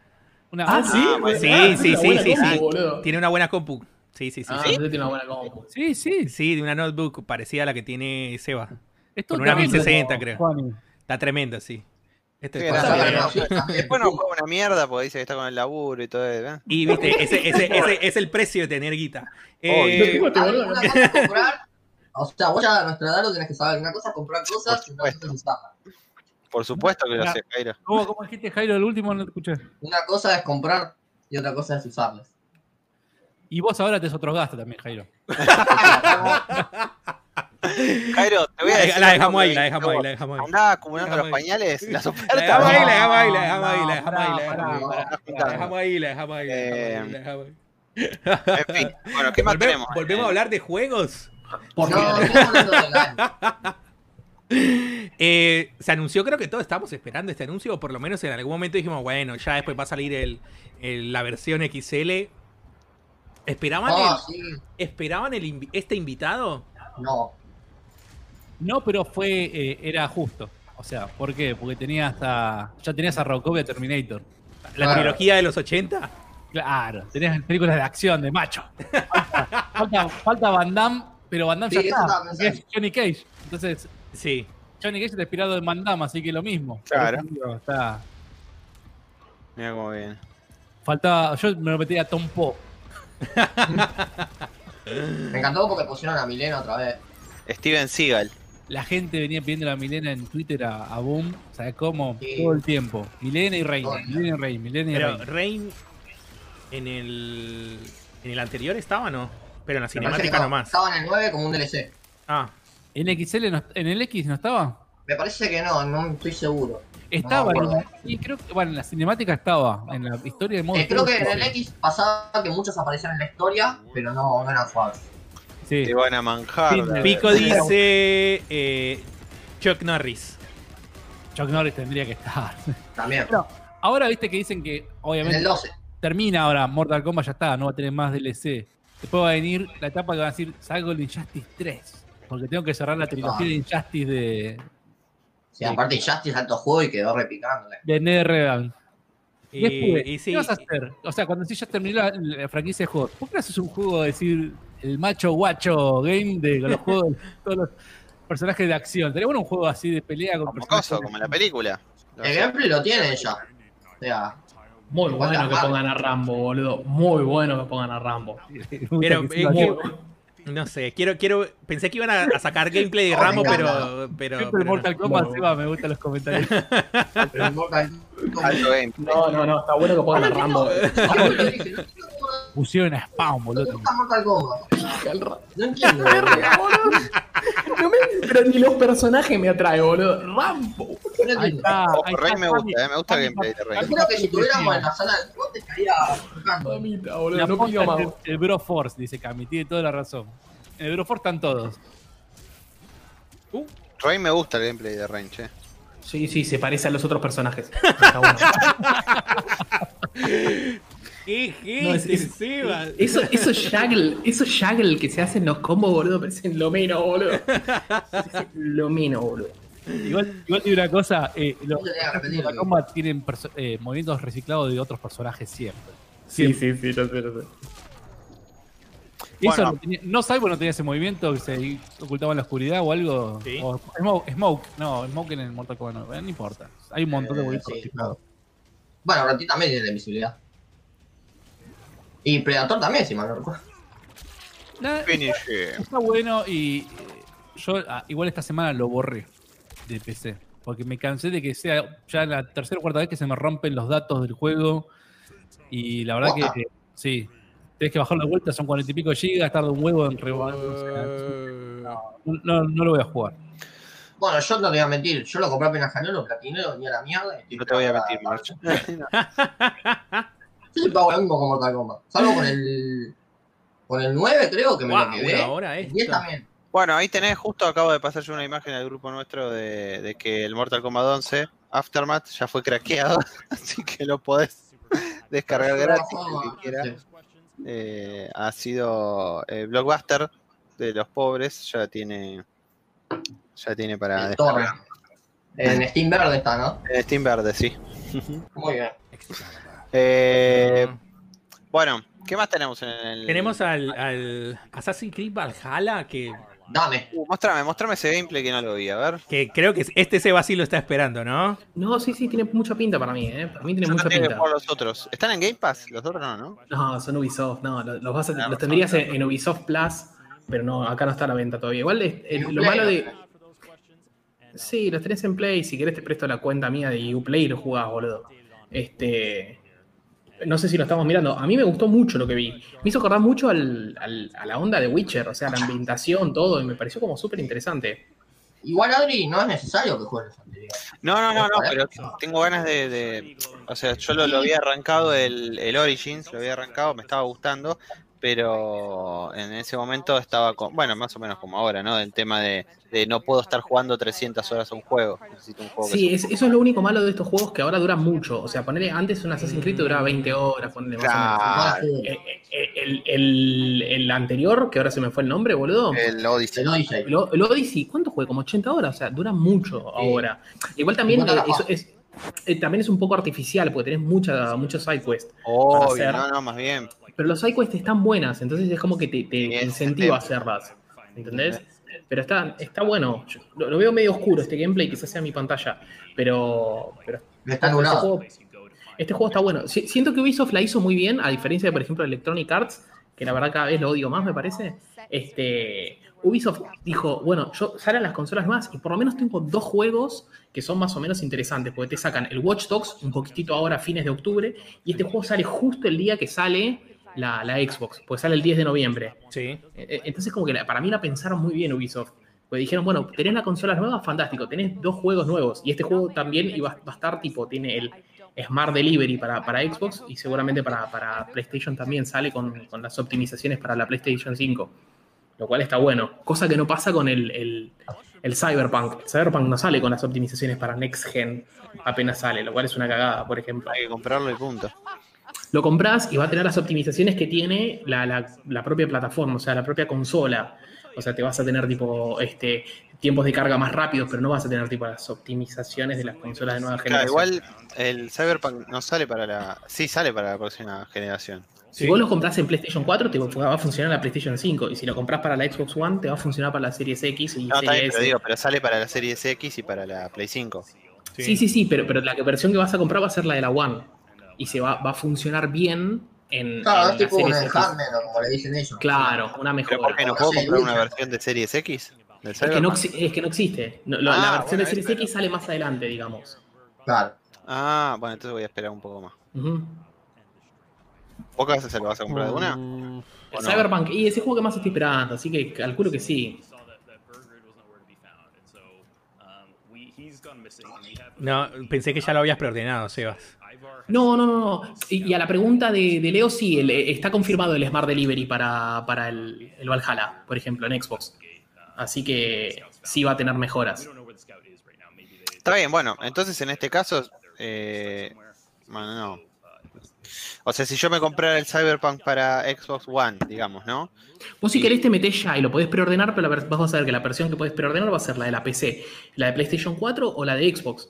Speaker 4: Una,
Speaker 2: Ah, sí.
Speaker 5: Ah, bueno.
Speaker 1: Sí,
Speaker 2: Ah,
Speaker 1: sí, sí, sí, sí.
Speaker 2: boludo.
Speaker 1: Tiene una buena compu. Sí, sí, sí,
Speaker 2: Ah,
Speaker 1: sí.
Speaker 2: usted tiene una buena compu.
Speaker 4: Sí, sí.
Speaker 1: Sí, de una notebook parecida a la que tiene Seba.
Speaker 4: Esto
Speaker 1: Con una
Speaker 4: tremendo,
Speaker 1: 1060, creo.
Speaker 4: Juani.
Speaker 1: Está tremendo, sí. Este.
Speaker 5: Después no juega una mierda porque dice que está con el laburo y todo eso. ¿eh?
Speaker 1: Y viste, ese, ese, ese es el precio de tener guita. Eh,
Speaker 3: A ver,
Speaker 2: boludo.
Speaker 3: una cosa es comprar, o sea, vos ya a nuestra edad lo tenés que saber. Una cosa es comprar cosas y otra cosa es usarlas.
Speaker 5: Por supuesto que lo sé, Jairo.
Speaker 4: ¿Cómo, ¿Cómo dijiste, Jairo? El último no te escuché.
Speaker 3: Una cosa es comprar y otra cosa es usarlas.
Speaker 4: Y vos ahora tenés otros gastos también, Jairo.
Speaker 5: Jairo, te voy a
Speaker 1: la,
Speaker 5: decir.
Speaker 1: la dejamos ahí, la dejamos ahí, la dejamos ahí.
Speaker 5: Andá acumulando
Speaker 1: La
Speaker 5: los
Speaker 1: dejamos ahí.
Speaker 5: pañales, las
Speaker 1: La
Speaker 5: ofertas.
Speaker 1: dejamos ahí, la dejamos ahí, la dejamos ahí, la dejamos ahí, la dejamos ahí.
Speaker 3: pará,
Speaker 1: La dejamos ahí, la dejamos ahí, la dejamos ahí, la dejamos ahí.
Speaker 5: En fin, bueno, ¿qué más tenemos?
Speaker 1: volvemos a hablar de juegos.
Speaker 2: Por
Speaker 3: no,
Speaker 2: favor.
Speaker 3: estamos hablando del año.
Speaker 1: Eh, se anunció, creo que todos estábamos esperando este anuncio, o por lo menos en algún momento dijimos, bueno, ya después va a salir el, el- la versión XL. ¿Esperaban,
Speaker 3: No,
Speaker 1: el,
Speaker 3: sí,
Speaker 1: ¿esperaban el este invitado?
Speaker 3: no.
Speaker 4: No, pero fue, eh, era justo. O sea, ¿por qué? Porque tenía hasta. Ya tenías a Robocop y a Terminator.
Speaker 1: ¿La
Speaker 3: Claro.
Speaker 1: trilogía de los 80?
Speaker 4: Claro, tenías películas de acción, de macho. Falta, falta, falta Van Damme, pero Van Damme
Speaker 3: Sí,
Speaker 4: ya
Speaker 3: eso
Speaker 4: está.
Speaker 3: estaba
Speaker 4: porque es Johnny Cage. Entonces,
Speaker 1: Sí.
Speaker 4: Johnny Cage está inspirado en Van Damme, así que lo mismo.
Speaker 5: Claro.
Speaker 4: Está-
Speaker 5: Mira cómo viene.
Speaker 4: Faltaba. Yo me lo metía a Tom Poe.
Speaker 3: Me encantó porque pusieron a Milena otra vez.
Speaker 5: Steven Seagal.
Speaker 4: La gente venía pidiendo a Milena en Twitter a, a Boom, ¿sabes cómo?
Speaker 3: Sí.
Speaker 4: Todo el tiempo. Milena y Reina,
Speaker 3: el
Speaker 4: Milena y Reina, Milena y
Speaker 1: Pero
Speaker 4: Reina.
Speaker 1: En el en el anterior estaba, ¿no? Pero en la cinemática
Speaker 3: no,
Speaker 1: nomás.
Speaker 3: Estaba en el 9 como un DLC.
Speaker 1: Ah,
Speaker 4: ¿En XL no- en el X no estaba?
Speaker 3: Me parece que no, no estoy seguro.
Speaker 4: Estaba, en,
Speaker 3: acuerdo.
Speaker 4: y creo que, bueno, en la cinemática estaba, en la historia de modo.
Speaker 3: Eh, creo que en el X pasaba que muchos aparecían en la historia, pero no, no eran jugables.
Speaker 4: Sí.
Speaker 5: Te van a manjar.
Speaker 4: Sí,
Speaker 5: la-
Speaker 1: Pico dice eh, Chuck Norris.
Speaker 4: Chuck Norris tendría que estar.
Speaker 3: También.
Speaker 4: Pero ahora viste que dicen que,
Speaker 3: En
Speaker 4: obviamente,
Speaker 3: el 12.
Speaker 4: termina ahora Mortal Kombat, ya está, no va a tener más DLC. Después va a venir la etapa que va a decir, salgo el Injustice 3. Porque tengo que cerrar la trilogía
Speaker 3: Ah.
Speaker 4: de Injustice de,
Speaker 3: Sí, aparte Justice alto juego y quedó repicándole.
Speaker 4: de NetherRealm.
Speaker 1: Y,
Speaker 4: Después,
Speaker 1: y sí,
Speaker 4: ¿qué vas a hacer? O sea, cuando decís ya terminó la, la franquicia de juegos, ¿por qué no haces un juego de decir el macho guacho game de los juegos, todos los personajes de acción? Sería bueno un juego así de pelea con
Speaker 5: Como
Speaker 4: personajes.
Speaker 5: coso, como en la película.
Speaker 3: El gameplay lo tienen ya. O sea,
Speaker 2: Muy bueno que pongan a Rambo, boludo. Muy bueno que pongan a Rambo.
Speaker 1: Pero, eh, que- no sé, quiero, quiero, pensé que iban a, a sacar gameplay de
Speaker 3: Oh, me
Speaker 1: Rambo,
Speaker 3: encanta.
Speaker 1: pero, pero,
Speaker 4: Siempre el
Speaker 1: pero no.
Speaker 4: Mortal Kombat se va, me gustan los comentarios.
Speaker 3: el Mortal Kombat-.
Speaker 2: No, no, no, está bueno que pongan a Rambo.
Speaker 4: Pusieron a Spawn,
Speaker 3: Me
Speaker 4: boludo.
Speaker 3: Mortal Kombat. No entiendo. boludo.
Speaker 2: No me- pero ni los personajes me atrae, boludo. Rambo.
Speaker 3: No
Speaker 4: Ahí está. Ahí
Speaker 5: Rey
Speaker 4: está,
Speaker 5: me
Speaker 4: Fanny-
Speaker 5: gusta, eh, me gusta el gameplay de Rey.
Speaker 3: Yo creo que si estuviéramos en la sala te estaría tocando.
Speaker 2: Mamita, boludo.
Speaker 4: La
Speaker 2: No pido
Speaker 4: posta
Speaker 2: más.
Speaker 4: es el, el Bro Force, dice Cami, tiene toda la razón. En el Bro Force están todos.
Speaker 5: Rey me gusta el gameplay de Rey, che.
Speaker 2: Sí, sí, se parece a los otros personajes.
Speaker 1: ¿Qué
Speaker 2: No, es-
Speaker 1: gente,
Speaker 2: es-
Speaker 1: Seba?
Speaker 2: Eso, eso Jaggle, eso Jaggle que se hacen los combos, boludo, parecen lo menos, boludo. Parecen lo menos, boludo.
Speaker 4: Igual, igual digo una cosa, eh, los de Mortal Kombat tienen eh, movimientos reciclados de otros personajes siempre.
Speaker 2: Sí, sí, sí, lo sé, lo sé.
Speaker 4: Eso
Speaker 5: Bueno.
Speaker 4: no, tenía, no Cyborg no tenía ese movimiento que se ocultaba en la oscuridad o algo.
Speaker 1: Sí.
Speaker 4: O Smoke, Smoke, no, Smoke en el Mortal Kombat no, eh, no importa. Hay un montón de
Speaker 3: Eh,
Speaker 4: movimientos
Speaker 3: sí.
Speaker 4: reciclados.
Speaker 3: Bueno, Roti también tiene invisibilidad. Y Predator también, si mal no recuerdo.
Speaker 4: Nah, está bueno y, yo ah, igual esta semana lo borré de PC. Porque me cansé de que sea ya la tercera o cuarta vez que se me rompen los datos del juego. Y la verdad que sí. Tienes que bajar la vuelta, son cuarenta y pico gigas, tarda un huevo en rebajar. no, no, no lo voy a jugar.
Speaker 3: Bueno, yo no te voy a mentir, yo lo compré apenas salió, lo platiné, lo a la mierda. y
Speaker 5: No te voy a mentir,
Speaker 3: la-
Speaker 5: March.
Speaker 3: Yo hago lo mismo con Mortal Kombat. Salvo con el. Con el 9, creo que me lo quedé.
Speaker 1: ahora
Speaker 3: El 10
Speaker 1: esto.
Speaker 3: también.
Speaker 5: Bueno, ahí tenés, justo acabo de pasar yo una imagen al grupo nuestro de, de que el Mortal Kombat 11 Aftermath ya fue craqueado, así que lo podés descargar gratis. Eh, ha sido eh, Blockbuster de los pobres, ya tiene ya tiene para.
Speaker 3: En Steam Verde está, ¿no?
Speaker 5: En Steam verde, sí.
Speaker 3: Muy bien.
Speaker 5: Eh, bueno, ¿qué más tenemos en el?
Speaker 1: Tenemos al, al Assassin's Creed Valhalla, que,
Speaker 3: Dame.
Speaker 5: Uh, mostrame, mostrame ese gameplay que no lo vi, a ver.
Speaker 1: que creo que este Seba sí lo está esperando, ¿no?
Speaker 2: No, sí, sí, tiene mucha pinta para mí, ¿eh? Para mí tiene
Speaker 5: Yo no
Speaker 2: mucha pinta.
Speaker 5: jugar los otros. ¿Están en Game Pass? Los otros no, ¿no?
Speaker 2: No, son Ubisoft, no, los, los vas a-
Speaker 5: Ah,
Speaker 2: los tendrías en, en Ubisoft Plus, pero no, acá no está a la venta todavía. Igual es- el- lo malo de. Sí, los tenés en Play, si querés te presto la cuenta mía de Uplay y lo jugás, boludo. Este. No sé si lo estamos mirando. A mí me gustó mucho lo que vi. Me hizo acordar mucho al- al- a la onda de Witcher, o sea, la ambientación, todo, y me pareció como súper interesante.
Speaker 3: Igual, Adri, no es necesario que juegues los anteriores.
Speaker 5: No, no, no, no, pero tengo ganas de, de- o sea, yo lo, lo había arrancado el, el Origins, lo había arrancado, me estaba gustando, pero en ese momento estaba con, bueno, más o menos como ahora, ¿no? El tema de, de no puedo estar jugando 300 horas a un juego, necesito un juego
Speaker 2: Sí, es- eso es lo único malo de estos juegos que ahora duran mucho. O sea, ponerle antes un Assassin's Creed duraba 20 horas, ponele más o menos.
Speaker 5: Claro.
Speaker 2: Eh, eh, El, el- el anterior, que ahora se me fue el nombre, boludo.
Speaker 5: el Odyssey.
Speaker 3: El Odyssey.
Speaker 2: El, O- el Odyssey, ¿cuánto juega? Como 80 horas, o sea, dura mucho ahora. Igual también eh, eso es, eh, también es un poco artificial, porque tenés mucha, muchos side quests.
Speaker 5: Obvio,
Speaker 2: hacer.
Speaker 5: no, no, más bien.
Speaker 2: Pero los side quests están buenas, entonces es como que te, te incentiva a hacerlas. ¿Entendés? Pero está, está bueno. Yo lo, lo veo medio oscuro este gameplay, quizás sea mi pantalla. Pero, pero
Speaker 3: Está
Speaker 2: este juego, este juego está bueno. Si- Siento que Ubisoft la hizo muy bien, a diferencia de, por ejemplo, Electronic Arts, que la verdad cada vez lo odio más, me parece. Este, Ubisoft dijo, bueno, yo salen las consolas nuevas y por lo menos tengo dos juegos que son más o menos interesantes, porque te sacan el Watch Dogs un poquitito ahora a fines de octubre, y este juego sale justo el día que sale la, la Xbox, porque sale el 10 de noviembre.
Speaker 1: Sí.
Speaker 2: Eh, eh, Entonces, como que la- para mí la pensaron muy bien Ubisoft. Porque dijeron, bueno, tenés la consola nueva, fantástico, tenés dos juegos nuevos. Y este juego también iba, va a estar tipo, tiene el Smart Delivery para, para Xbox y seguramente para, para PlayStation también sale con, con las optimizaciones para la PlayStation 5. Lo cual está bueno. Cosa que no pasa con el, el, el Cyberpunk. El Cyberpunk no sale con las optimizaciones para Next Gen apenas sale, lo cual es una cagada, por ejemplo
Speaker 5: Hay que comprarlo y punto.
Speaker 2: Lo compras y va a tener las optimizaciones que tiene la, la- la propia plataforma, o sea, la propia consola. O sea, te vas a tener tipo este tiempos de carga más rápidos, pero no vas a tener tipo las optimizaciones de las consolas de nueva
Speaker 5: Claro,
Speaker 2: generación.
Speaker 5: igual el Cyberpunk no sale para la. Sí, sale para la próxima generación.
Speaker 2: Si vos lo compras en PlayStation 4, te va a funcionar en la PlayStation 5. Y si lo compras para la Xbox One, te va a funcionar para la Series X y
Speaker 5: No,
Speaker 2: Series
Speaker 5: pero
Speaker 2: S.
Speaker 5: digo, pero sale para la Series X y para la Play 5.
Speaker 2: Sí, sí, sí, pero, pero la versión que vas a comprar va a ser la de la One. Y se va, va a funcionar bien en,
Speaker 3: Claro,
Speaker 2: en
Speaker 3: es
Speaker 2: la
Speaker 3: tipo un enhancement, o como le dicen ellos.
Speaker 2: Claro, una
Speaker 5: ¿Pero
Speaker 2: mejora.
Speaker 5: por qué no puedo comprar una versión de Series X? ¿Del
Speaker 2: Es que, no, es que no existe. No, lo-
Speaker 5: Ah,
Speaker 2: la versión
Speaker 5: bueno,
Speaker 2: de Series
Speaker 5: pero-
Speaker 2: X sale más adelante, digamos.
Speaker 3: Claro.
Speaker 5: Ah, bueno, entonces voy a esperar un poco más.
Speaker 2: Ujú.
Speaker 5: ¿Pocas veces se lo vas a comprar de una?
Speaker 1: Mm,
Speaker 2: El
Speaker 5: ¿O no?
Speaker 2: Cyberpunk, y ese juego que más estoy esperando, así que calculo que sí.
Speaker 1: No, pensé que ya lo habías preordenado, Sebas.
Speaker 2: No, no, no, no. Y, y a la pregunta de, de Leo, sí, el- eh, está confirmado el Smart Delivery para, para el, el Valhalla, por ejemplo, en Xbox. Así que sí va a tener mejoras.
Speaker 5: Está bien, bueno, entonces en este caso. Eh, bueno, no. O sea, si yo me comprara el Cyberpunk para Xbox One, digamos, ¿no?
Speaker 2: Vos si querés te metés ya y lo podés preordenar, pero la vas a ver que la versión que podés preordenar va a ser la de la PC, la de PlayStation 4 o la de Xbox.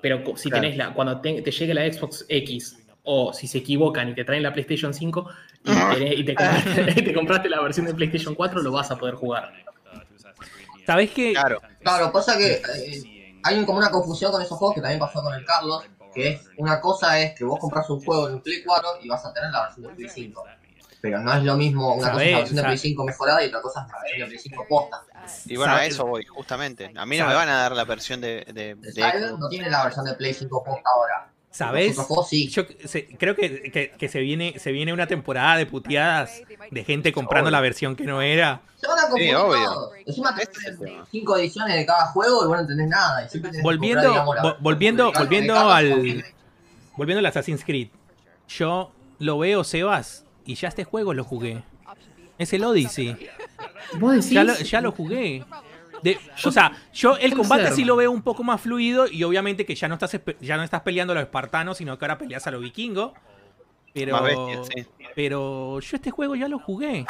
Speaker 2: Pero si
Speaker 5: Claro.
Speaker 2: tenés la, cuando te, te llegue la Xbox X o si se equivocan y te traen la PlayStation 5 y, tenés- y te, compraste, y te compraste la versión de PlayStation 4, lo vas a poder jugar.
Speaker 1: ¿Sabés qué?
Speaker 5: Claro.
Speaker 3: Claro, pasa que eh, hay como una confusión con esos juegos que también pasó con el Carlos, que es una cosa es que vos compras un juego en Play 4 y vas a tener la versión de Play 5. Pero no es lo mismo una cosa es la versión de Play 5 mejorada y otra cosa es la versión de Play 5 posta.
Speaker 5: Y bueno, a eso voy, justamente. A mí no
Speaker 1: ¿Sabes?
Speaker 5: me van a dar la versión de, de, de
Speaker 3: no tiene la versión de Play 5 posta ahora.
Speaker 1: ¿Sabes?
Speaker 3: Sí.
Speaker 1: Yo se- creo que, que- que se viene se viene una temporada de puteadas de gente comprando
Speaker 5: Obvio.
Speaker 1: la versión que no era.
Speaker 3: Se van a confundir
Speaker 5: Sí, obvio.
Speaker 3: Encima te
Speaker 5: Este es el
Speaker 3: ponen
Speaker 5: tema.
Speaker 3: 5 ediciones de cada juego y vos no entendés nada. Y siempre tenés que
Speaker 1: Volviendo-
Speaker 3: comprar, digamos,
Speaker 1: volviendo-
Speaker 3: la- la-
Speaker 1: volviendo
Speaker 3: la-
Speaker 1: al- Volviendo al Assassin's Creed. Yo lo veo, Sebas, y ya este juego lo jugué. Es el Odyssey.
Speaker 2: Vos decís.
Speaker 1: Ya lo, ya lo jugué. De- o sea, yo el combate
Speaker 2: ser.
Speaker 1: sí lo veo un poco más fluido y obviamente que ya no estás ya no estás peleando a los espartanos, sino que ahora peleas a los vikingos. Pero
Speaker 5: sí.
Speaker 1: pero yo este juego ya lo jugué.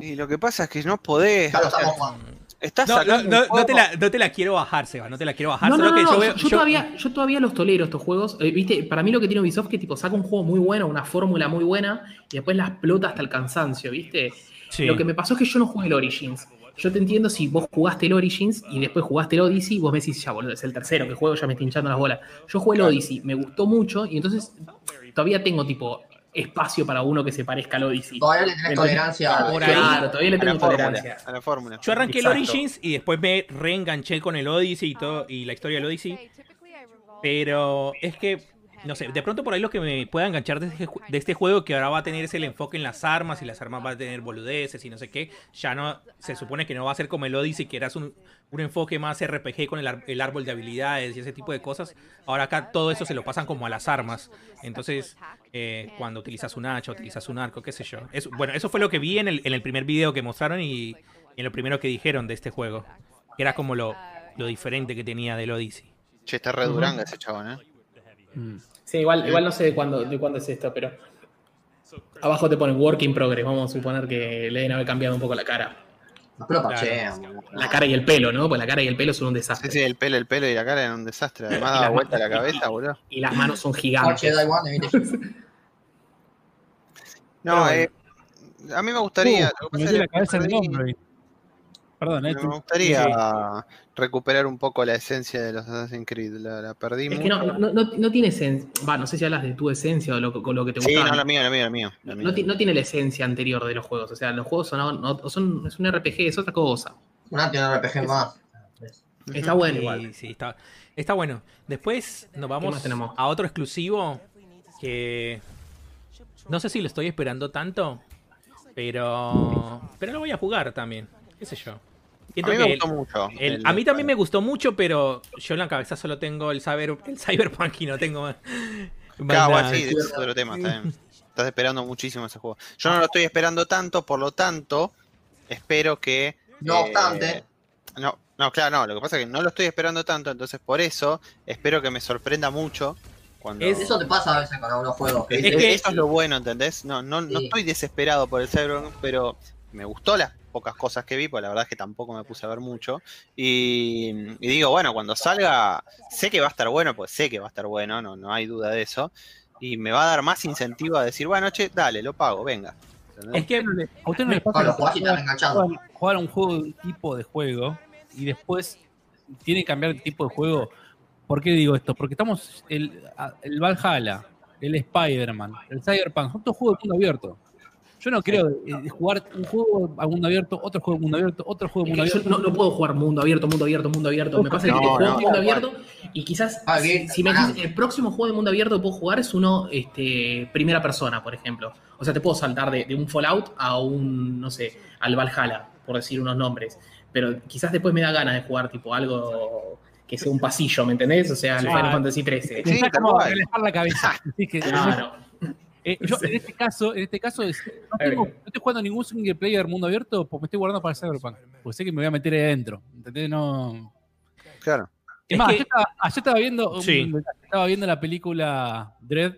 Speaker 5: Y lo que pasa es que no podés.
Speaker 3: Ya lo
Speaker 5: o sea,
Speaker 3: estamos jugando.
Speaker 5: Estás
Speaker 1: No,
Speaker 5: sacando
Speaker 1: te la, no te la quiero bajar, Seba, no te la quiero bajar.
Speaker 2: No, no,
Speaker 1: solo
Speaker 2: no,
Speaker 1: que
Speaker 2: no,
Speaker 1: yo veo.
Speaker 2: yo,
Speaker 1: yo-
Speaker 2: todavía, yo todavía los tolero estos juegos. Eh, Viste, para mí lo que tiene Ubisoft es que tipo saca un juego muy bueno, una fórmula muy buena, y después la explota hasta el cansancio, ¿viste?
Speaker 1: Sí.
Speaker 2: Lo que me pasó es que yo no jugué el Origins. Yo te entiendo si vos jugaste el Origins y después jugaste el Odyssey, vos me decís, ya boludo, es el tercero que juego, ya me estoy hinchando las bolas. Yo jugué el Odyssey, me gustó mucho, y entonces todavía tengo tipo espacio para uno que se parezca al Odyssey.
Speaker 3: Todavía le tenés
Speaker 2: Entonces,
Speaker 3: tolerancia a-
Speaker 1: por ahí-
Speaker 2: Claro, todavía le
Speaker 5: a
Speaker 2: tengo
Speaker 5: fórmula.
Speaker 2: tolerancia.
Speaker 5: A la fórmula.
Speaker 1: Yo arranqué
Speaker 2: Exacto.
Speaker 1: el Origins y después me reenganché con el Odyssey y todo y la historia del Odyssey. Pero es que, no sé, de pronto por ahí lo que me pueda enganchar de este, de este juego que ahora va a tener es el enfoque en las armas y las armas van a tener boludeces y no sé qué. Ya no, se supone que no va a ser como el Odyssey, que era un, un enfoque más RPG con el, el árbol de habilidades y ese tipo de cosas. Ahora acá todo eso se lo pasan como a las armas. Entonces, eh, cuando utilizas un hacha, utilizas un arco, qué sé yo. Eso- bueno, eso fue lo que vi en el, en el primer video que mostraron y en lo primero que dijeron de este juego. Que era como lo, lo diferente que tenía del Odyssey.
Speaker 5: Che, está re duranga ese chabón, ¿eh?
Speaker 4: Mm.
Speaker 2: Sí, igual, igual no sé de cuándo, de cuándo es esto, pero abajo te ponen work in progress. Vamos a suponer que le deben haber cambiado un poco la cara.
Speaker 3: Pero
Speaker 2: La cara y el pelo, ¿no? Pues la cara y el pelo son un desastre.
Speaker 5: Sí, sí, el pelo, el pelo y la cara eran un desastre. Además
Speaker 2: Y
Speaker 5: daba vuelta la cabeza, boludo.
Speaker 2: Y las manos son gigantes.
Speaker 5: No, eh, a mí me gustaría.
Speaker 4: Uh, me la cabeza en el
Speaker 5: perdí-
Speaker 4: hombro. y- Perdón, eh,
Speaker 5: Me gustaría recuperar un poco la esencia de los Assassin's Creed. La, la perdí
Speaker 2: Es que no, no, no, no tiene esencia. Va, no sé si hablas de tu esencia o lo, con lo que te
Speaker 5: Sí,
Speaker 2: gusta.
Speaker 5: no, la mía, la mía, la mía. la mía.
Speaker 2: no, ti- no tiene la esencia anterior de los juegos. O sea, los juegos son, no- son es un RPG, es otra cosa.
Speaker 3: Una tiene un RPG más.
Speaker 2: Está bueno
Speaker 1: Sí,
Speaker 2: igual.
Speaker 1: sí, está, está bueno. Después nos vamos a otro exclusivo que no sé si lo estoy esperando tanto, pero pero lo voy a jugar también. ¿Qué sé yo?
Speaker 5: A mí me
Speaker 1: el-
Speaker 5: gustó mucho.
Speaker 1: el-
Speaker 5: el-
Speaker 1: a mí también me gustó mucho, pero yo en la cabeza solo tengo el, cyber, el Cyberpunk y no tengo más
Speaker 5: Claro, bueno, sí, ese es otro tema. Está bien. Estás esperando muchísimo ese juego. Yo no lo estoy esperando tanto, por lo tanto, espero que.
Speaker 3: No
Speaker 5: eh,
Speaker 3: obstante,
Speaker 5: No, no, claro, no. Lo que pasa es que no lo estoy esperando tanto, entonces por eso espero que me sorprenda mucho. Cuando...
Speaker 1: Es-
Speaker 3: eso te pasa a veces con algunos juegos. Que
Speaker 5: Es-
Speaker 1: Es que-
Speaker 5: eso es lo bueno, ¿entendés? No, no, no estoy desesperado por el Cyberpunk, pero me gustó las pocas cosas que vi, porque la verdad es que tampoco me puse a ver mucho. Y, y digo, bueno, cuando salga, sé que va a estar bueno, pues sé que va a estar bueno, no, no hay duda de eso. Y me va a dar más incentivo a decir, bueno, che, dale, lo pago, venga. ¿Entendés?
Speaker 1: Es que
Speaker 4: ¿A usted no le pasa
Speaker 3: enganchando.
Speaker 4: juegan- jugar un juego de un tipo de juego y después tiene que cambiar de tipo de juego? ¿Por qué digo esto? Porque estamos el, el Valhalla, el Spider-Man, el Cyberpunk, son todos juegos de mundo abierto. Yo no creo eh, jugar un juego a mundo abierto, otro juego de mundo abierto, otro juego de
Speaker 2: Es
Speaker 4: mundo
Speaker 2: que yo
Speaker 4: abierto.
Speaker 2: no, no puedo jugar mundo abierto, mundo abierto, mundo abierto. Me pasa que
Speaker 5: No,
Speaker 2: juego
Speaker 5: no,
Speaker 2: mundo
Speaker 5: no,
Speaker 2: abierto y quizás
Speaker 3: Ah,
Speaker 2: si, si me dices el próximo juego de mundo abierto que puedo jugar es uno este, primera persona, por ejemplo. O sea, te puedo saltar de, de un Fallout a un, no sé, al Valhalla, por decir unos nombres. Pero quizás después me da ganas de jugar tipo algo que sea un pasillo, ¿me entendés? O sea, el
Speaker 4: Sí.
Speaker 2: Final Fantasy XIII.
Speaker 5: Sí,
Speaker 4: como la cabeza. Así que,
Speaker 2: Claro.
Speaker 4: Eh, yo en este caso, en este caso es, no, tengo- no estoy jugando ningún single player mundo abierto porque me estoy guardando para el Cyberpunk. Porque sé que me voy a meter ahí adentro. ¿Entendés? No.
Speaker 5: Claro.
Speaker 4: Es
Speaker 1: Es
Speaker 4: más,
Speaker 1: que-
Speaker 4: ayer, estaba, ayer estaba viendo
Speaker 1: Sí.
Speaker 4: estaba viendo la película Dread,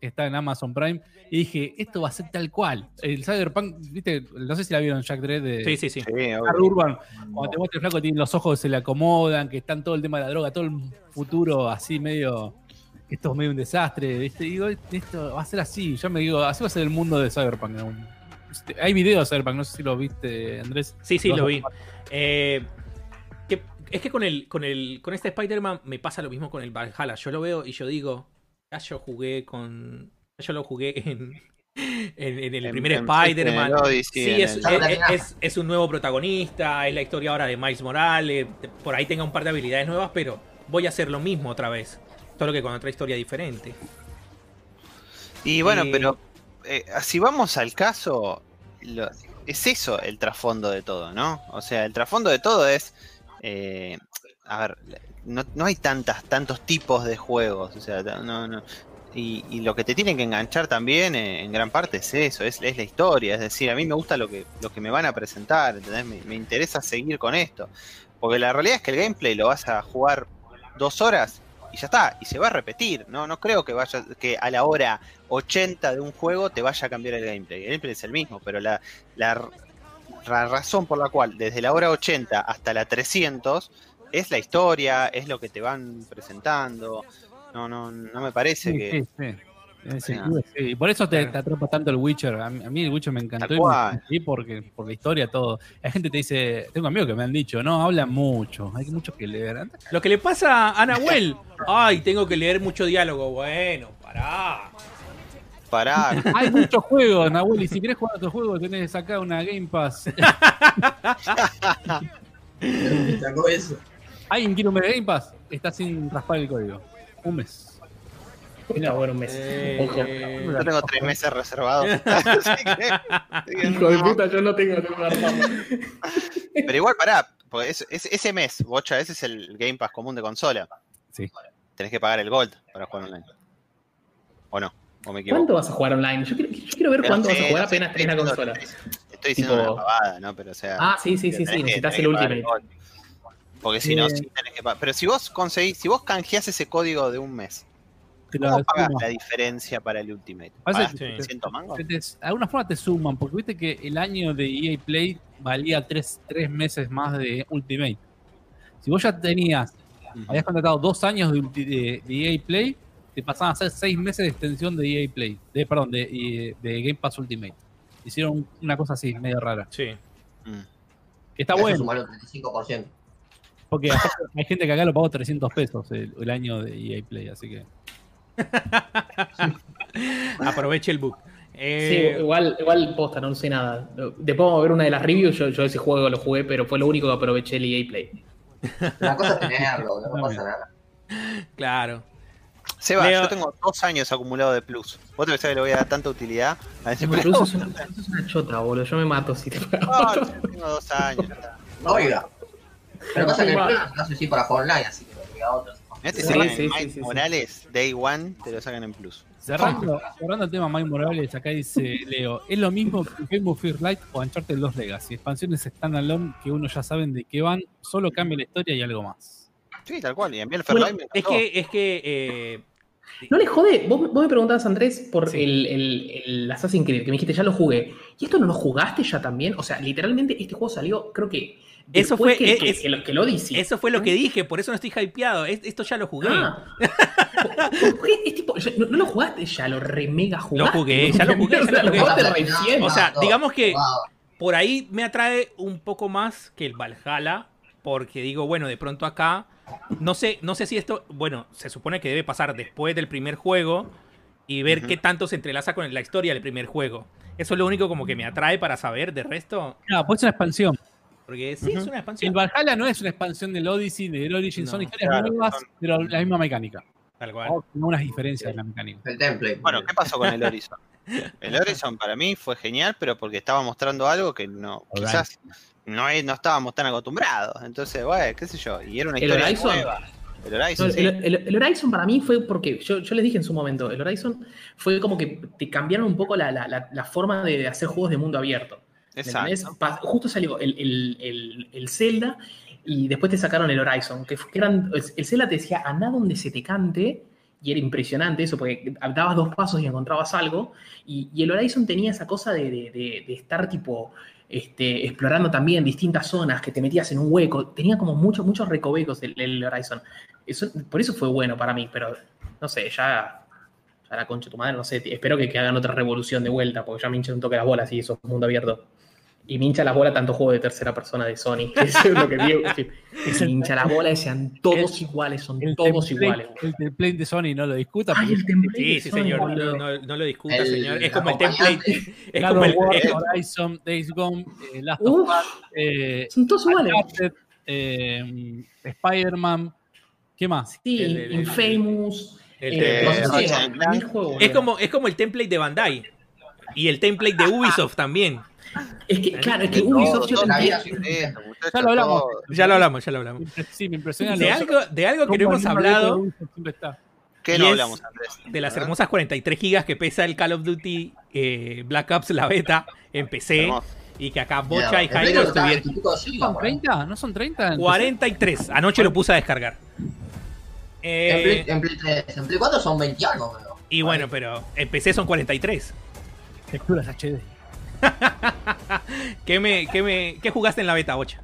Speaker 4: que está en Amazon Prime, y dije, esto va a ser tal cual. El Cyberpunk, viste, no sé si la vieron Jack Dread de
Speaker 1: sí, sí, sí.
Speaker 5: Sí,
Speaker 4: Urban, cuando te muestra el flaco tiene los ojos se le acomodan, que están todo el tema de la droga, todo el futuro así medio, esto es medio un desastre, ¿viste? Digo, esto va a ser así, yo me digo, así va a ser el mundo de Cyberpunk. ¿no? Hay videos de Cyberpunk, no sé si lo viste, Andrés.
Speaker 1: Sí, sí, lo vi. Eh, que- es que con el, con el, con este Spider-Man me pasa lo mismo con el Valhalla. Yo lo veo y yo digo, ya yo jugué con. ya yo lo jugué en, En, en el
Speaker 5: En-
Speaker 1: primer
Speaker 5: en-
Speaker 1: Spider-Man. Sí, es, es- es un nuevo protagonista, es la historia ahora de Miles Morales. Por ahí tenga un par de habilidades nuevas, pero voy a hacer lo mismo otra vez. Solo que con otra historia diferente.
Speaker 5: Y bueno,
Speaker 1: Y-
Speaker 5: pero eh, si vamos al caso, lo- es eso el trasfondo de todo, ¿no? O sea, el trasfondo de todo es, eh, a ver, no, no hay tantas, tantos tipos de juegos, o sea, no, no. Y, y lo que te tiene que enganchar también eh, en gran parte es eso, es, es la historia, es decir, a mí me gusta lo que, lo que me van a presentar, ¿entendés? Me, me interesa seguir con esto, porque la realidad es que el gameplay lo vas a jugar dos horas y ya está, y se va a repetir, no, no creo que vaya, que a la hora 80 de un juego te vaya a cambiar el gameplay. El gameplay es el mismo, pero la, la, la razón por la cual desde la hora 80 hasta la 300 es la historia, es lo que te van presentando. No, no, no me parece
Speaker 4: Sí,
Speaker 5: que...
Speaker 4: sí, sí. En ese
Speaker 5: Ah.
Speaker 4: sentido, sí. Y por eso te, te atrapa tanto el Witcher. A mí, a mí el Witcher me encantó y porque por la historia, todo. La gente te dice, tengo amigos que me han dicho, no, hablan mucho, hay mucho que leer.
Speaker 1: Lo que le pasa a Nahuel. Ay, tengo que leer mucho diálogo. Bueno, pará.
Speaker 5: Parar.
Speaker 4: Hay muchos juegos, Nahuel, y si querés jugar a otro juego tenés acá una Game Pass.
Speaker 3: Sacó eso.
Speaker 4: ¿Alguien quiere un mes de Game Pass? Está sin raspar el código. Un mes.
Speaker 2: Está bueno un mes. Ojo.
Speaker 1: Eh,
Speaker 5: Yo tengo tres meses reservados. Que-
Speaker 2: Hijo de puta, yo no tengo.
Speaker 5: Pero igual, pará, porque es- es- ese mes, bocha, ese es el Game Pass común de consola.
Speaker 4: Sí.
Speaker 5: Tenés que pagar el Gold para jugar online. ¿O no? ¿O me equivoco?
Speaker 2: ¿Cuánto vas a jugar online? Yo quiero, yo quiero ver
Speaker 5: Pero
Speaker 2: cuánto
Speaker 5: sí,
Speaker 2: vas a jugar
Speaker 5: no
Speaker 2: apenas tenés la consola.
Speaker 5: Estoy diciendo
Speaker 2: Tipo-
Speaker 5: una pavada, ¿no? Pero o sea.
Speaker 2: Ah, sí, sí, sí, sí. Necesitas el Ultimate.
Speaker 5: Gold. Porque si no,
Speaker 4: Eh.
Speaker 5: sí tenés que pagar. Pero si vos conseguís, si vos canjeás ese código de un mes,
Speaker 4: Te lo
Speaker 5: ¿cómo pagás
Speaker 4: sumo.
Speaker 5: la diferencia para el Ultimate?
Speaker 4: Pasa
Speaker 5: ¿Pagás
Speaker 1: que-
Speaker 5: 300 mangos?
Speaker 4: Te- te- de alguna forma te suman, porque viste que el año de EA Play valía tres, tres meses más de Ultimate. Si vos ya tenías, habías contratado dos años de, ulti- de- de EA Play, te pasaban a hacer seis meses de extensión de EA Play, de, perdón, de, de Game Pass Ultimate. Hicieron una cosa así, medio rara.
Speaker 1: sí.
Speaker 5: Mm.
Speaker 4: Que está bueno,
Speaker 3: sumalo 35%.
Speaker 4: porque hay gente que acá lo pagó 300 pesos el, el año de EA Play, así que...
Speaker 1: Aproveche el book.
Speaker 2: Sí,
Speaker 1: Eh,
Speaker 2: igual, igual posta, no sé nada. Después vamos a ver una de las reviews. Yo, yo ese juego lo jugué, pero fue lo único que aproveché el EA Play.
Speaker 3: La cosa es tenerlo, no
Speaker 4: También.
Speaker 3: pasa nada.
Speaker 1: claro.
Speaker 5: Seba,
Speaker 1: Leo-
Speaker 5: yo tengo dos años acumulados de plus. ¿Vos te pensás que le voy a dar tanta utilidad a ese
Speaker 2: Pero
Speaker 5: plus?
Speaker 2: es una, es una chota, boludo. Yo me mato si te
Speaker 5: No, yo tengo dos años.
Speaker 3: Oiga. Pero pasa que el. Plus no sé si para jugar online, así que lo voy a otros.
Speaker 5: Este
Speaker 2: Sí, sí,
Speaker 5: Mike
Speaker 2: sí, sí.
Speaker 5: Morales, Day One, te lo sacan en plus.
Speaker 4: Cerrando, cerrando el tema Mike Morales, acá dice Leo, es lo mismo que Game of Light o Uncharted 2 Legacy, expansiones standalone que uno ya saben de qué van, solo cambia la historia y algo más.
Speaker 5: Sí, tal cual. Y a mí el
Speaker 2: Bueno,
Speaker 5: me
Speaker 1: Es que, es que eh,
Speaker 2: No le jode. Vos, vos me preguntabas, Andrés, por
Speaker 1: Sí.
Speaker 2: el, el, el Assassin's Creed, que me dijiste, ya lo jugué. ¿Y esto no lo jugaste ya también? O sea, literalmente este juego salió, creo que.
Speaker 1: Eso fue-
Speaker 2: Que,
Speaker 1: es-
Speaker 2: que, lo, que lo
Speaker 1: eso fue lo que dije, por eso no estoy hypeado. Es- esto ya lo jugué.
Speaker 2: Ah. es tipo, ya- no, no lo jugaste ya, lo re mega jugaste.
Speaker 1: jugué, ya lo jugué, ya lo jugué. O sea, digamos que-
Speaker 3: wow.
Speaker 1: Por ahí me atrae un poco más que el Valhalla, porque digo, bueno, de pronto acá, no sé, no sé si esto, bueno, se supone que debe pasar después del primer juego y ver qué tanto se entrelaza con la historia del primer juego. Eso es lo único como que me atrae para saber, de resto,
Speaker 4: Ah, pues es una expansión.
Speaker 1: Porque sí, es una
Speaker 4: El
Speaker 1: expansión.
Speaker 4: Valhalla no es una expansión del Odyssey, del Origin, son
Speaker 1: No,
Speaker 4: historias
Speaker 5: claro,
Speaker 4: nuevas,
Speaker 5: son-
Speaker 4: pero la misma mecánica.
Speaker 1: Tal cual.
Speaker 4: O con unas diferencias en la mecánica.
Speaker 3: El template.
Speaker 5: Bueno, ¿qué pasó con el Horizon? El Horizon para mí fue genial, pero porque estaba mostrando algo que no, quizás no, es- no estábamos tan acostumbrados. Entonces, bueno, qué sé yo. Y era una
Speaker 2: ¿El
Speaker 5: historia
Speaker 2: Horizon?
Speaker 5: nueva. El
Speaker 2: No,
Speaker 5: Horizon,
Speaker 2: el,
Speaker 5: sí.
Speaker 2: el- el Horizon para mí fue porque, yo, yo les dije en su momento, el Horizon fue como que te cambiaron un poco la, la- la- la forma de hacer juegos de mundo abierto.
Speaker 5: Exacto.
Speaker 2: Justo salió el, el, el- el Zelda y después te sacaron el Horizon, que, eran, el el Zelda te decía, anda donde se te cante, y era impresionante eso, porque dabas dos pasos y encontrabas algo, y, y el Horizon tenía esa cosa de, de- de- de estar tipo... Este, explorando también distintas zonas, que te metías en un hueco, tenía como muchos, muchos recovecos el, el Horizon. Eso, por eso fue bueno para mí, pero no sé, ya a la concha de tu madre, no sé, espero que, que hagan otra revolución de vuelta, porque ya me hinchan un toque las bolas y eso es mundo abierto. Y me hincha la bola tanto juego de tercera persona de Sony. que Eso es lo que se me hincha la bola y sean todos iguales, son
Speaker 4: El
Speaker 2: todos
Speaker 4: template-
Speaker 2: iguales.
Speaker 4: El template de Sony no lo discuta.
Speaker 2: Ay, el template
Speaker 1: Sí, sí,
Speaker 2: Sony,
Speaker 1: señor. No, no- no lo discuta,
Speaker 3: El-
Speaker 1: señor. Es
Speaker 3: el
Speaker 1: como el template. Es
Speaker 4: God
Speaker 1: como el.
Speaker 4: War,
Speaker 1: es-
Speaker 4: Horizon, Days Gone, eh, Last of Us, eh,
Speaker 2: Son todos iguales.
Speaker 4: Eh, Spider-Man. ¿Qué más?
Speaker 2: Sí,
Speaker 1: el- el-
Speaker 2: Infamous.
Speaker 1: el-
Speaker 2: eh,
Speaker 5: Eh,
Speaker 1: es como el template de Bandai. Y el template de Ubisoft también.
Speaker 2: Es que, claro, es que Ubisoft yo
Speaker 4: Ya lo hablamos.
Speaker 1: Ya lo hablamos, ya lo hablamos.
Speaker 4: Sí, me impresiona
Speaker 1: De algo, de algo que no hemos hablado.
Speaker 5: ¿Qué no hablamos, Andrés?
Speaker 1: de las hermosas 43 gigas que pesa el Call of Duty eh, Black Ops, la beta, en PC. Y que acá Bocha y Jairo estuvieron.
Speaker 3: 20 y pico de gigas,
Speaker 4: ¿Son
Speaker 3: por ahí.
Speaker 4: 30? ¿No son 30? en
Speaker 1: 43. Anoche lo puse a descargar.
Speaker 3: En
Speaker 1: Eh,
Speaker 3: Play, en Play 3, en Play 4 son 20 y algo,
Speaker 1: y bueno, pero en PC son 43.
Speaker 4: PC? Texturas HD.
Speaker 1: ¿Qué, me, qué, me, ¿Qué jugaste en la beta, Bocha?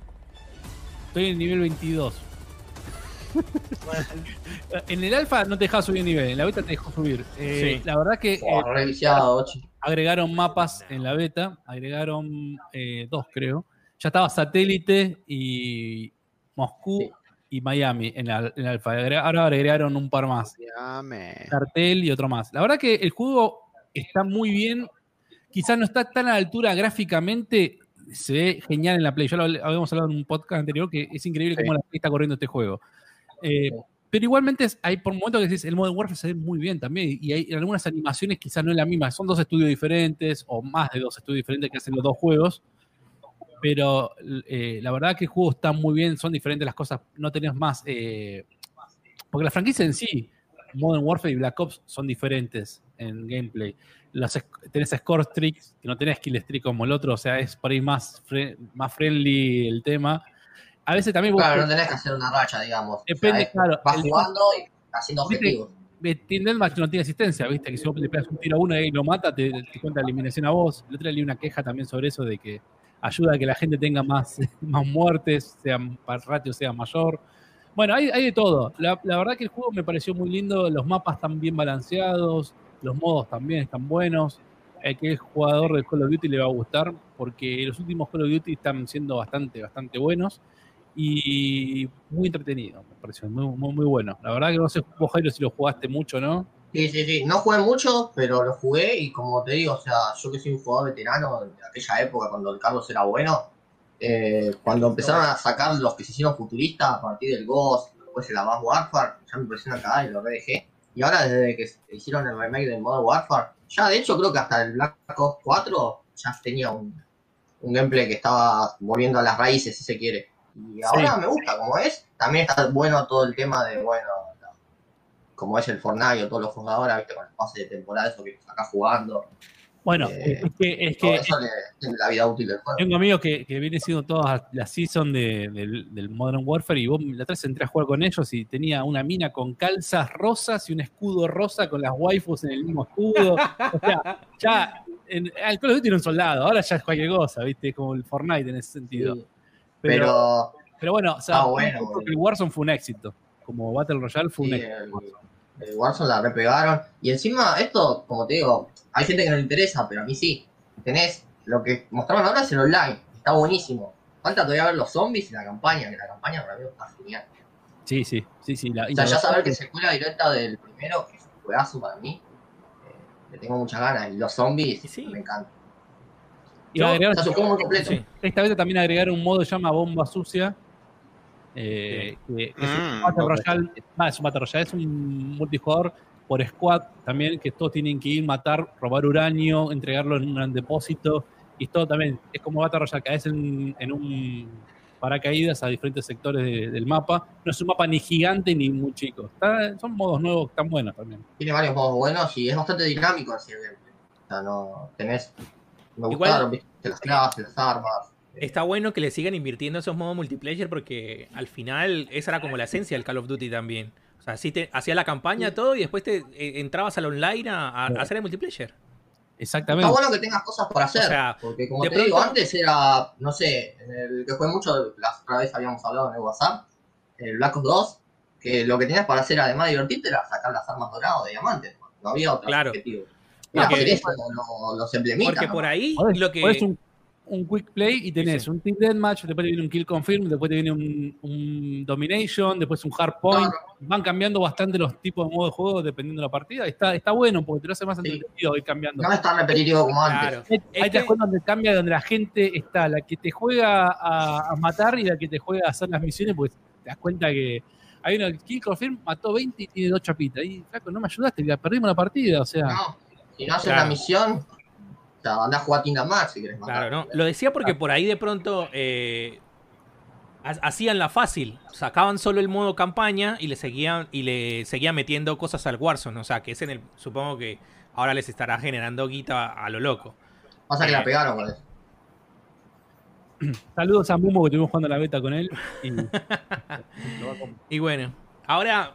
Speaker 4: Estoy en nivel 22. en el alfa no te dejaba subir nivel, en la beta te dejó subir. Eh,
Speaker 1: Sí.
Speaker 4: La verdad que eh,
Speaker 3: Oh, reviciado, 8.
Speaker 4: agregaron mapas en la beta, agregaron eh, dos creo. Ya estaba satélite y Moscú
Speaker 3: Sí.
Speaker 4: y Miami en, la, en el alfa. Ahora agregaron un par más. Cartel y otro más. La verdad que el juego está muy bien. Quizás no está tan a la altura gráficamente. Se ve genial en la Play. Ya lo habíamos hablado en un podcast anterior que es increíble
Speaker 5: Sí.
Speaker 4: cómo la Play está corriendo este juego. Eh, pero igualmente es- hay por momentos que decís, el Modern Warfare se ve muy bien también. Y hay algunas animaciones quizás no es la misma. Son dos estudios diferentes o más de dos estudios diferentes que hacen los dos juegos. Pero eh, la verdad que el juego está muy bien. Son diferentes las cosas. No tenés más... eh, porque la franquicia en sí, Modern Warfare y Black Ops son diferentes en gameplay. Esc- tenés score streaks, que no tenés kill streak como el otro, o sea, es por ahí más, fre- más friendly el tema. A veces también vos
Speaker 3: Claro, no tenés que hacer una racha, digamos.
Speaker 4: Depende,
Speaker 3: O sea,
Speaker 4: claro,
Speaker 3: Vas jugando y haciendo objetivos.
Speaker 4: Team Deathmatch no tiene asistencia, ¿viste? Que si vos le pegas un tiro a uno y lo mata, te, te cuenta la eliminación a vos. El otro leí una queja también sobre eso, de que ayuda a que la gente tenga más, más muertes, sea, el ratio sea mayor. Bueno, hay, de todo. La, la verdad que el juego me pareció muy lindo, los mapas están bien balanceados, los modos también están buenos. El que es jugador de Call of Duty le va a gustar, porque los últimos Call of Duty están siendo bastante, bastante buenos y muy entretenido, me pareció muy, muy, muy bueno. La verdad que no sé vos, Jairo, si lo jugaste mucho, ¿no?
Speaker 3: Sí, sí, sí. No jugué mucho, pero lo jugué y como te digo, o sea, yo que soy un jugador veterano de aquella época cuando el Carlos era bueno, eh, cuando empezaron a sacar los que se hicieron futuristas a partir del Ghost, después el Advanced Warfare, ya me pareció una cagada y lo redejé. Y ahora desde que hicieron el remake del Modern Warfare, ya de hecho creo que hasta el Black Ops 4 ya tenía un, un gameplay que estaba volviendo a las raíces, si se quiere. Y ahora me gusta como es. También está bueno todo el tema de, bueno, como es el Fortnite o todos los ahora, viste, con el pase de temporada, eso que estás acá jugando.
Speaker 4: Bueno,
Speaker 3: Eh,
Speaker 4: es que, es que
Speaker 3: eso le la vida útil del juego.
Speaker 4: tengo amigos que, que viene siendo todas las season de- del, del Modern Warfare y vos la otra vez entré a jugar con ellos y tenía una mina con calzas rosas y un escudo rosa con las waifus en el mismo escudo. O sea, ya en, al Call of Duty era un soldado, ahora ya es cualquier cosa, ¿viste? Como el Fortnite en ese sentido.
Speaker 3: Sí,
Speaker 4: Pero,
Speaker 3: pero
Speaker 4: pero bueno, o sea,
Speaker 3: Ah, bueno,
Speaker 4: porque
Speaker 3: boludo.
Speaker 4: el Warzone fue un éxito. Como Battle Royale fue un éxito.
Speaker 3: el, el Warzone la repegaron. Y encima, esto, como te digo, hay gente que no le interesa, pero a mí sí. Tenés lo que mostraron ahora es el online. Está buenísimo. Falta todavía ver los zombies y la campaña, que la campaña para mí está genial.
Speaker 4: Sí, sí, sí, sí. la-
Speaker 3: O sea,
Speaker 4: la
Speaker 3: ya saber que secuela directa del primero, que es un juegazo para mí, eh, le tengo muchas ganas. Y los zombies,
Speaker 1: sí.
Speaker 3: me encantan.
Speaker 4: y agregar-
Speaker 3: O sea, completo.
Speaker 1: Sí.
Speaker 4: Esta vez también agregaron un modo que se llama Bomba Sucia. Eh, que, que es un Battle
Speaker 5: ok.
Speaker 4: Royale. ah, es un Battle Royale, es un multijugador por squad también, que todos tienen que ir, matar, robar uranio, entregarlo en un gran depósito. Y todo también es como Battle Royale, caes en, en un paracaídas a diferentes sectores de- del mapa. No es un mapa ni gigante ni muy chico. Está- son modos nuevos que están buenos también.
Speaker 3: Tiene varios modos buenos y es bastante dinámico así el gameplay. O sea, no tenés. Me
Speaker 1: Igual-
Speaker 3: gustaron, viste, las clases, las armas.
Speaker 1: Está bueno que le sigan invirtiendo esos modos multiplayer porque al final esa era como la esencia del Call of Duty también. O sea, sí te hacía la campaña, todo, y después te eh, entrabas al online a, a- a hacer el multiplayer.
Speaker 4: Exactamente.
Speaker 3: Está bueno que tengas cosas para hacer.
Speaker 1: O sea,
Speaker 3: porque como te digo,
Speaker 1: pronto-
Speaker 3: antes era, no sé, en el que fue mucho, la otra vez habíamos hablado en el WhatsApp, el Black Ops 2, que lo que tenías para hacer además de divertirte era sacar las armas doradas de diamantes. No había otro
Speaker 1: Claro.
Speaker 3: objetivo.
Speaker 1: Porque-
Speaker 3: Era eso, los emblemitas.
Speaker 1: Porque
Speaker 3: ¿no?
Speaker 1: por ahí lo que...
Speaker 4: un- quick play y tenés
Speaker 1: Sí.
Speaker 4: un team deathmatch, después te viene un kill confirm, después te viene un, un domination, después un hard point. Van cambiando bastante los tipos de modo de juego dependiendo de la partida. Está, está bueno porque te lo hace más
Speaker 3: Sí.
Speaker 4: entretenido ir cambiando.
Speaker 3: No es tan repetitivo como antes.
Speaker 4: Ahí
Speaker 1: Es
Speaker 4: ahí te das
Speaker 1: que-
Speaker 4: cuenta donde cambia, donde la gente está, la que te juega a, a matar y la que te juega a hacer las misiones, pues te das cuenta que hay una kill confirm, mató 20 y tiene dos chapitas. Y flaco, no me ayudaste, ya perdimos la partida, o sea.
Speaker 3: No, si no haces
Speaker 1: Claro.
Speaker 3: la misión, o sea, andás a jugar Kingdom Max si querés matar.
Speaker 1: Claro, no. Lo decía porque por ahí de pronto eh, ha- hacían la fácil. Sacaban solo el modo campaña y le seguían y le seguían metiendo cosas al Warzone. O sea, que es en el. Supongo que ahora les estará generando guita a lo loco.
Speaker 3: Pasa que la pegaron con eso.
Speaker 4: Saludos a Mumo que estuvimos jugando la beta con él. Y
Speaker 1: Y bueno, ahora.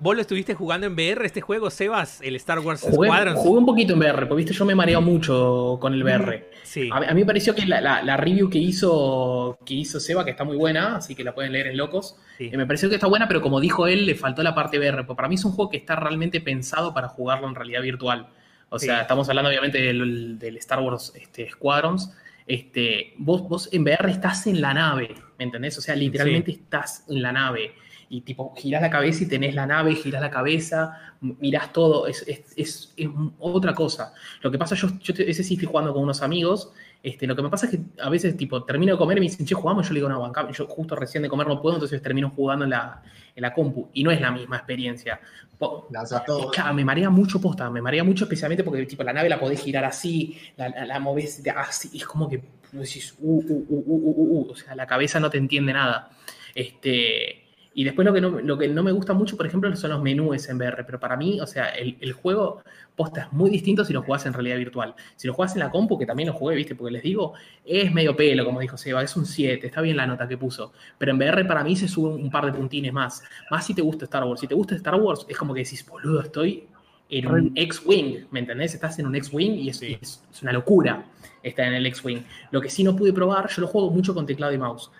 Speaker 1: ¿Vos lo estuviste jugando en VR este juego, Sebas? El Star Wars
Speaker 2: Jugué,
Speaker 1: Squadrons.
Speaker 2: jugué un poquito en VR, porque viste, yo me mareo mucho con el VR.
Speaker 1: Sí.
Speaker 2: A, mí- a mí me pareció que la, la- la review que hizo, que hizo Seba, que está muy buena, así que la pueden leer en Locos,
Speaker 1: sí.
Speaker 2: eh, me pareció que está buena, pero como dijo él, le faltó la parte VR. Porque para mí es un juego que está realmente pensado para jugarlo en realidad virtual. O sea,
Speaker 1: Sí.
Speaker 2: estamos hablando obviamente del, del Star Wars este, Squadrons. Este, vos, vos en VR estás en la nave, ¿me entendés? O sea, literalmente estás en la nave. Y tipo, girás la cabeza y tenés la nave, girás la cabeza, mirás todo, es, es- es- es otra cosa. Lo que pasa, yo, yo ese sí estoy jugando con unos amigos. Este, lo que me pasa es que a veces, tipo, termino de comer y me dicen, che, jugamos. Yo le digo, no, bancame, yo justo recién de comer no puedo, entonces termino jugando en la, en la compu. Y no es la misma experiencia. Po-
Speaker 3: todo.
Speaker 2: Claro, me marea mucho posta, me marea mucho especialmente porque tipo, la nave la podés girar así, la, la, la movés de así, y es como que decís, uh, uh, uh, uh, uh, o sea, la cabeza no te entiende nada. Este, y después lo que, no, lo que no me gusta mucho, por ejemplo, son los menús en VR, pero para mí, o sea, el, el juego posta es muy distinto si lo jugás en realidad virtual. Si lo jugás en la compu, que también lo jugué, viste, porque les digo, es medio pelo, como dijo Seba, es un 7, está bien la nota que puso, pero en VR para mí se sube un par de puntines más. Más si te gusta Star Wars. Si te gusta Star Wars, es como que decís, boludo, estoy en un X-Wing, ¿me entendés? Estás en un X-Wing y es,
Speaker 1: Sí.
Speaker 2: es- es una locura estar en el X-Wing. Lo que sí no pude probar, yo lo juego mucho con teclado y mouse.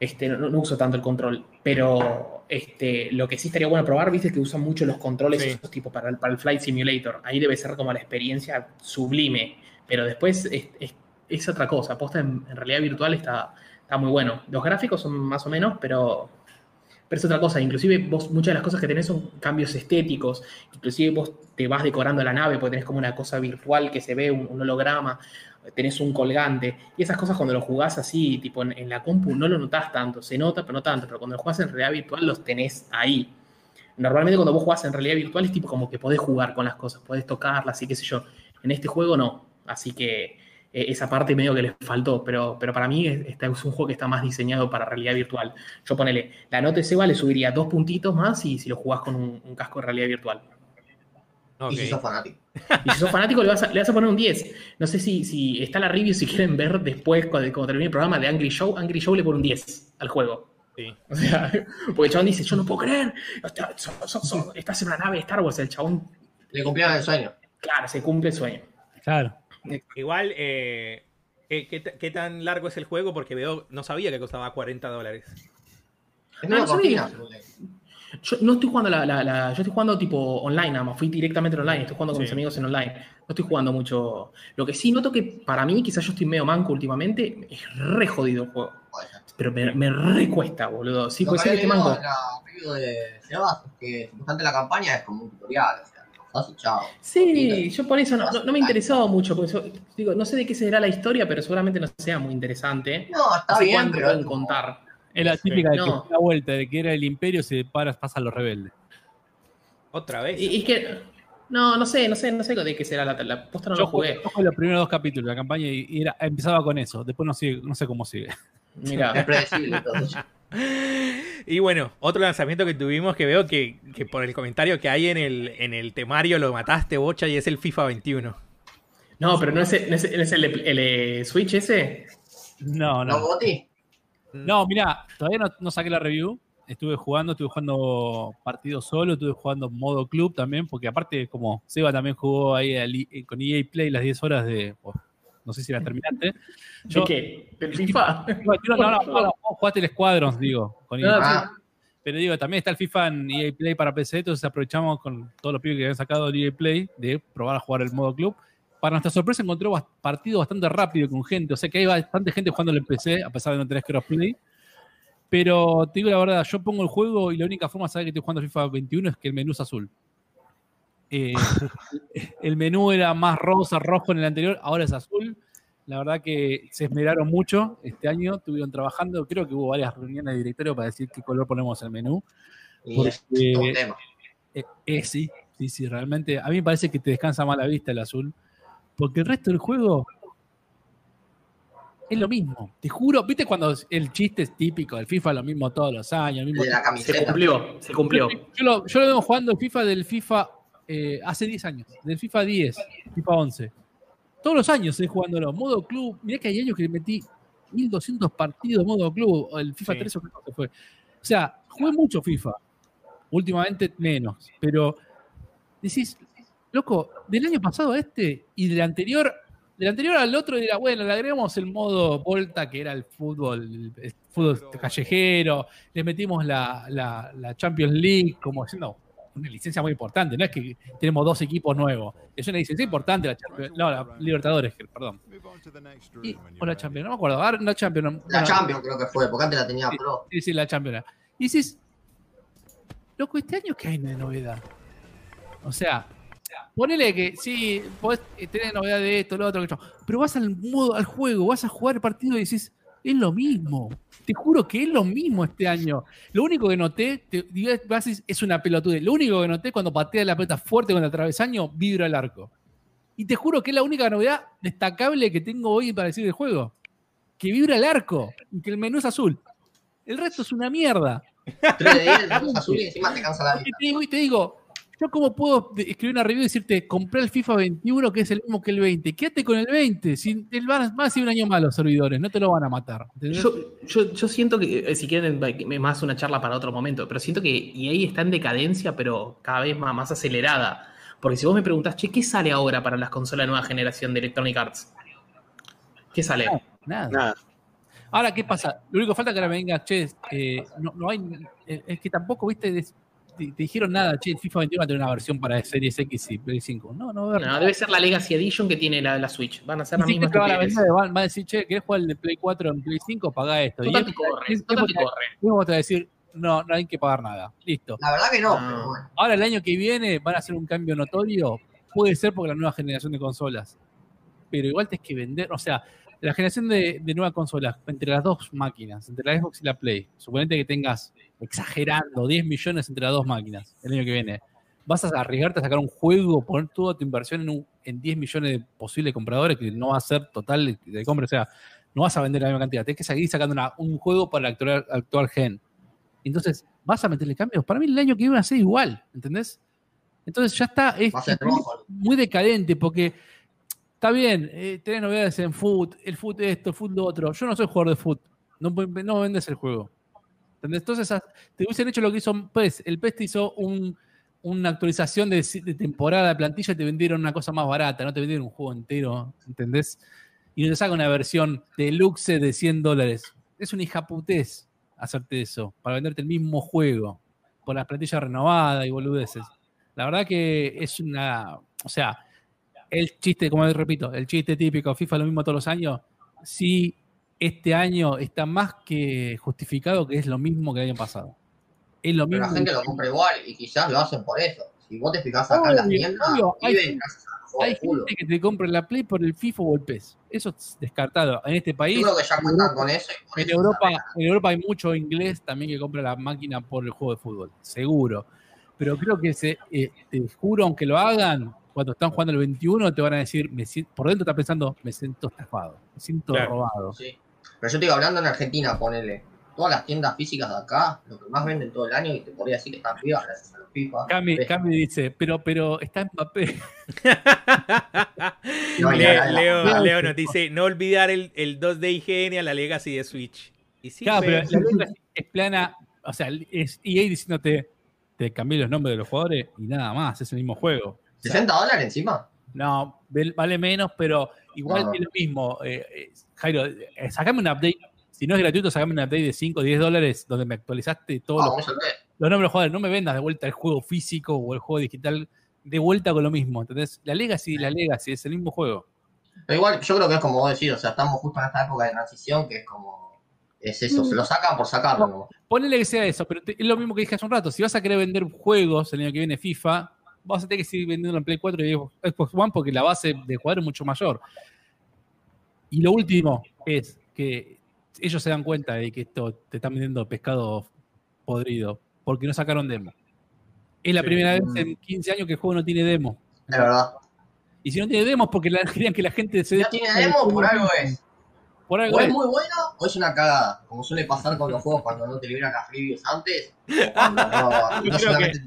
Speaker 2: Este, no, no uso tanto el control, pero este, lo que sí estaría bueno probar, viste que usan mucho los controles
Speaker 1: Sí.
Speaker 2: esos tipo para el, para el Flight Simulator. Ahí debe ser como la experiencia sublime, pero después es, es- es otra cosa. Posta en, en realidad virtual está, está muy bueno. Los gráficos son más o menos, pero, pero es otra cosa. Inclusive vos, muchas de las cosas que tenés son cambios estéticos. Inclusive vos te vas decorando la nave porque tenés como una cosa virtual que se ve, un, holograma, tenés un colgante. Y esas cosas cuando lo jugás así, tipo en, en la compu, no lo notás tanto. Se nota, pero no tanto. Pero cuando lo jugás en realidad virtual, los tenés ahí. Normalmente cuando vos jugás en realidad virtual es tipo como que podés jugar con las cosas, podés tocarlas y qué sé yo. En este juego no. Así que eh, esa parte medio que les faltó, pero, pero para mí es, este es un juego que está más diseñado para realidad virtual. Yo ponele, la nota de Seba le subiría dos puntitos más y si lo jugás con un, un casco de realidad virtual.
Speaker 3: Y si sos fanático.
Speaker 2: Y si sos fanático le vas a, le vas a poner un 10. No sé si, si está la review, si quieren ver después, cuando, cuando termine el programa de Angry Show, Angry Show le pone un 10 al juego.
Speaker 1: Sí.
Speaker 2: O sea, porque el chabón dice, yo no puedo creer, está- so- so- so- estás en una nave de Star Wars, el chabón,
Speaker 3: Le cumplieron el sueño.
Speaker 2: claro, se cumple el sueño.
Speaker 4: claro.
Speaker 1: Igual, eh, ¿qué, qué ta- qué tan largo es el juego? Porque veo, no sabía que costaba 40 dólares.
Speaker 3: Es
Speaker 2: No,
Speaker 3: una
Speaker 2: no sabía. Yo no estoy jugando la, la- la- yo estoy jugando tipo online, nada más, fui directamente en online, estoy jugando con
Speaker 1: Sí.
Speaker 2: mis amigos en online. No estoy jugando mucho. Lo que sí noto que para mí, quizás yo estoy medio manco últimamente, es re jodido el juego. Pero me, me recuesta, boludo. Sí, puede
Speaker 3: que
Speaker 2: ser que manco.
Speaker 3: la review de Sebas es que supuestamente la campaña es como un tutorial. O sea, chao.
Speaker 2: Sí, yo por eso no, no- no me interesó mucho, porque yo- digo, no sé de qué será la historia, pero seguramente no sea muy interesante.
Speaker 3: No, está
Speaker 2: sé
Speaker 3: bien,
Speaker 2: cuánto
Speaker 3: pero.
Speaker 2: pueden
Speaker 3: es como-
Speaker 2: contar.
Speaker 4: Es la típica de que
Speaker 2: No.
Speaker 4: vuelta, de que era el imperio, se para, pasa a los rebeldes.
Speaker 1: Otra vez.
Speaker 2: Y, y es que, no, no sé, no sé, no sé de qué será la, la posta, no
Speaker 4: yo
Speaker 2: lo jugué.
Speaker 4: jugué, yo jugué los primeros dos capítulos de la campaña y, y era, empezaba con eso. Después no, sigue, no sé cómo sigue.
Speaker 3: Es
Speaker 2: Mira,
Speaker 3: predecible entonces.
Speaker 1: Y bueno, otro lanzamiento que tuvimos que veo que, que por el comentario que hay en el, en el temario lo mataste, bocha, y es el FIFA 21.
Speaker 2: no, pero no es, no es, no es el, el, eh, Switch ese.
Speaker 4: No,
Speaker 3: ¿No,
Speaker 4: no. No, mira, todavía no, no saqué la review. Estuve jugando, estuve jugando partido solo, estuve jugando modo club también, porque aparte, como Seba también jugó ahí al I- con EA Play las 10 horas de. oh, no sé si las terminaste.
Speaker 2: ¿De qué? ¿Del FIFA?
Speaker 4: No, no, no, no, jugaste el Squadrons, digo. Con.
Speaker 2: Ah,
Speaker 4: Pero digo, también está el FIFA en EA Play para PC, entonces aprovechamos con todos los pibes que habían sacado el EA Play de probar a jugar el modo club. para nuestra sorpresa encontró bas- partido bastante rápido con gente. O sea que hay bastante gente jugando el PC, a pesar de no tener crossplay. Pero te digo la verdad, yo pongo el juego y la única forma de saber que estoy jugando FIFA 21 es que el menú es azul. Eh, el menú era más rosa, rojo en el anterior, ahora es azul. La verdad que se esmeraron mucho este año, estuvieron trabajando, creo que hubo varias reuniones de directorio para decir qué color ponemos el menú.
Speaker 3: Y es
Speaker 4: Porque-
Speaker 3: todo un tema.
Speaker 4: Eh, eh, sí, sí, sí, realmente. A mí me parece que te descansa más la vista el azul. Porque el resto del juego es lo mismo. Te juro, ¿viste cuando el chiste es típico del FIFA lo mismo todos los años? mismo-
Speaker 3: De la
Speaker 2: Se cumplió, se cumplió.
Speaker 4: Yo lo, yo lo vengo jugando el FIFA del FIFA eh, hace 10 años, del FIFA 10, FIFA 11. Todos los años estoy jugándolo. Modo club. Mirá que hay años que le metí 1200 partidos modo club. El FIFA
Speaker 1: Sí.
Speaker 4: 3 o qué cosa fue. O sea, jugué mucho FIFA. Últimamente menos. Pero decís, loco, del año pasado a este y del anterior, del anterior al otro, dirá, bueno, le agregamos el modo Volta, que era el fútbol, el, fútbol callejero, le metimos la, la- la Champions League, como diciendo, una licencia muy importante, no es que tenemos dos equipos nuevos, es una licencia importante la Champions, no, la Libertadores, que- perdón. Y- o la Champions, no me acuerdo, ahora la Champions. no-
Speaker 3: La
Speaker 4: bueno,
Speaker 3: Champions creo que fue, porque antes la tenía
Speaker 4: Sí.
Speaker 3: Pro.
Speaker 4: Sí, sí, la Champions. Y dices, loco, este año qué hay de novedad. O sea, ponele que sí, podés tener novedad de esto, lo otro, que pero vas al modo, al juego, vas a jugar el partido y dices, es lo mismo. Te juro que es lo mismo este año. Lo único que noté, te, es una pelotude. Lo único que noté cuando patea la pelota fuerte contra el travesaño, vibra el arco. Y te juro que es la única novedad destacable que tengo hoy para decir del juego. Que vibra el arco y que el menú es azul. El resto es una mierda.
Speaker 3: 3 de 10, el azul y encima te cansa la
Speaker 4: te digo, y te digo, yo cómo puedo escribir una review y decirte, compré el FIFA 21 que es el mismo que el 20. Quédate con el 20. Si el van, a ser un año más los servidores, no te lo van a matar.
Speaker 2: Yo, yo, yo siento que, eh, si quieren, más una charla para otro momento, pero siento que EA está en decadencia, pero cada vez más, más acelerada. Porque si vos me preguntás, che, ¿qué sale ahora para las consolas de nueva generación de Electronic Arts? ¿Qué sale?
Speaker 4: Nada.
Speaker 5: Nada.
Speaker 4: Ahora, ¿qué pasa? Lo único que falta es que ahora me venga, che, eh, no, no hay. eh, es que tampoco, viste, te, te dijeron nada, che, el FIFA 21 va a tener una versión para Series X y Play 5. No, no va a haber
Speaker 2: No,
Speaker 4: nada.
Speaker 2: debe ser la Legacy Edition que tiene la, la Switch. Van a ser
Speaker 4: Ni
Speaker 2: la misma
Speaker 4: siquiera te van a vender, van, a decir, che, ¿querés jugar el de Play 4 en Play 5? Pagá esto.
Speaker 2: Total
Speaker 4: y
Speaker 2: te corre,
Speaker 4: es-
Speaker 2: total
Speaker 4: es-
Speaker 2: te corre.
Speaker 4: Te a decir, no, no hay que pagar nada. Listo.
Speaker 3: La verdad que no, pero bueno.
Speaker 4: Ahora el año que viene van a hacer un cambio notorio. Puede ser porque la nueva generación de consolas. Pero igual tienes que vender. O sea, la generación de, de nuevas consolas entre las dos máquinas, entre la Xbox y la Play, suponete que tengas, exagerando, 10 millones entre las dos máquinas el año que viene. Vas a arriesgarte a sacar un juego, poner toda tu inversión en, un- en 10 millones de posibles compradores, que no va a ser total de, compra. O sea, no vas a vender la misma cantidad. Tienes que seguir sacando una- un juego para el actual, actual gen. Entonces, ¿vas a meterle cambios? Para mí el año que viene va a ser igual, ¿entendés? Entonces ya está, es, muy, muy decadente porque está bien, eh, tenés novedades en foot, el foot esto, el foot lo otro. Yo no soy jugador de foot, no, no vendes el juego. Entonces ah, te hubiesen hecho lo que hizo PES. El PES te hizo un- una actualización de, temporada de plantilla y te vendieron una cosa más barata, no te vendieron un juego entero, ¿entendés? Y no te saca una versión deluxe de 100 dólares. Es una hijaputés hacerte eso, para venderte el mismo juego, por las plantillas renovadas y boludeces. La verdad que es una. O sea, el chiste, como repito, el chiste típico, FIFA lo mismo todos los años. Sí, este año está más que justificado que es lo mismo que el año pasado. Es lo
Speaker 3: Pero
Speaker 4: mismo.
Speaker 3: la gente lo compra igual y quizás lo hacen por eso. Si vos te fijás acá en las tiendas,
Speaker 4: hay Hay gente que te compra la Play por el FIFA o el PES. Eso es descartado. En este país,
Speaker 3: Yo creo que ya cuentan con eso.
Speaker 4: en
Speaker 3: eso
Speaker 4: Europa, en Europa hay mucho inglés también que compra la máquina por el juego de fútbol. Seguro. Pero creo que se, eh, te juro, aunque lo hagan, cuando están jugando el 21, te van a decir, me siento- por dentro estás pensando, me siento estafado, me siento
Speaker 1: Claro.
Speaker 4: robado.
Speaker 3: Sí. Pero yo estoy hablando en Argentina, ponele. Todas las tiendas físicas de acá, lo que más venden todo el año, y te podría decir que están vivas gracias a los FIFA.
Speaker 4: Cami. Cami dice, pero, pero está Mbappé.
Speaker 3: No, y
Speaker 1: Leo,
Speaker 3: la- la-
Speaker 1: Leo,
Speaker 4: la-
Speaker 1: Leo nos dice, no olvidar el, el 2 de IGN a la Legacy de Switch. Y sí,
Speaker 4: Claro, pero la es- es plana, o sea, es EA diciéndote, te cambié los nombres de los jugadores y nada más, es el mismo juego. O sea,
Speaker 3: 60 dólares encima.
Speaker 4: No, vale menos, pero igual
Speaker 3: No.
Speaker 4: es lo mismo. Eh, eh, Jairo, eh, sacame un update. Si no es gratuito, sacame un update de 5 o 10 dólares donde me actualizaste todos los, los nombres de jugadores. No me vendas de vuelta el juego físico o el juego digital de vuelta con lo mismo. ¿Entendés? La Legacy, la Legacy, es el mismo juego.
Speaker 3: Pero igual, yo creo que es como vos decís, o sea, estamos justo en esta época de transición que es como. Es eso, se lo sacan por sacarlo. ¿no?
Speaker 4: Ponele que sea eso, pero te- es lo mismo que dije hace un rato. Si vas a querer vender juegos el año que viene FIFA, vas a tener que seguir vendiendo en Play 4 y Xbox One porque la base de jugar es mucho mayor. Y lo último es que ellos se dan cuenta de que esto te están vendiendo pescado podrido porque no sacaron demo. Es la
Speaker 1: Sí.
Speaker 4: primera vez en 15 años que el juego no tiene demo.
Speaker 3: Es verdad.
Speaker 4: Y si no tiene demo es porque la- querían que la gente se
Speaker 3: no tiene demo, por algo es.
Speaker 4: Por algo
Speaker 3: O es
Speaker 4: es.
Speaker 3: muy bueno o es una cagada. Como suele pasar con los juegos cuando no te liberan las reviews antes. Cuando no, no
Speaker 4: que
Speaker 3: te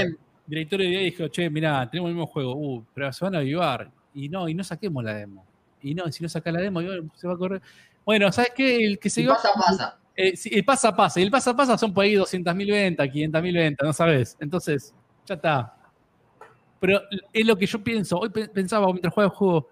Speaker 4: el director de y dijo, che, mirá, tenemos el mismo juego, uh, pero se van a avivar. Y no, y no saquemos la demo. Y no, si no sacás la demo, se va a correr. Bueno, ¿sabes qué? El que se
Speaker 3: pasa, pasa.
Speaker 4: eh, sí, el pasa pasa. Y el pasa pasa son por ahí 200.000 ventas, 500.000 ventas, no sabes. Entonces, ya está. Pero es lo que yo pienso. Hoy pe- pensaba mientras jugaba el juego.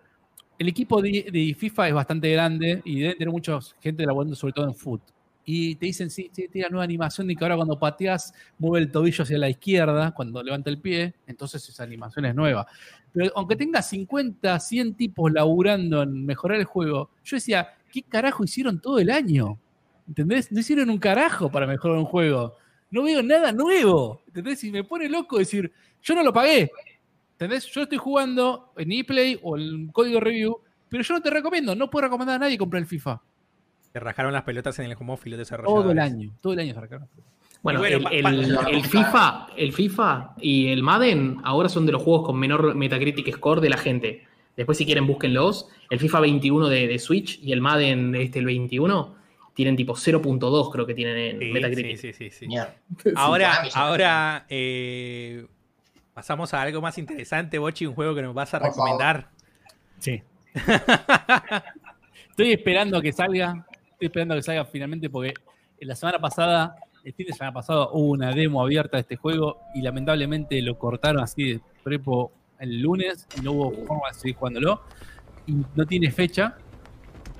Speaker 4: El equipo de, de FIFA es bastante grande y debe tener mucha gente laburando sobre todo en foot. Y te dicen, sí, sí, tiene la nueva animación de que ahora cuando pateas mueve el tobillo hacia la izquierda, cuando levanta el pie, entonces esa animación es nueva. Pero aunque tenga 50, 100 tipos laburando en mejorar el juego, yo decía, ¿qué carajo hicieron todo el año? ¿Entendés? No hicieron un carajo para mejorar un juego. No veo nada nuevo. ¿Entendés? Y me pone loco decir, yo no lo pagué. ¿Entendés? Yo estoy jugando en ePlay o en código review, pero yo no te recomiendo, no puedo recomendar a nadie comprar el FIFA.
Speaker 1: Se rajaron las pelotas en el home office los desarrolladores.
Speaker 4: Todo el año, todo el año se recarga.
Speaker 2: Bueno, el, FIFA, el FIFA y el Madden ahora son de los juegos con menor Metacritic score de la gente. Después, si quieren, búsquenlos. El FIFA 21 de, de Switch y el Madden este, el 21, tienen tipo 0.2, creo que tienen en
Speaker 1: Sí,
Speaker 2: Metacritic.
Speaker 1: sí, sí, sí, sí. Ahora, ahora eh, pasamos a algo más interesante, Bochi, un juego que nos vas a recomendar.
Speaker 4: Sí. Estoy esperando a que salga. Estoy esperando a que salga finalmente porque la semana pasada, el fin de semana pasado, hubo una demo abierta de este juego y lamentablemente lo cortaron así de prepo el lunes y no hubo forma de seguir jugándolo. Y no tiene fecha,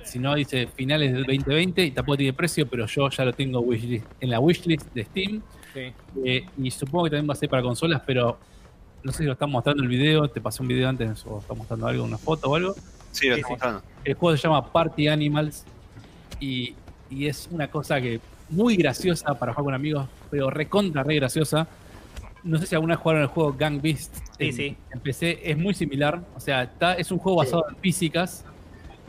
Speaker 4: si no dice finales del 2020 y tampoco tiene precio, pero yo ya lo tengo wishlist- en la wishlist de Steam.
Speaker 1: Sí.
Speaker 4: Eh, y supongo que también va a ser para consolas, pero no sé si lo están mostrando el video. Te pasé un video antes o está mostrando algo, una foto o algo.
Speaker 5: Sí, lo
Speaker 1: sí.
Speaker 5: mostrando.
Speaker 4: El juego se llama Party Animals y, y es una cosa que muy graciosa para jugar con amigos, pero recontra, re graciosa. No sé si alguna vez jugaron el juego Gang Beast.
Speaker 1: Sí,
Speaker 4: en,
Speaker 1: sí.
Speaker 4: en PC es muy similar. O sea, está, es un juego basado en físicas.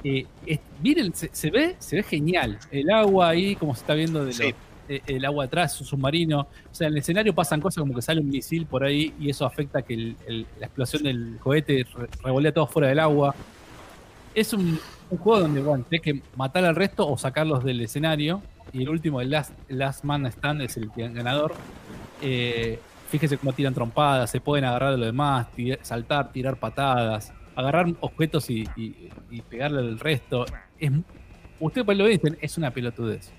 Speaker 4: Eh, es- miren, se, se ve, se ve genial. El agua ahí, como se está viendo de
Speaker 5: Sí.
Speaker 4: los- eh, el agua atrás, un submarino. O sea, en el escenario pasan cosas como que sale un misil por ahí y eso afecta que el- el- la explosión del cohete re- revolea todo fuera del agua. Es un, un juego donde bueno, tenés que matar al resto o sacarlos del escenario. Y el último, el Last, last Man Stand, es el ganador. Eh, fíjese cómo tiran trompadas, se pueden agarrar de lo demás, saltar, tirar patadas, agarrar objetos y, y- pegarle al resto. Es, usted lo dicen, es una pelotudez.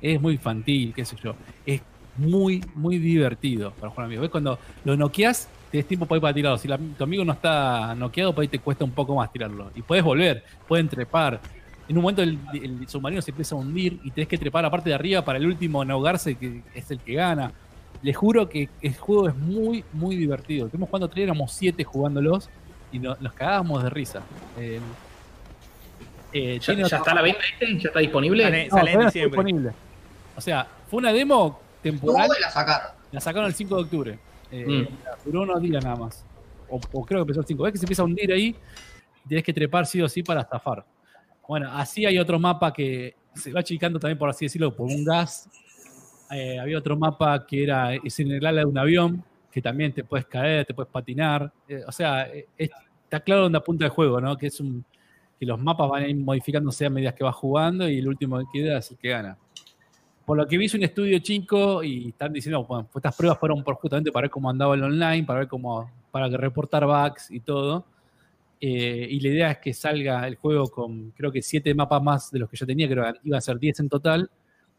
Speaker 4: Es muy infantil, qué sé yo. Es muy, muy divertido para jugar amigos. ¿Ves? Cuando lo noqueas, tenés tiempo para ir para tirarlo. Si la- tu amigo no está noqueado, por ahí te cuesta un poco más tirarlo. Y puedes volver, pueden trepar. En un momento el, el submarino se empieza a hundir y tenés que trepar la parte de arriba para el último no ahogarse, que es el que gana. Les juro que el juego es muy, muy divertido. Estuvimos jugando tres, éramos siete jugándolos y no- nos cagábamos de risa. Eh, eh,
Speaker 2: ¿Ya, está a la venta este? ¿Ya está disponible?
Speaker 1: Sale-
Speaker 4: no,
Speaker 1: sale en
Speaker 4: no
Speaker 1: diciembre.
Speaker 4: disponible. O sea, fue una demo temporal.
Speaker 3: La sacaron.
Speaker 4: La sacaron el 5 de octubre. Eh,
Speaker 2: Mm.
Speaker 4: Duró unos días nada más. O, o creo que empezó el 5. Ves que se empieza a hundir ahí. Tienes que trepar sí o sí para estafar. Bueno, así hay otro mapa que se va achicando también, por así decirlo, por un gas. Eh, había otro mapa que era es en el ala de un avión, que también te puedes caer, te puedes patinar. Eh, o sea, eh, es- está claro dónde apunta el juego, ¿no? Que es un que los mapas van a ir modificándose a medida que vas jugando y el último que queda es el que gana. Por lo que vi es un estudio chico y están diciendo, bueno, estas pruebas fueron por justamente para ver cómo andaba el online, para ver cómo, para que reportar bugs y todo. Eh, y la idea es que salga el juego con, creo que siete mapas más de los que yo tenía, creo que iban a ser 10 en total.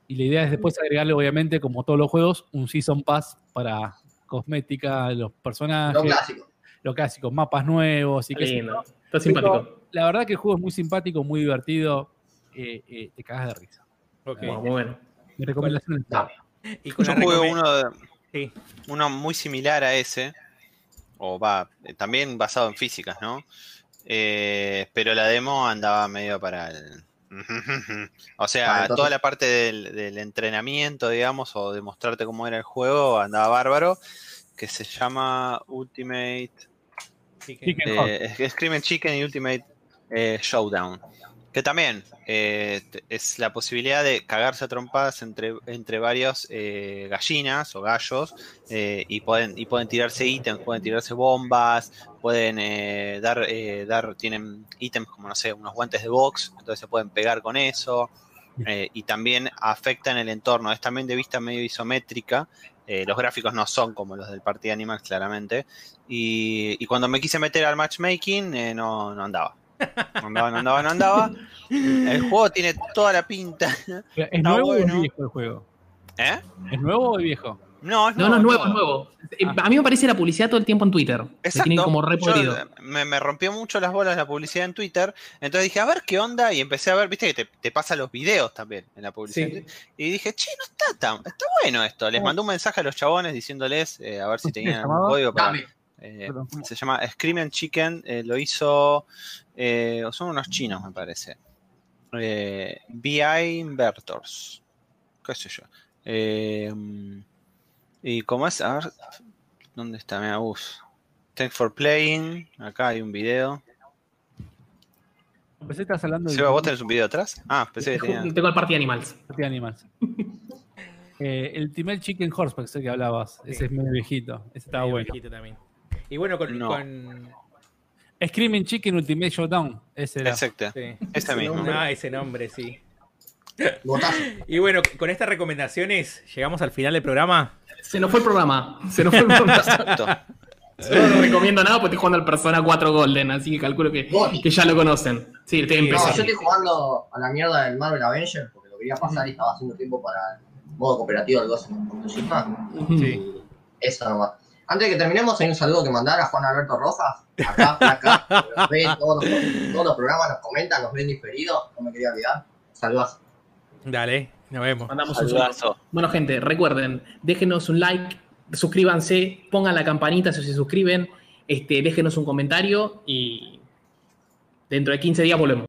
Speaker 4: Y la idea es después agregarle, obviamente, como todos los juegos, un Season Pass para cosmética, los personajes,
Speaker 3: Lo clásico.
Speaker 4: lo clásico, mapas nuevos y qué sé yo.
Speaker 2: Lindo. Está simpático.
Speaker 4: La verdad que el juego es muy simpático, muy divertido. eh, eh, te cagas de risa.
Speaker 1: Ok.
Speaker 2: Bueno, muy bueno.
Speaker 4: Mi recomendación es.
Speaker 1: Y con
Speaker 5: Yo jugué uno, de-
Speaker 1: Sí.
Speaker 5: uno muy similar a ese. o va, eh, también basado en físicas, ¿no? Eh, pero la demo andaba medio para el... o sea,
Speaker 3: Ah, entonces-
Speaker 5: toda la parte del, del entrenamiento, digamos, o de mostrarte cómo era el juego, andaba bárbaro, que se llama Ultimate
Speaker 4: Chicken
Speaker 5: eh, es Screaming Chicken y Ultimate eh, Showdown. Que también eh, es la posibilidad de cagarse a trompadas entre, entre varios eh, gallinas o gallos eh, y, pueden, y pueden tirarse ítems, pueden tirarse bombas, pueden eh, dar, eh, dar, tienen ítems como, no sé, unos guantes de box, entonces se pueden pegar con eso. y también afectan el entorno. Es también de vista medio isométrica. eh, los gráficos no son como los del Party Animals, claramente. Y, y cuando me quise meter al matchmaking, eh, no, no andaba. No andaba, no andaba, no andaba. El juego tiene toda la pinta.
Speaker 4: ¿Es nuevo o
Speaker 5: bueno.
Speaker 4: es viejo el juego?
Speaker 5: ¿Eh?
Speaker 4: ¿Es nuevo o es viejo?
Speaker 5: No, es
Speaker 2: No, no es nuevo, es nuevo. Eh,
Speaker 4: Ah.
Speaker 2: A mí me parece la publicidad todo el tiempo en Twitter. Me
Speaker 5: Exacto.
Speaker 2: tienen como
Speaker 5: Yo, me, me rompió mucho las bolas la publicidad en Twitter. Entonces dije, a ver qué onda. Y empecé a ver, viste que te, te pasa los videos también en la publicidad.
Speaker 2: Sí.
Speaker 5: Y dije, che, no está tan. Está bueno esto. Les mandé un mensaje a los chabones diciéndoles eh, a ver si
Speaker 4: ¿Cómo se
Speaker 5: tenían algún
Speaker 4: llamaba?
Speaker 5: código para.
Speaker 3: Dame.
Speaker 5: Eh, se llama Screaming Chicken. eh, lo hizo. eh, son unos chinos, me parece. Eh, BI Invertors. ¿Qué sé yo? Eh, y como es. A ver. ¿Dónde está? Mira, bus. Thanks for playing. Acá hay un video.
Speaker 4: Pensé que estabas hablando
Speaker 5: Seba, ¿vos tenés un video atrás? Ah, pensé que tenía.
Speaker 2: Tengo el Party Animals.
Speaker 4: Party Animals. Eh, el Timel Chicken Horseback, sé que hablabas. Ese es medio viejito. Ese estaba
Speaker 1: Medio
Speaker 4: bueno.
Speaker 1: viejito también. Y bueno, con,
Speaker 5: No.
Speaker 1: con-
Speaker 4: Screaming Chicken Ultimate Showdown. Ese era.
Speaker 5: Exacto.
Speaker 1: sí.
Speaker 5: Ese mismo.
Speaker 1: Ah, ese nombre, sí. Y bueno, con estas recomendaciones llegamos al final del programa.
Speaker 2: Se nos fue el programa. Se nos fue el programa.
Speaker 5: Exacto.
Speaker 2: Yo no recomiendo nada porque estoy jugando al Persona 4 Golden, así que calculo que, que ya lo conocen. Sí, estoy
Speaker 1: Sí,
Speaker 3: No, yo
Speaker 2: empezando.
Speaker 3: estoy jugando a la mierda del Marvel Avengers porque lo quería pasar y estaba haciendo tiempo para el modo cooperativo del Ghost of Tsushima.
Speaker 1: Sí.
Speaker 3: Eso nomás. Antes de que terminemos, hay un saludo que mandar a Juan Alberto Rojas. Acá, acá. Nos ve todos los, todos los programas, nos comenta, nos ven diferidos. No me quería olvidar. Saludos.
Speaker 1: Dale, nos vemos.
Speaker 2: Mandamos un saludo.
Speaker 5: Saludazo.
Speaker 2: Bueno, gente, recuerden, déjenos un like, suscríbanse, pongan la campanita si se suscriben, este, déjenos un comentario y dentro de 15 días volvemos.